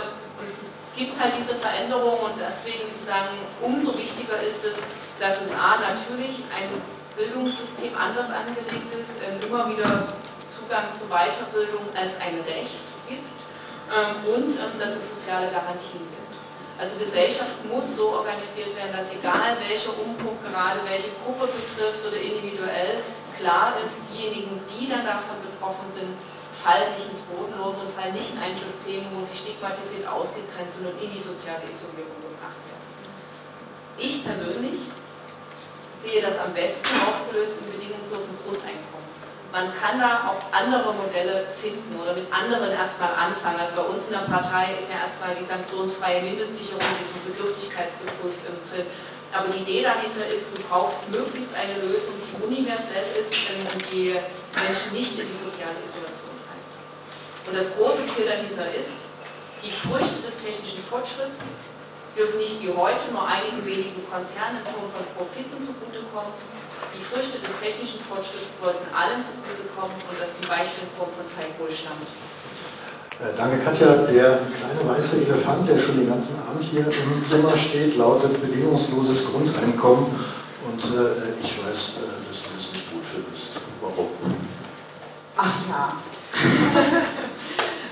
gibt halt diese Veränderung und deswegen zu sagen, umso wichtiger ist es, dass es A, natürlich ein Bildungssystem anders angelegt ist, äh, immer wieder Zugang zu Weiterbildung als ein Recht gibt ähm, und ähm, dass es soziale Garantien gibt. Also Gesellschaft muss so organisiert werden, dass egal welcher Umpunkt gerade welche Gruppe betrifft oder individuell, klar ist, diejenigen, die dann davon betroffen sind, fallen nicht ins Bodenlose und fallen nicht in ein System, wo sie stigmatisiert ausgegrenzt und in die soziale Isolierung gebracht werden. Ich persönlich sehe das am besten aufgelöst im bedingungslosen Grundeinkommen man kann da auch andere Modelle finden oder mit anderen erstmal anfangen. Also bei uns in der Partei ist ja erstmal die sanktionsfreie Mindestsicherung, die bedürftigkeitsgeprüft drin. Aber die Idee dahinter ist, du brauchst möglichst eine Lösung, die universell ist und die Menschen nicht in die soziale Isolation treibt. Und das große Ziel dahinter ist, die Früchte des technischen Fortschritts dürfen nicht wie heute nur einigen wenigen Konzernen in Form von Profiten zugutekommen, die Früchte des technischen Fortschritts sollten allen zugutekommen und das zum Beispiel in Form von Zeitwohlstand.
Äh, danke, Katja. Der kleine weiße Elefant, der schon den ganzen Abend hier im Zimmer steht, lautet bedingungsloses Grundeinkommen. Und äh, ich weiß, äh, dass du das nicht gut findest. Warum?
Ach ja.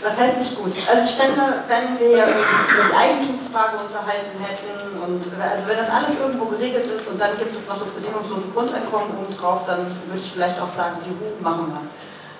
Was heißt nicht gut? Also ich finde, wenn wir uns über die Eigentumsfrage unterhalten hätten und also wenn das alles irgendwo geregelt ist und dann gibt es noch das bedingungslose Grundeinkommen obendrauf, dann würde ich vielleicht auch sagen, juhu, machen wir.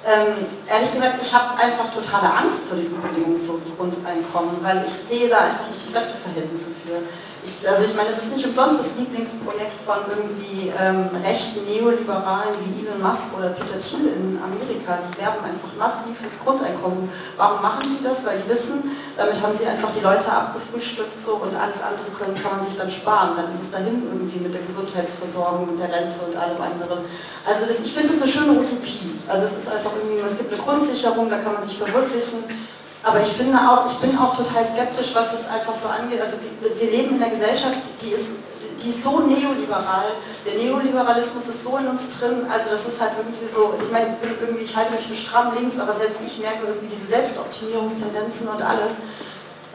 Ähm, ehrlich gesagt, ich habe einfach totale Angst vor diesem bedingungslosen Grundeinkommen, weil ich sehe da einfach nicht die Kräfteverhältnisse für. Ich, also ich meine, es ist nicht umsonst das Lieblingsprojekt von irgendwie ähm, rechten Neoliberalen wie Elon Musk oder Peter Thiel in Amerika. Die werben einfach massiv fürs Grundeinkommen. Warum machen die das? Weil die wissen, damit haben sie einfach die Leute abgefrühstückt so und alles andere können, kann man sich dann sparen. Dann ist es dahin irgendwie mit der Gesundheitsversorgung, mit der Rente und allem anderen. Also das, ich finde das eine schöne Utopie. Also es ist einfach irgendwie, es gibt eine Grundsicherung, da kann man sich verwirklichen. Aber ich finde auch, ich bin auch total skeptisch, was es einfach so angeht. Also wir, wir leben in einer Gesellschaft, die ist, die ist so neoliberal. Der Neoliberalismus ist so in uns drin. Also das ist halt irgendwie so, ich meine, irgendwie, ich halte mich für stramm links, aber selbst ich merke irgendwie diese Selbstoptimierungstendenzen und alles.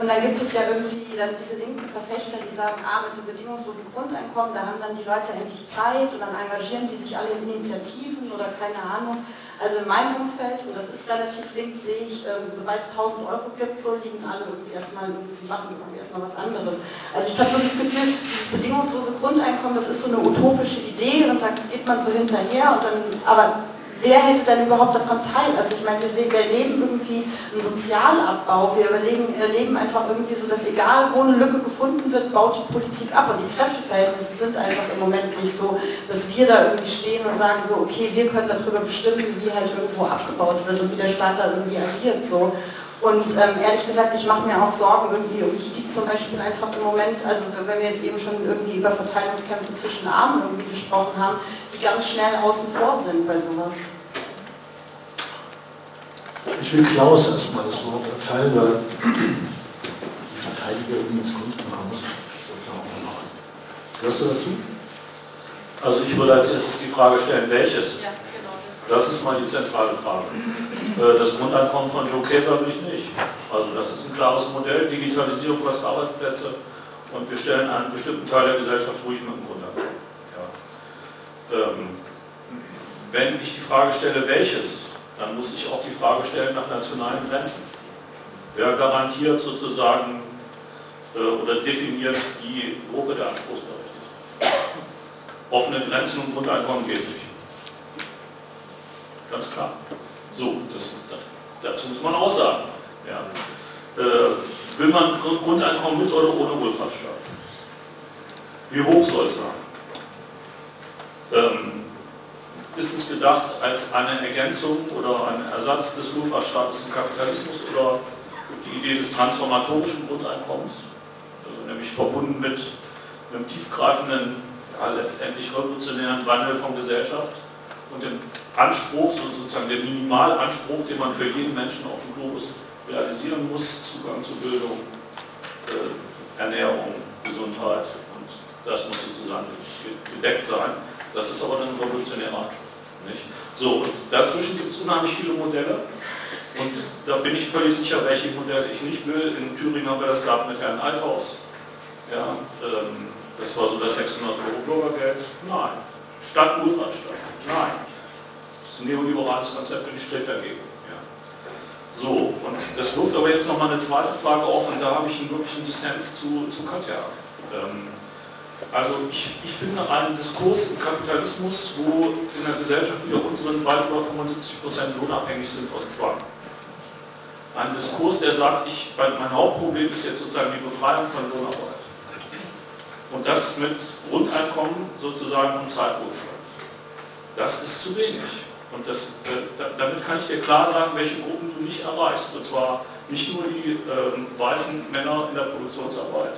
Und dann gibt es ja irgendwie dann diese linken Verfechter, die sagen, ah, mit dem bedingungslosen Grundeinkommen, da haben dann die Leute endlich Zeit und dann engagieren die sich alle in Initiativen oder keine Ahnung. Also in meinem Umfeld, und das ist relativ links, sehe ich, ähm, sobald es 1000 Euro gibt, so liegen alle irgendwie erstmal, sie machen irgendwie erstmal was anderes. Also ich habe das Gefühl, dieses bedingungslose Grundeinkommen, das ist so eine utopische Idee und da geht man so hinterher und dann, aber wer hätte dann überhaupt daran teil? Also ich meine, wir, sehen, wir erleben irgendwie einen Sozialabbau, wir überlegen, erleben einfach irgendwie so, dass egal wo eine Lücke gefunden wird, baut die Politik ab und die Kräfteverhältnisse sind einfach im Moment nicht so, dass wir da irgendwie stehen und sagen so, okay, wir können darüber bestimmen, wie halt irgendwo abgebaut wird und wie der Staat da irgendwie agiert so. Und ähm, ehrlich gesagt, ich mache mir auch Sorgen irgendwie um die, die zum Beispiel einfach im Moment, also wenn wir jetzt eben schon irgendwie über Verteilungskämpfe zwischen Armen irgendwie gesprochen haben, die ganz schnell außen vor sind bei sowas.
Ich will Klaus erstmal das Wort erteilen, weil die Verteidigerin des Grundeinkommens das auch noch machen. Hörst du dazu?
Also ich würde als erstes die Frage stellen, welches?
Ja.
Das ist mal die zentrale Frage. Äh, das Grundeinkommen von Joe Käser will ich nicht. Also das ist ein klares Modell, Digitalisierung kostet Arbeitsplätze und wir stellen einen bestimmten Teil der Gesellschaft ruhig mit dem Grundeinkommen. Ja. Ähm, wenn ich die Frage stelle, welches, dann muss ich auch die Frage stellen nach nationalen Grenzen. Wer garantiert sozusagen äh, oder definiert die Gruppe der Anspruchsberechtigten? Offene Grenzen und Grundeinkommen geht nicht. Ganz klar. So, das, dazu muss man auch sagen. Ja. Äh, will man Grundeinkommen mit oder ohne Wohlfahrtsstaat? Wie hoch soll es sein? Ähm, ist es gedacht als eine Ergänzung oder ein Ersatz des Wohlfahrtsstaates im Kapitalismus oder die Idee des transformatorischen Grundeinkommens, also nämlich verbunden mit einem tiefgreifenden, ja, letztendlich revolutionären Wandel von Gesellschaft und dem Anspruch, sozusagen der Minimalanspruch, den man für jeden Menschen auf dem Globus realisieren muss, Zugang zu Bildung, äh, Ernährung, Gesundheit und das muss sozusagen gedeckt sein. Das ist aber ein revolutionärer Anspruch. Nicht? So, und dazwischen gibt es unheimlich viele Modelle und da bin ich völlig sicher, welche Modelle ich nicht will. In Thüringen haben wir das gehabt mit Herrn Althaus. Ja, ähm, das war so das 600 Euro Bürgergeld. Nein. Stadt Wohlfahrtsstadt. Nein. Das ist ein neoliberales Konzept und ich stehe dagegen. Ja. So, und das wirft aber jetzt nochmal eine zweite Frage auf und da habe ich einen wirklichen Dissens zu, zu Katja. Ähm, also ich, ich finde einen Diskurs im Kapitalismus, wo in der Gesellschaft wieder unseren weit über 75% lohnabhängig sind aus Zwang. Ein Diskurs, der sagt, ich, mein Hauptproblem ist jetzt sozusagen die Befreiung von Lohnarbeit. Und das mit Grundeinkommen sozusagen und Zeitwohlstand. Das ist zu wenig. Und das, damit kann ich dir klar sagen, welche Gruppen du nicht erreichst. Und zwar nicht nur die äh, weißen Männer in der Produktionsarbeit,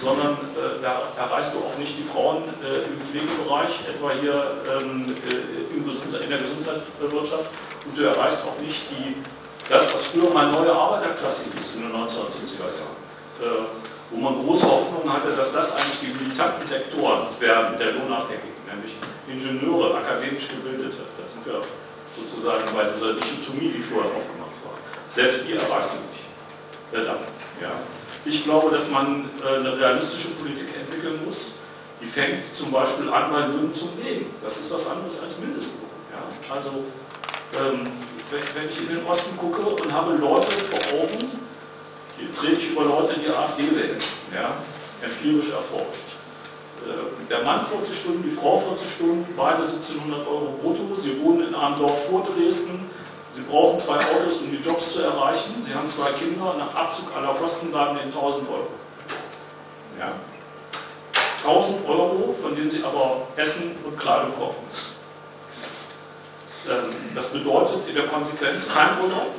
sondern äh, da erreichst du auch nicht die Frauen äh, im Pflegebereich, etwa hier ähm, äh, in, in, der Gesundheitswirtschaft. Und du erreichst auch nicht die, das, was früher mal neue Arbeiterklasse hieß in den 1970er Jahren. Äh, wo man große Hoffnung hatte, dass das eigentlich die militanten Sektoren werden, der Lohnabhängigen, nämlich Ingenieure, akademisch Gebildete. Das sind wir sozusagen bei dieser Dichotomie, die vorher aufgemacht war. Selbst die erreichst du nicht. Ja. Ich glaube, dass man äh, eine realistische Politik entwickeln muss, die fängt zum Beispiel an bei Löhnen zum Leben. Das ist was anderes als Mindestlohn. Ja? Also, ähm, wenn, wenn, ich in den Osten gucke und habe Leute vor Augen, jetzt rede ich über Leute, die AfD wählen, ja? empirisch erforscht. Äh, der Mann 40 Stunden, die Frau 40 Stunden, beide 1700 Euro brutto. Sie wohnen in einem Dorf vor Dresden, Sie brauchen zwei Autos, um die Jobs zu erreichen. Sie haben zwei Kinder. Nach Abzug aller Kosten bleiben Ihnen 1000 Euro. Ja. 1000 Euro, von denen Sie aber Essen und Kleidung kaufen müssen. Ähm, das bedeutet in der Konsequenz kein Urlaub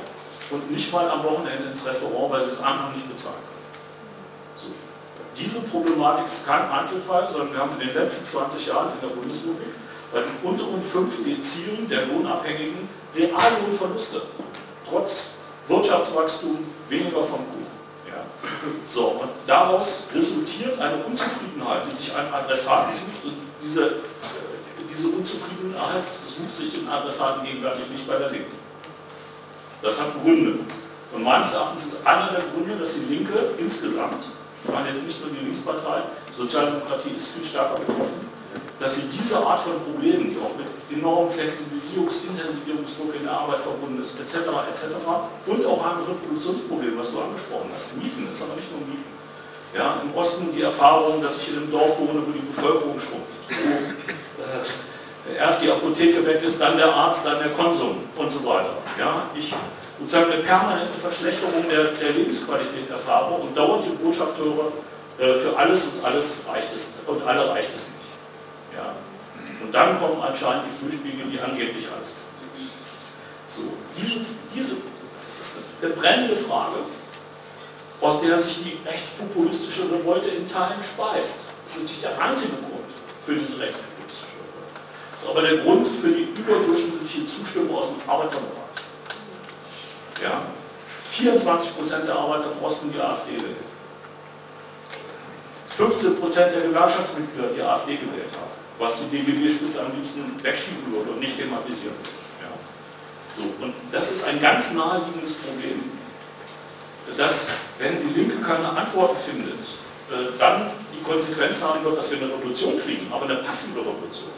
und nicht mal am Wochenende ins Restaurant, weil Sie es einfach nicht bezahlen. Diese Problematik ist kein Einzelfall, sondern wir haben in den letzten 20 Jahren in der Bundesrepublik bei den unteren fünf Dezilen der Lohnabhängigen Reallohnverluste, trotz Wirtschaftswachstum weniger vom Kuchen. Ja. So, und daraus resultiert eine Unzufriedenheit, die sich ein Adressaten sucht und diese, äh, diese Unzufriedenheit sucht sich den Adressaten gegenwärtig nicht bei der Linken. Das hat Gründe. Und meines Erachtens ist einer der Gründe, dass die Linke insgesamt, ich meine jetzt nicht nur die Linkspartei, Sozialdemokratie ist viel stärker betroffen, dass sie diese Art von Problemen, die auch mit enormem Flexibilisierungs-, Intensivierungsdruck in der Arbeit verbunden ist, etc., etc., und auch einem Reproduktionsproblem, was du angesprochen hast, Mieten, ist aber nicht nur Mieten. Ja, Im Osten die Erfahrung, dass ich in einem Dorf wohne, wo die Bevölkerung schrumpft, wo äh, erst die Apotheke weg ist, dann der Arzt, dann der Konsum und so weiter. Ja, ich sozusagen eine permanente Verschlechterung der, der Lebensqualität erfahre und dauernd die Botschaft höre, äh, für alles und alles reicht es und alle reicht es nicht. Ja. Und dann kommen anscheinend die Flüchtlinge, die angeblich alles können. So, diese, diese, das ist eine brennende Frage, aus der sich die rechtspopulistische Revolte in Teilen speist. Das ist nicht der einzige Grund für diese rechtspopulistische Revolte. Das ist aber der Grund für die überdurchschnittliche Zustimmung aus dem Arbeiterbereich. Ja? 24% der Arbeiter im Osten die AfD wählen. 15% der Gewerkschaftsmitglieder die AfD gewählt haben, was die DGB-Spitze am liebsten wegschieben würde und nicht thematisieren. Ja. So, und das ist ein ganz naheliegendes Problem, dass, wenn die Linke keine Antworten findet, äh, dann die Konsequenz haben wird, dass wir eine Revolution kriegen, aber eine passive Revolution.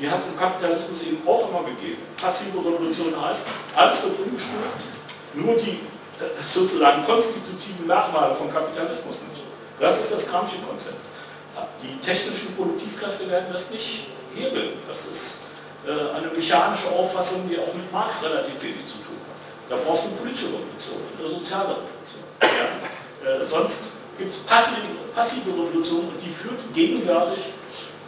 Die hat es im Kapitalismus eben auch immer gegeben. Passive Revolution heißt, alles wird umgestülpt, nur die äh, sozusagen konstitutiven Merkmale vom Kapitalismus nicht. Das ist das Gramsci-Konzept. Die technischen Produktivkräfte werden das nicht hebeln. Das ist äh, eine mechanische Auffassung, die auch mit Marx relativ wenig zu tun hat. Da brauchst du eine politische Revolution, eine soziale Revolution. Ja? Äh, sonst gibt es passive, passive Revolution und die führt gegenwärtig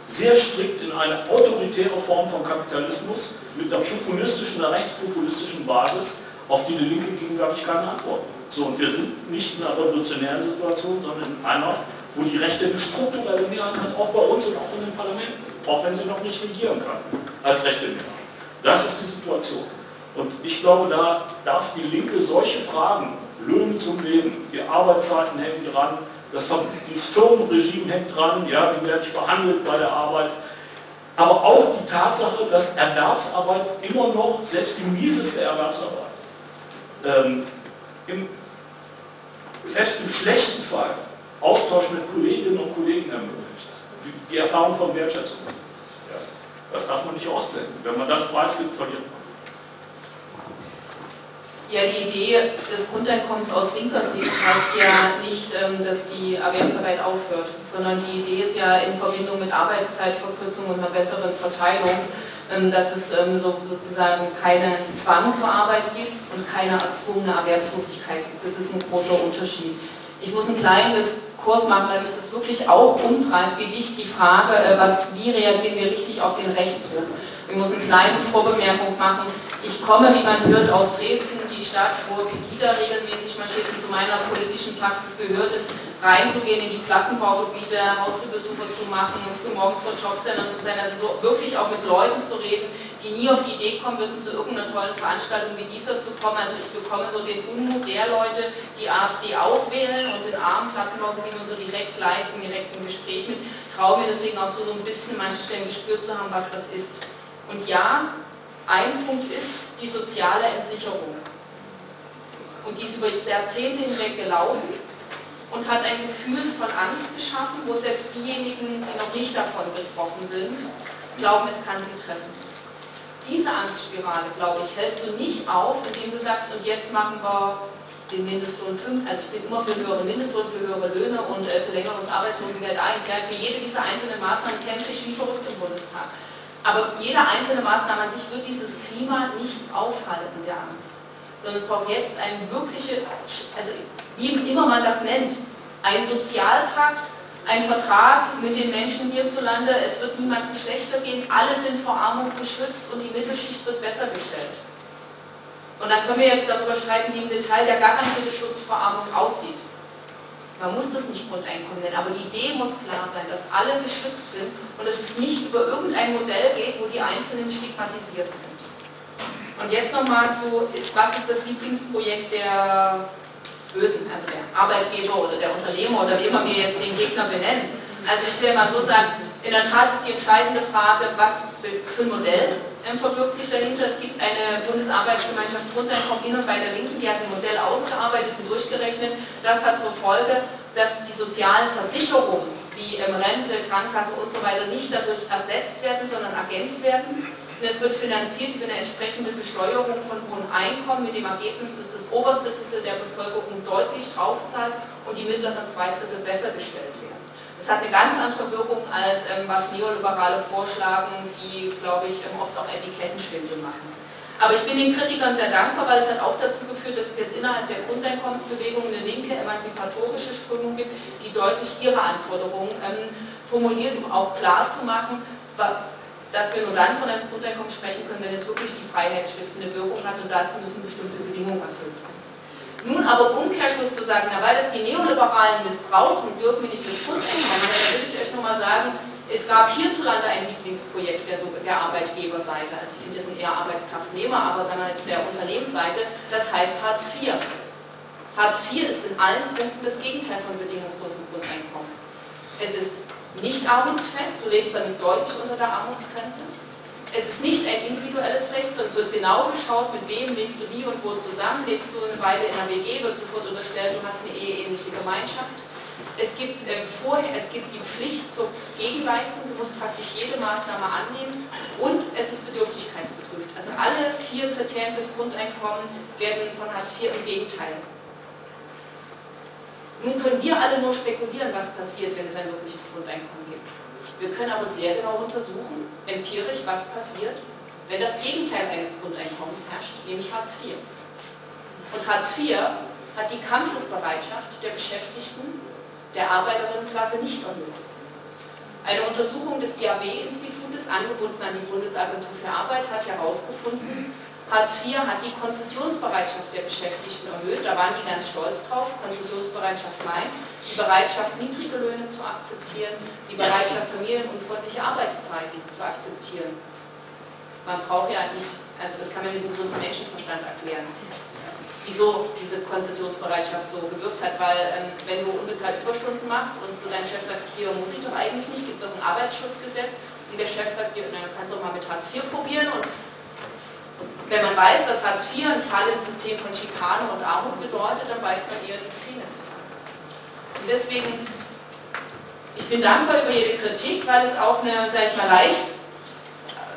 sehr strikt in eine autoritäre Form von Kapitalismus mit einer populistischen, einer rechtspopulistischen Basis, auf die die Linke gegenwärtig keine Antwort So, und wir sind nicht in einer revolutionären Situation, sondern in einer, wo die Rechte eine strukturelle Mehrheit hat, auch bei uns und auch in den Parlamenten, auch wenn sie noch nicht regieren kann, als rechte Mehrheit. Das ist die Situation. Und ich glaube, da darf die Linke solche Fragen, Löhne zum Leben, die Arbeitszeiten hängen dran, das, das Firmenregime hängt dran, ja, wie werde ich behandelt bei der Arbeit, aber auch die Tatsache, dass Erwerbsarbeit immer noch, selbst die mieseste Erwerbsarbeit, ähm, im, selbst im schlechten Fall Austausch mit Kolleginnen und Kollegen ermöglicht. Die Erfahrung von Wertschätzung. Ja, das darf man nicht ausblenden. Wenn man das preisgibt, verliert man.
Ja, die Idee des Grundeinkommens aus linker Sicht heißt ja nicht, ähm, dass die Erwerbsarbeit aufhört, sondern die Idee ist ja in Verbindung mit Arbeitszeitverkürzung und einer besseren Verteilung dass es ähm, so, sozusagen keinen Zwang zur Arbeit gibt und keine erzwungene Erwerbslosigkeit gibt. Das ist ein großer Unterschied. Ich muss einen kleinen Diskurs machen, weil mich das wirklich auch umtreibt, wie dich die Frage, äh, was, wie reagieren wir richtig auf den Rechtsdruck. Ich muss eine kleine Vorbemerkung machen. Ich komme, wie man hört, aus Dresden, Stadt, wo Pegida regelmäßig marschiert und zu meiner politischen Praxis gehört ist reinzugehen in die Plattenbaugebiete, Haustürbesuche zu machen, frühmorgens vor Jobcentern zu sein, also so wirklich auch mit Leuten zu reden, die nie auf die Idee kommen würden, zu irgendeiner tollen Veranstaltung wie dieser zu kommen. Also ich bekomme so den Unmut der Leute, die AfD auch wählen und den armen Plattenbaugebieten und so direkt live im direkten Gespräch mit, traue mir deswegen auch so, so ein bisschen manche Stellen gespürt zu haben, was das ist. Und ja, ein Punkt ist die soziale Entsicherung. Und die ist über Jahrzehnte hinweg gelaufen und hat ein Gefühl von Angst geschaffen, wo selbst diejenigen, die noch nicht davon betroffen sind, glauben, es kann sie treffen. Diese Angstspirale, glaube ich, hältst du nicht auf, indem du sagst, und jetzt machen wir den Mindestlohn 5, also ich bin immer für höhere Mindestlohn, für höhere Löhne und äh, für längeres Arbeitslosengeld 1. Ja, für jede dieser einzelnen Maßnahmen kämpfe ich wie verrückt im Bundestag. Aber jede einzelne Maßnahme an sich wird dieses Klima nicht aufhalten, der Angst. Sondern es braucht jetzt eine wirkliche, also wie immer man das nennt, ein Sozialpakt, ein Vertrag mit den Menschen hierzulande, es wird niemandem schlechter gehen, alle sind vor Armut geschützt und die Mittelschicht wird besser gestellt. Und dann können wir jetzt darüber streiten, wie im Detail der garantierte Schutz vor Armut aussieht. Man muss das nicht Grundeinkommen nennen, aber die Idee muss klar sein, dass alle geschützt sind und dass es nicht über irgendein Modell geht, wo die Einzelnen stigmatisiert sind. Und jetzt nochmal zu, ist, was ist das Lieblingsprojekt der Bösen, also der Arbeitgeber oder der Unternehmer oder wie immer wir jetzt den Gegner benennen. Also ich will mal so sagen, in der Tat ist die entscheidende Frage, was für ein Modell verbirgt sich dahinter. Es gibt eine Bundesarbeitsgemeinschaft Grundeinkommen in und bei der Linken, die hat ein Modell ausgearbeitet und durchgerechnet. Das hat zur Folge, dass die sozialen Versicherungen wie ähm, Rente, Krankenkasse und so weiter nicht dadurch ersetzt werden, sondern ergänzt werden und es wird finanziert über eine entsprechende Besteuerung von hohen Einkommen mit dem Ergebnis, dass das oberste Drittel der Bevölkerung deutlich draufzahlt und die mittleren zwei Drittel besser gestellt werden. Das hat eine ganz andere Wirkung als ähm, was Neoliberale vorschlagen, die, glaube ich, ähm, oft auch Etikettenschwindel machen. Aber ich bin den Kritikern sehr dankbar, weil es hat auch dazu geführt, dass es jetzt innerhalb der Grundeinkommensbewegung eine linke emanzipatorische Strömung gibt, die deutlich ihre Anforderungen ähm, formuliert, um auch klar zu machen, dass wir nur dann von einem Grundeinkommen sprechen können, wenn es wirklich die freiheitsstiftende Wirkung hat und dazu müssen bestimmte Bedingungen erfüllt sein. Nun aber Umkehrschluss zu sagen, na, weil das die Neoliberalen missbrauchen, dürfen wir nicht fürs Grundeinkommen. Da will ich euch nochmal sagen, es gab hierzulande ein Lieblingsprojekt der, der Arbeitgeberseite, also ich finde, das sind eher Arbeitskraftnehmer, aber sagen wir jetzt der Unternehmensseite, das heißt Hartz IV. Hartz IV ist in allen Punkten das Gegenteil von bedingungslosem Grundeinkommen. Es ist nicht armutsfest, du lebst damit deutlich unter der Armutsgrenze. Es ist nicht ein individuelles Recht, sondern es wird genau geschaut, mit wem lebst du wie und wo zusammen. Lebst du eine Weile in einer WG, wird sofort unterstellt, du hast eine eheähnliche Gemeinschaft. Es gibt, äh, vorher, es gibt die Pflicht zur Gegenleistung, du musst praktisch jede Maßnahme annehmen und es ist bedürftigkeitsbetrifft. Also alle vier Kriterien fürs Grundeinkommen werden von Hartz IV im Gegenteil. Nun können wir alle nur spekulieren, was passiert, wenn es ein wirkliches Grundeinkommen gibt. Wir können aber sehr genau untersuchen, empirisch, was passiert, wenn das Gegenteil eines Grundeinkommens herrscht, nämlich Hartz IV. Und Hartz IV hat die Kampfesbereitschaft der Beschäftigten der Arbeiterinnenklasse nicht erhöht. Eine Untersuchung des IAB-Institutes, angebunden an die Bundesagentur für Arbeit, hat herausgefunden, Hartz IV hat die Konzessionsbereitschaft der Beschäftigten erhöht. Da waren die ganz stolz drauf. Konzessionsbereitschaft meint, die Bereitschaft, niedrige Löhne zu akzeptieren, die Bereitschaft, familienunfreundliche Arbeitszeiten zu akzeptieren. Man braucht ja nicht, also das kann man mit dem gesunden Menschenverstand erklären wieso diese Konzessionsbereitschaft so gewirkt hat, weil ähm, wenn du unbezahlte Überstunden machst und zu deinem Chef sagst, hier muss ich doch eigentlich nicht, gibt doch ein Arbeitsschutzgesetz und der Chef sagt dir, na, kannst du doch mal mit Hartz IV probieren und wenn man weiß, dass Hartz IV ein Fall ins System von Schikane und Armut bedeutet, dann beißt man eher die Zähne zusammen. Und deswegen, ich bin dankbar über jede Kritik, weil es auch eine, sag ich mal, leicht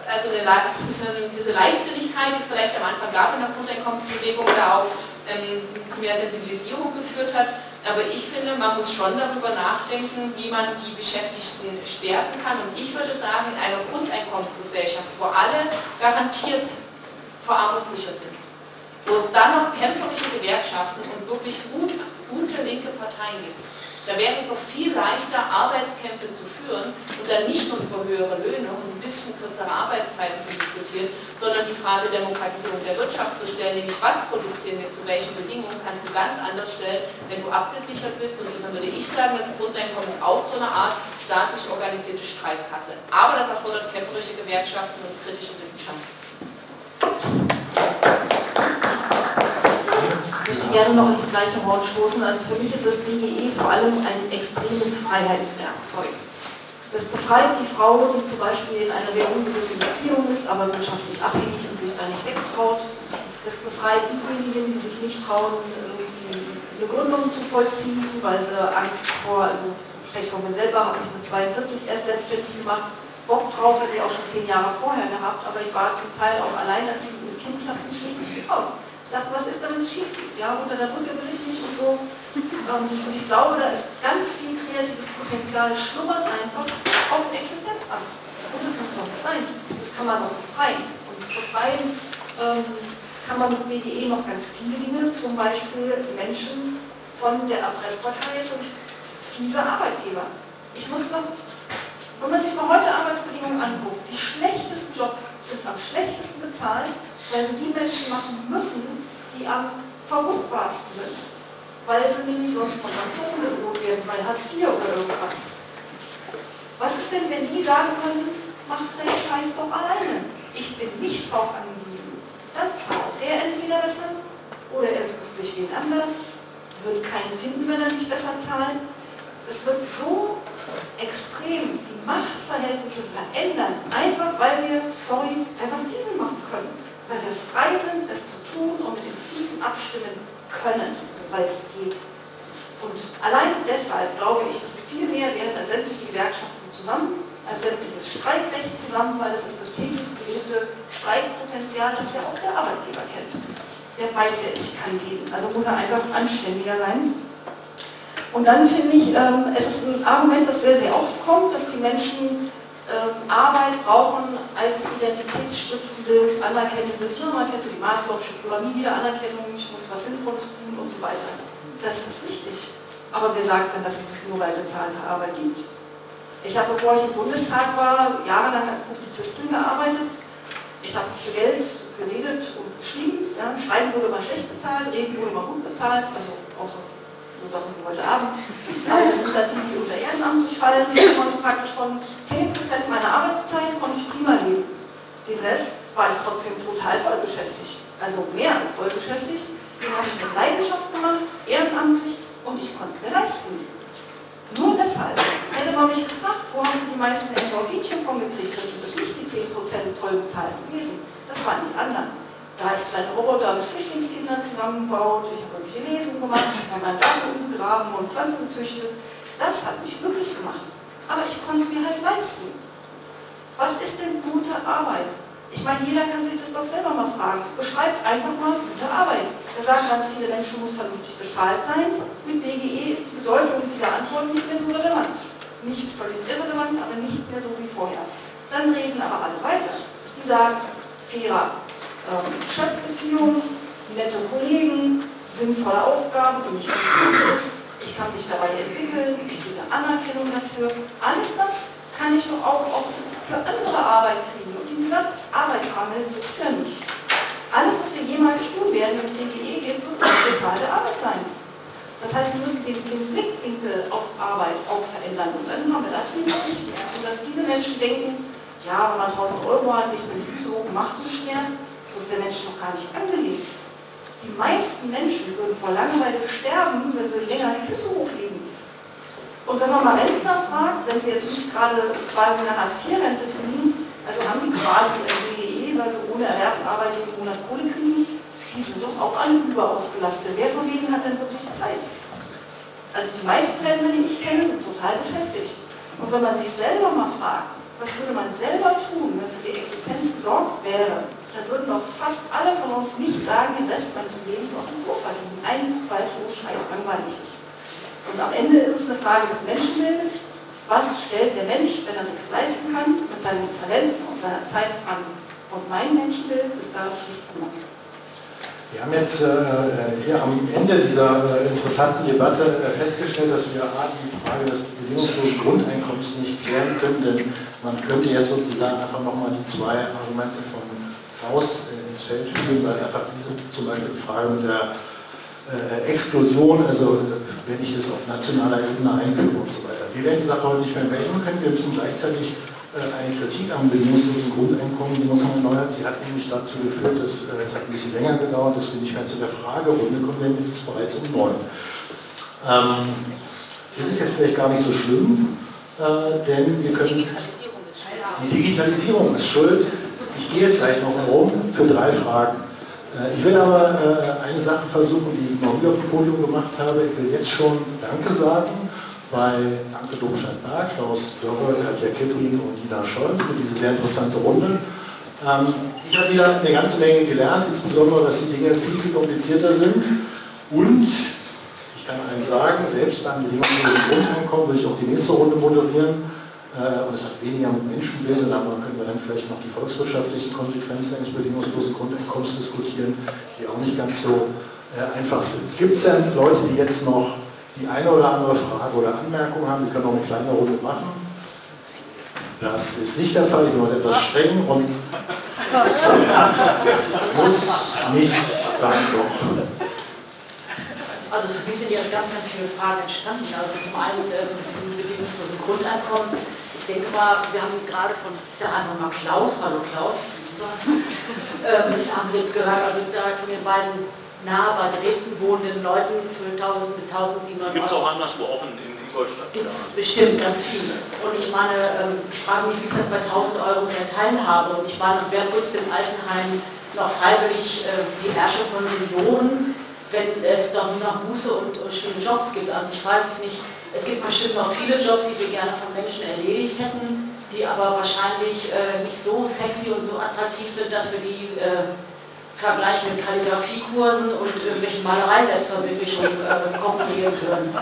also eine, eine gewisse Leichtsinnigkeit, die es vielleicht am Anfang gab in der Grundeinkommensbewegung oder auch ähm, zu mehr Sensibilisierung geführt hat. Aber ich finde, man muss schon darüber nachdenken, wie man die Beschäftigten stärken kann. Und ich würde sagen, in einer Grundeinkommensgesellschaft, wo alle garantiert vor Armut sicher sind, wo es dann noch kämpferische Gewerkschaften und wirklich gut, gute linke Parteien gibt, da wäre es doch viel leichter, Arbeitskämpfe zu führen und dann nicht nur über höhere Löhne und ein bisschen kürzere Arbeitszeiten zu diskutieren, sondern die Frage Demokratisierung der Wirtschaft zu stellen, nämlich was produzieren wir, zu welchen Bedingungen, kannst du ganz anders stellen, wenn du abgesichert bist. Und dann würde ich sagen, das Grundeinkommen ist auch so eine Art staatlich organisierte Streikkasse. Aber das erfordert kämpferische Gewerkschaften und kritische Wissenschaft.
Ich möchte gerne noch ins gleiche Wort stoßen. Also für mich ist das BGE vor allem ein extremes Freiheitswerkzeug. Das befreit die Frau, die zum Beispiel in einer sehr ungesunden Beziehung ist, aber wirtschaftlich abhängig und sich da nicht wegtraut. Das befreit diejenigen, die sich nicht trauen, eine Gründung zu vollziehen, weil sie Angst vor, also spreche von mir selber, habe ich mit 42 erst selbstständig gemacht. Bock drauf hätte ich auch schon zehn Jahre vorher gehabt, aber ich war zum Teil auch alleinerziehend mit Kind, ich habe es mir schlicht nicht getraut. Ich dachte, was ist da, wenn es schief geht? Ja, unter der Brücke will ich nicht und so. Ähm, und ich glaube, da ist ganz viel kreatives Potenzial, schlummert einfach aus Existenzangst. Und das muss doch nicht sein. Das kann man auch befreien. Und befreien ähm, kann man mit BDE noch ganz viele Dinge, zum Beispiel Menschen von der Erpressbarkeit durch fiese Arbeitgeber. Ich muss doch, wenn man sich mal heute Arbeitsbedingungen anguckt, die schlechtesten Jobs sind am schlechtesten bezahlt, weil sie die Menschen machen müssen, die am verwundbarsten sind. Weil sie nämlich sonst von Sanktionen bedroht werden, bei Hartz IV oder irgendwas. Was ist denn, wenn die sagen können, mach deinen Scheiß doch alleine. Ich bin nicht drauf angewiesen. Dann zahlt der entweder besser oder er sucht sich wen anders, wird keinen finden, wenn er nicht besser zahlt. Es wird so extrem die Machtverhältnisse verändern, einfach weil wir, sorry, einfach diesen machen können weil wir frei sind, es zu tun und mit den Füßen abstimmen können, weil es geht. Und allein deshalb glaube ich, dass es viel mehr wert als sämtliche Gewerkschaften zusammen, als sämtliches Streikrecht zusammen, weil es ist das täglich gelebte Streikpotenzial, das ja auch der Arbeitgeber kennt. Der weiß ja, ich kann gehen, also muss er einfach anständiger sein. Und dann finde ich, ähm, es ist ein Argument, das sehr, sehr oft kommt, dass die Menschen ähm, Arbeit brauchen als identitätsstiftendes, anerkennendes, ne? man kennt so die Maslow'sche Pyramide, Anerkennung, ich muss was Sinnvolles tun und so weiter. Das ist richtig. Aber wer sagt dann, dass es das nur bei bezahlter Arbeit gibt? Ich habe, bevor ich im Bundestag war, jahrelang als Publizistin gearbeitet. Ich habe für Geld geredet und geschrieben. Ja. Schreiben wurde immer schlecht bezahlt, reden wurde immer gut bezahlt, also außer so Sachen wie heute Abend. Aber das sind dann die, die unter ehrenamtlich fallen. Ich konnte praktisch von 10% meiner Arbeitszeit konnte ich prima leben. Den Rest war ich trotzdem total voll beschäftigt. Also mehr als voll beschäftigt. Den habe ich mit Leidenschaft gemacht, ehrenamtlich und ich konnte es mir leisten. Nur deshalb hätte man mich gefragt, wo hast du die meisten Endorphinchen von gekriegt? Das sind nicht die 10% toll bezahlt gewesen. Das waren die anderen. Da ich kleine Roboter mit Flüchtlingskindern zusammengebaut, ich habe irgendwelche Lesungen gemacht, ich habe meinen Garten umgegraben und Pflanzen gezüchtet. Das hat mich glücklich gemacht. Aber ich konnte es mir halt leisten. Was ist denn gute Arbeit? Ich meine, jeder kann sich das doch selber mal fragen. Beschreibt einfach mal gute Arbeit. Da sagen ganz viele Menschen, muss vernünftig bezahlt sein. Mit BGE ist die Bedeutung dieser Antwort nicht mehr so relevant. Nicht völlig irrelevant, aber nicht mehr so wie vorher. Dann reden aber alle weiter. Die sagen, fairer ähm, Chefbeziehung, nette Kollegen, sinnvolle Aufgaben, die mich ist. Ich kann mich dabei entwickeln, ich kriege Anerkennung dafür. Alles das kann ich doch auch, auch für andere Arbeit kriegen. Und wie gesagt, Arbeitsmangel gibt es ja nicht. Alles, was wir jemals tun werden, wenn es DGE gibt, wird bezahlte Arbeit sein. Das heißt, wir müssen den, den, Blickwinkel auf Arbeit auch verändern. Und dann haben wir das nicht mehr. Und dass viele Menschen denken, ja, wenn man 1000 Euro hat, nicht die Füße hoch, macht nicht mehr. So ist der Mensch noch gar nicht angelegt. Die meisten Menschen würden vor Langeweile sterben, wenn sie länger die Füße hochlegen. Und wenn man mal Rentner fragt, wenn sie jetzt nicht gerade quasi eine Hartz-IV-Rente kriegen, also haben die quasi ein BGE, weil sie ohne Erwerbsarbeit jeden Monat Kohle kriegen, die sind doch auch alle überausgelastet. Wer von denen hat denn wirklich Zeit? Also die meisten Rentner, die ich kenne, sind total beschäftigt. Und wenn man sich selber mal fragt, was würde man selber tun, wenn für die Existenz gesorgt wäre, da würden doch fast alle von uns nicht sagen, den Rest meines Lebens auf dem Sofa liegen, einfach weil es so scheiß langweilig ist. Und am Ende ist es eine Frage des Menschenbildes. Was stellt der Mensch, wenn er sich leisten kann, mit seinem Talent und seiner Zeit an? Und mein Menschenbild ist da schlicht anders.
Sie haben jetzt äh, hier am Ende dieser äh, interessanten Debatte äh, festgestellt, dass wir A, die Frage des bedingungslosen Grundeinkommens nicht klären können, denn man könnte jetzt sozusagen einfach nochmal die zwei Argumente von raus äh, ins Feld führen, weil einfach diese, zum Beispiel die Frage mit der äh, Explosion, also wenn ich das auf nationaler Ebene einführe und so weiter. Wir werden die Sache heute nicht mehr beenden können, wir müssen gleichzeitig äh, eine Kritik am bedingungslosen Grundeinkommen, die noch erneuert. Sie hat nämlich dazu geführt, dass äh, es hat ein bisschen länger gedauert, dass wir nicht mehr zu der Fragerunde kommen, denn es ist bereits um neun. Ähm, das ist jetzt vielleicht gar nicht so schlimm, äh, denn wir können. Digitalisierung ist schuld. Die Digitalisierung ist schuld. Ich gehe jetzt gleich noch rum für drei Fragen. Äh, ich will aber äh, eine Sache versuchen, die ich noch nie auf dem Podium gemacht habe. Ich will jetzt schon Danke sagen bei Anke Domscheit-Berg, Klaus Dörrer, Katja Kipping und Dina Scholz für diese sehr interessante Runde. Ähm, ich habe wieder eine ganze Menge gelernt, insbesondere, dass die Dinge viel, viel komplizierter sind. Und ich kann eins sagen, selbst beim bedingungslosen Grundeinkommen will ich auch die nächste Runde moderieren und es hat weniger mit Menschenbildern, aber können wir dann vielleicht noch die volkswirtschaftlichen Konsequenzen eines bedingungslosen Grundeinkommens diskutieren, die auch nicht ganz so äh, einfach sind. Gibt es denn Leute, die jetzt noch die eine oder andere Frage oder Anmerkung haben? Wir können noch eine kleine Runde machen. Das ist nicht der Fall, ich bin heute etwas streng und muss nicht dann doch.
Also für mich sind jetzt ganz, ganz viele Fragen entstanden. Also zum einen äh, mit diesem Grundeinkommen denke mal, wir haben gerade von, ich sage einfach mal Klaus, hallo Klaus, ähm, haben wir jetzt gehört, also da von den beiden nahe bei Dresden wohnenden Leuten für 1000 bis 1700
Gibt es auch anderswo, auch in, in Ingolstadt?
Gibt es bestimmt ganz viele. Und ich meine, ähm, ich frage mich, wie ist das bei 1000 Euro der Teilhabe? Und ich meine, wer putzt im Altenheim noch freiwillig äh, die Herrsche von Millionen, wenn es doch nur noch Buße und, und schöne Jobs gibt? Also ich weiß es nicht es gibt bestimmt noch viele Jobs, die wir gerne von Menschen erledigt hätten, die aber wahrscheinlich äh, nicht so sexy und so attraktiv sind, dass wir die äh,
Vergleich mit Kalligrafiekursen und irgendwelchen Malerei-Selbstverwirklichungen äh, konkurrieren können.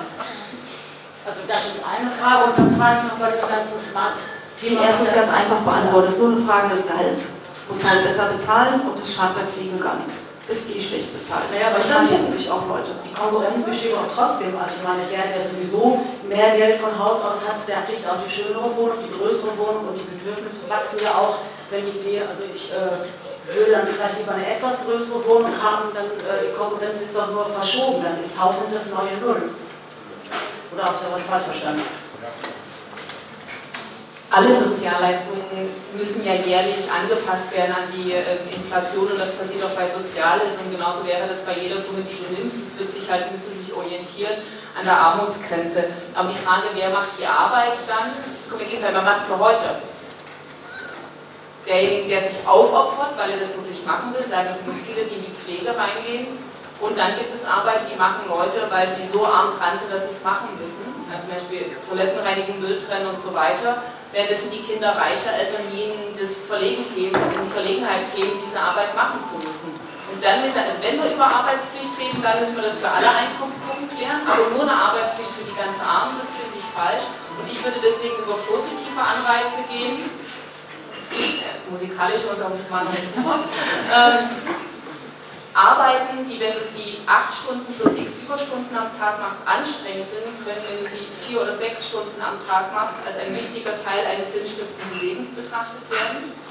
Also das ist eine Frage und dann frage ich noch bei dem ganzen Smart-Thema.
Die erste ist ganz einfach beantwortet, ist nur eine Frage des Gehalts. Muss halt besser bezahlen und es schadet bei Fliegen gar nichts. Ist eh schlecht bezahlt.
Naja, aber
dann finden sich auch Leute.
Die Konkurrenz besteht auch trotzdem. Also ich meine, der, der sowieso mehr Geld von Haus aus hat, der kriegt auch die schönere Wohnung, die größere Wohnung und die Bedürfnisse wachsen ja auch, wenn ich sehe, also ich äh, würde dann vielleicht lieber eine etwas größere Wohnung haben, dann äh, die Konkurrenz ist doch nur verschoben, dann ist 1000 das neue Null. Oder habt ihr was falsch verstanden?
Alle Sozialleistungen müssen ja jährlich angepasst werden an die äh, Inflation und das passiert auch bei Sozialhilfe und genauso wäre das bei jeder Summe, die du nimmst. Das wird sich halt, müsste sich orientieren an der Armutsgrenze. Aber die Frage, wer macht die Arbeit dann? Guck, Gegenteil, man macht ja heute. Derjenige, der sich aufopfert, weil er das wirklich machen will, sagen muss viele, die in die Pflege reingehen. Und dann gibt es Arbeit, die machen Leute, weil sie so arm dran sind, dass sie es machen müssen. Also zum Beispiel Toiletten reinigen, Müll trennen und so weiter währenddessen die Kinder reicher Eltern ihnen das Verlegen kämen, in die Verlegenheit kämen, diese Arbeit machen zu müssen. Und dann müssen also wenn wir über Arbeitspflicht reden, dann müssen wir das für alle Einkommensgruppen klären, aber nur eine Arbeitspflicht für die ganz Armen, das finde ich falsch. Und ich würde deswegen über positive Anreize gehen. Es gibt äh, musikalische mal noch ähm, Arbeiten, die, wenn du sie acht Stunden plus x Überstunden am Tag machst, anstrengend sind, können, wenn du sie vier oder sechs Stunden am Tag machst, als ein wichtiger Teil eines sinnstiftenden Lebens betrachtet werden.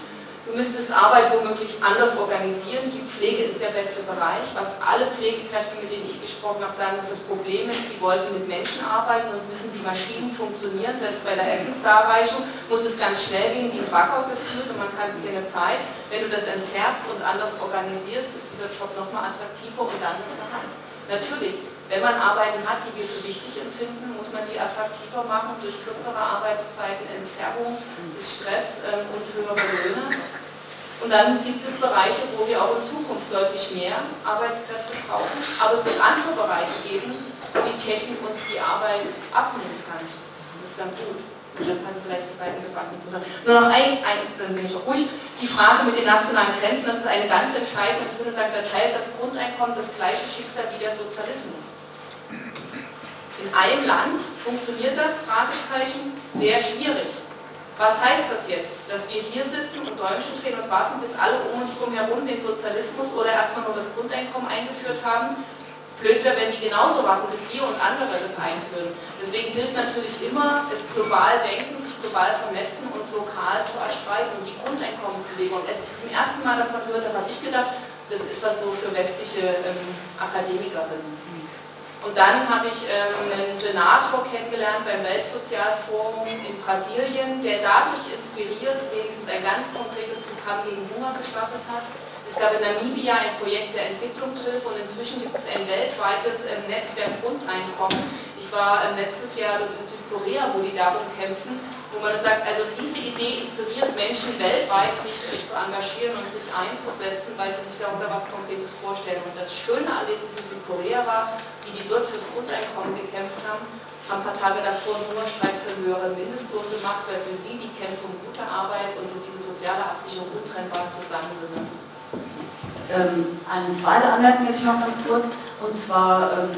Du müsstest Arbeit womöglich anders organisieren. Die Pflege ist der beste Bereich. Was alle Pflegekräfte, mit denen ich gesprochen habe, sagen, dass das Problem ist, sie wollten mit Menschen arbeiten und müssen die Maschinen funktionieren. Selbst bei der Essensdarreichung muss es ganz schnell gehen, wie ein Bagger geführt und man hat keine Zeit. Wenn du das entzerrst und anders organisierst, ist dieser Job nochmal attraktiver und dann das Gehalt. Natürlich, wenn man Arbeiten hat, die wir für wichtig empfinden, muss man die attraktiver machen durch kürzere Arbeitszeiten, Entzerrung des Stress ähm, und höhere Löhne. Und dann gibt es Bereiche, wo wir auch in Zukunft deutlich mehr Arbeitskräfte brauchen. Aber es wird andere Bereiche geben, wo die Technik uns die Arbeit abnehmen kann. Das ist dann gut. Und dann passen vielleicht die beiden Debatten zusammen. Nur noch ein, ein, dann bin ich auch ruhig. Die Frage mit den nationalen Grenzen, das ist eine ganz entscheidende. Ich würde sagen, da teilt das Grundeinkommen das gleiche Schicksal wie der Sozialismus. In einem Land funktioniert das, Fragezeichen, sehr schwierig. Was heißt das jetzt? Dass wir hier sitzen und Däumchen drehen und warten, bis alle um uns herum herum den Sozialismus oder erstmal nur das Grundeinkommen eingeführt haben? Blöd wäre, wenn die genauso warten, bis wir und andere das einführen. Deswegen gilt natürlich immer, es global denken, sich global vermessen und lokal zu erstreiten. Die Grundeinkommensbewegung, als ich zum ersten Mal davon gehört habe, habe ich gedacht, das ist was so für westliche ähm, Akademikerinnen. Und dann habe ich ähm, einen Senator kennengelernt beim Weltsozialforum in Brasilien, der dadurch inspiriert wenigstens ein ganz konkretes Programm gegen Hunger gestartet hat. Es gab in Namibia ein Projekt der Entwicklungshilfe und inzwischen gibt es ein weltweites ähm, Netzwerk Grundeinkommen. Ich war ähm, letztes Jahr in Südkorea, wo die darum kämpfen, wo man sagt, also diese Idee inspiriert Menschen weltweit, sich zu engagieren und sich einzusetzen, weil sie sich darunter was Konkretes vorstellen. Und das schöne Erlebnis in Südkorea war, die, die dort fürs Grundeinkommen gekämpft haben, haben ein paar Tage davor einen Hungerstreik für einen höheren Mindestlohn gemacht, weil für sie die Kämpfe um gute Arbeit und um diese soziale Absicherung untrennbar zusammengehören.
Ähm, eine zweite Anmerkung hätte ich noch ganz kurz, und zwar ähm,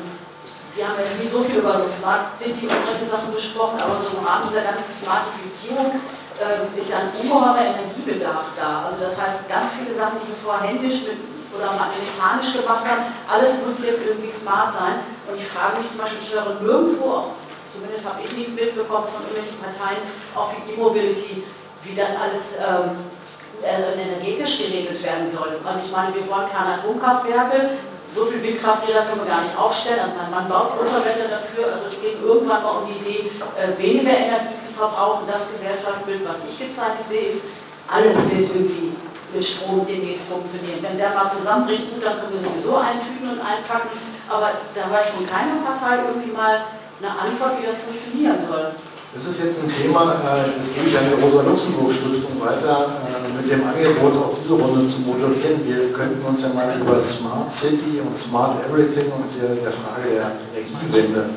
wir haben jetzt nicht so viel über so Smart City und solche Sachen gesprochen, aber so im Rahmen dieser ganzen Smartifizierung äh, ist ja ein ungeheurer Energiebedarf da. Also das heißt, ganz viele Sachen, die wir vorher händisch mit, oder mechanisch gemacht haben, alles muss jetzt irgendwie smart sein. Und ich frage mich zum Beispiel, ich höre nirgendwo, zumindest habe ich nichts mitbekommen von irgendwelchen Parteien, auch für E-Mobility, wie das alles ähm, äh, energetisch geregelt werden soll. Also ich meine, wir wollen keine Atomkraftwerke, so viel Windkrafträder können wir gar nicht aufstellen. Also man, man baut Unterwände dafür. Also es geht irgendwann mal um die Idee, äh, weniger Energie zu verbrauchen. Das Gesellschaftsbild, was ich gezeichnet sehe, ist, alles wird irgendwie mit Strom demnächst funktionieren. Wenn der mal zusammenbricht, gut, dann können wir sowieso eintüten und einpacken. Aber da war ich von keiner Partei irgendwie mal eine Antwort, wie das funktionieren soll.
Das ist jetzt ein Thema, äh, das gebe ich an die Rosa-Luxemburg-Stiftung weiter, äh, mit dem Angebot, auch diese Runde zu moderieren. Wir könnten uns ja mal über Smart City und Smart Everything und der, Frage der Energiewende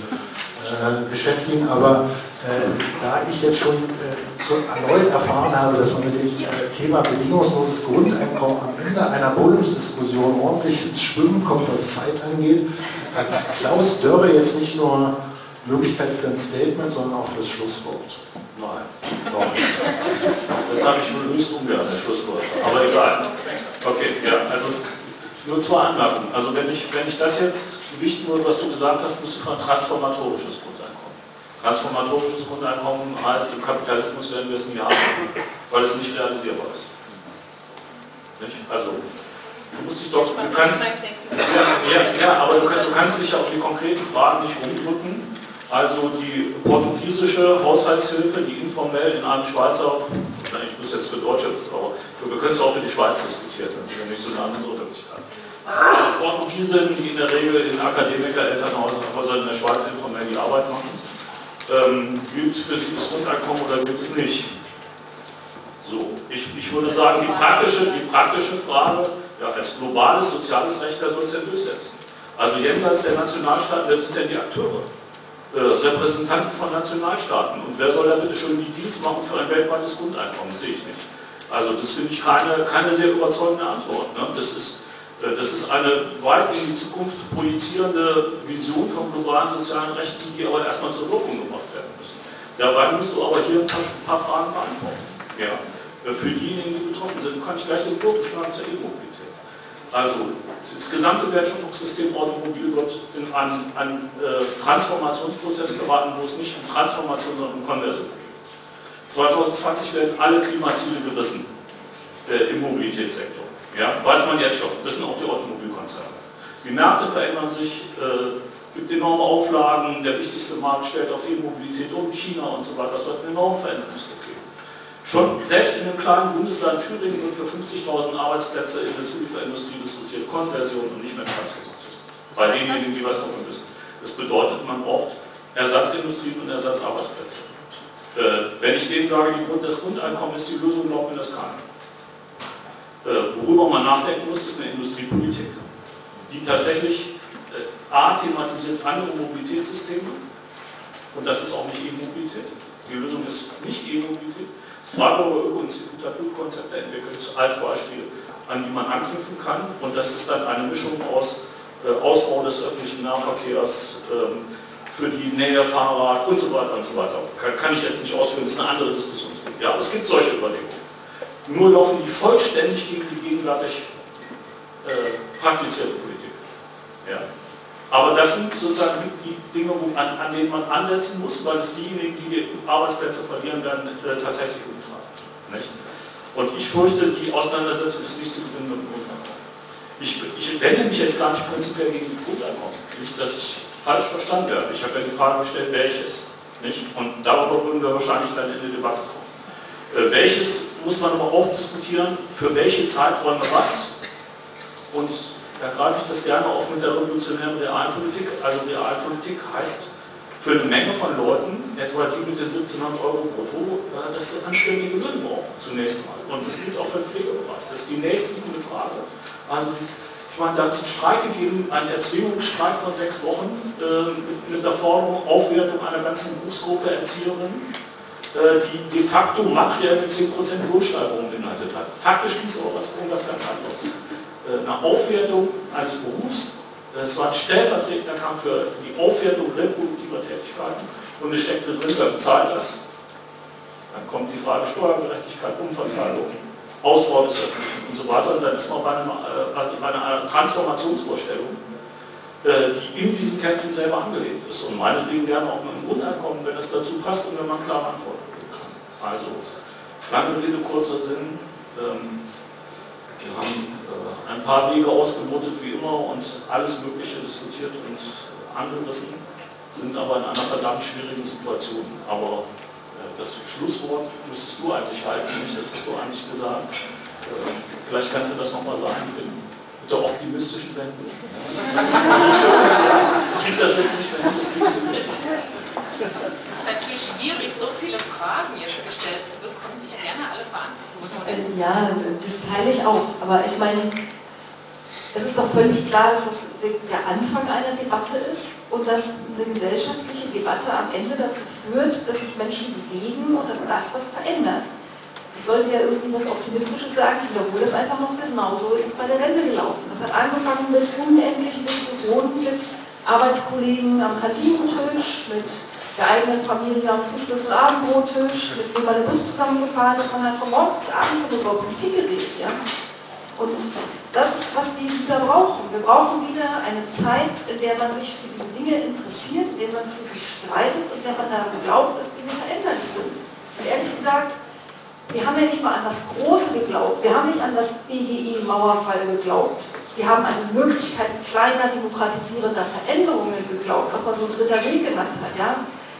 äh, beschäftigen. Aber da ich jetzt schon erneut erfahren habe, dass man mit dem Thema bedingungsloses Grundeinkommen am Ende einer Bildungsdiskussion ordentlich ins Schwimmen kommt, was Zeit angeht, hat Klaus Dörre jetzt nicht nur Möglichkeit für ein Statement, sondern auch fürs Schlusswort.
Nein. Noch. Das habe ich nur höchst ungern, das Schlusswort. Aber egal. Okay, ja, also nur zwei Anmerkungen. Also wenn ich, wenn ich das jetzt gewichten würde, was du gesagt hast, müsste von transformatorisches Grundeinkommen. Transformatorisches Grundeinkommen heißt, im Kapitalismus werden wir es nie haben, weil es nicht realisierbar ist. Nicht? Also Du musst dich doch, du kannst, ja, ja, ja aber du, du kannst dich auf die konkreten Fragen nicht rumdrücken. Also die portugiesische Haushaltshilfe, die informell in einem Schweizer, ich muss jetzt für Deutsche, aber wir können es auch für die Schweiz diskutieren, das ist ja nicht so eine andere Möglichkeit. Also Portugiesen, die in der Regel in Akademiker-Elternhäusern in der Schweiz informell die Arbeit machen, ähm, gilt für sie das Grundeinkommen oder gilt es nicht? So, ich, ich würde sagen, die praktische, die praktische Frage, ja, als globales soziales Recht, wer soll es denn durchsetzen? Also jenseits der Nationalstaaten, wer sind denn die Akteure? Äh, Repräsentanten von Nationalstaaten. Und wer soll da bitte schon die Deals machen für ein weltweites Grundeinkommen? Sehe ich nicht. Also das finde ich keine, keine sehr überzeugende Antwort. Ne? Das, ist, äh, das ist eine weit in die Zukunft projizierende Vision von globalen sozialen Rechten, die aber erstmal zur Wirkung gebracht werden müssen. Dabei musst du aber hier ein paar, ein paar Fragen beantworten. Ja. Äh, für diejenigen, die betroffen sind, kann ich gleich den Bogen schlagen zur E-Mobilität. Also das gesamte Wertschöpfungssystem Automobil wird in einen, einen äh, Transformationsprozess geraten, wo es nicht um Transformation, sondern um Konversion geht. 2020 werden alle Klimaziele gerissen äh, im Mobilitätssektor. Ja, weiß man jetzt schon, wissen auch die Automobilkonzerne. Die Märkte verändern sich, äh, gibt enorme Auflagen, der wichtigste Markt stellt auf E-Mobilität um, China und so weiter. Das wird einen enormen Veränderungsdruck geben. Schon selbst in dem kleinen Bundesland Thüringen wird für 50.000 Arbeitsplätze in der Zulieferindustrie diskutiert, Konversion und nicht mehr Transformation. Bei denjenigen, die was davon wissen. Das bedeutet, man braucht Ersatzindustrien und Ersatzarbeitsplätze. Äh, wenn ich denen sage, Grund, das Grundeinkommen ist die Lösung, glaubt mir das keiner. Äh, worüber man nachdenken muss, ist eine Industriepolitik, die tatsächlich äh, A, thematisiert andere Mobilitätssysteme, und das ist auch nicht E-Mobilität. Die Lösung ist nicht E-Mobilität. Das Freiburger Öko-Institut hat Blutkonzepte entwickelt als Beispiel, an die man anknüpfen kann. Und das ist dann eine Mischung aus äh, Ausbau des öffentlichen Nahverkehrs ähm, für die Nähe Fahrrad und so weiter und so weiter. Kann, kann ich jetzt nicht ausführen, das ist eine andere Diskussionspunkt. Ja, aber es gibt solche Überlegungen. Nur laufen die vollständig gegen die gegenwärtig äh, praktizierte Politik. Ja. Aber das sind sozusagen die Dinge, wo, an, an, denen man ansetzen muss, weil es diejenigen, die die Arbeitsplätze verlieren werden, äh, tatsächlich umtreibt. Und ich fürchte, die Auseinandersetzung ist nicht zu gewinnen mit dem Grundeinkommen. Ich, ich wende mich jetzt gar nicht prinzipiell gegen die Grundeinkommen. Nicht, dass ich falsch verstanden werde. Ich habe ja die Frage gestellt, welches. Nicht? Und darüber würden wir wahrscheinlich dann in die Debatte kommen. Äh, welches muss man aber auch diskutieren, für welche Zeiträume was. Und da greife ich das gerne auf mit der revolutionären Realpolitik. Also Realpolitik heißt für eine Menge von Leuten, etwa die mit den 1700 Euro brutto, äh, dass sie anständige Löhne brauchen, zunächst mal. Und das gilt auch für den Pflegebereich. Das ist die nächstliegende Frage. Also, ich meine, da hat es einen Streik gegeben, einen Erzwingungsstreik von sechs Wochen äh, mit der Forderung Aufwertung einer ganzen Berufsgruppe Erzieherinnen, äh, die de facto materiell mit 10% Lohnsteigerung beinhaltet hat. Faktisch ging es aber was, um was ganz anderes. Äh, eine Aufwertung eines Berufs. Es war ein stellvertretender Kampf für die Aufwertung reproduktiver Tätigkeiten und es steckte drin, wer bezahlt das? Dann kommt die Frage Steuergerechtigkeit, Umverteilung, Ausbau des Öffentlichen und so weiter. Und dann ist man bei, einem, äh, also bei einer Transformationsvorstellung, äh, die in diesen Kämpfen selber angelegt ist. Und meinetwegen gerne auch mit einem Grundeinkommen, wenn es dazu passt und wenn man klare Antworten geben kann. Also, lange Rede, kurzer Sinn. Ähm, wir haben äh, ein paar Wege ausgelotet wie immer und alles Mögliche diskutiert und angerissen, sind aber in einer verdammt schwierigen Situation. Aber äh, das Schlusswort müsstest du eigentlich halten, nicht? Das hast du eigentlich gesagt. Äh, vielleicht kannst du das nochmal sagen mit, dem, mit der optimistischen Wende. Ich kriege das jetzt nicht mehr hin, das kriegst du nicht.
Es ist natürlich schwierig, so viele Fragen jetzt gestellt zu bekommen, die ich gerne alle beantworten
würde. Ja, das teile ich auch. Aber ich meine, es ist doch völlig klar, dass das der Anfang einer Debatte ist und dass eine gesellschaftliche Debatte am Ende dazu führt, dass sich Menschen bewegen und dass das was verändert. Ich sollte ja irgendwie was Optimistisches sagen, ich wiederhole das einfach noch genau. So ist es bei der Wende gelaufen. Das hat angefangen mit unendlichen Diskussionen mit Arbeitskollegen am Kantinentisch, mit der eigenen Familie am Frühstücks- und Abendbrottisch, mit dem man den Bus zusammengefahren ist. Man hat von morgens bis abends über Politik geredet. Ja? Und das ist, was wir wieder brauchen. Wir brauchen wieder eine Zeit, in der man sich für diese Dinge interessiert, in der man für sich streitet und in der man daran glaubt, dass Dinge veränderlich sind. Und ehrlich gesagt, wir haben ja nicht mal an das Große geglaubt. Wir haben nicht an das BGE-Mauerfall geglaubt. Wir haben an die Möglichkeit kleiner demokratisierender Veränderungen geglaubt, was man so dritter Weg genannt hat. Ja?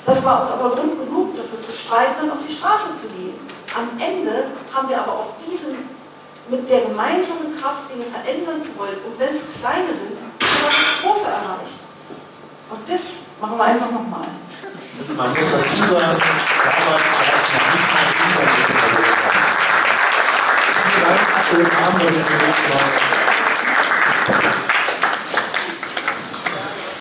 Das war uns aber Grund genug, dafür zu streiten und auf die Straße zu gehen. Am Ende haben wir aber auf diesen mit der gemeinsamen Kraft Dinge verändern zu wollen. Und wenn es kleine sind, haben wir das Große erreicht. Und das machen wir einfach nochmal.
Man muss dazu sagen, damals war es noch nicht mal Internet. Vielen Dank, schönen Abend, bis zum nächsten Mal.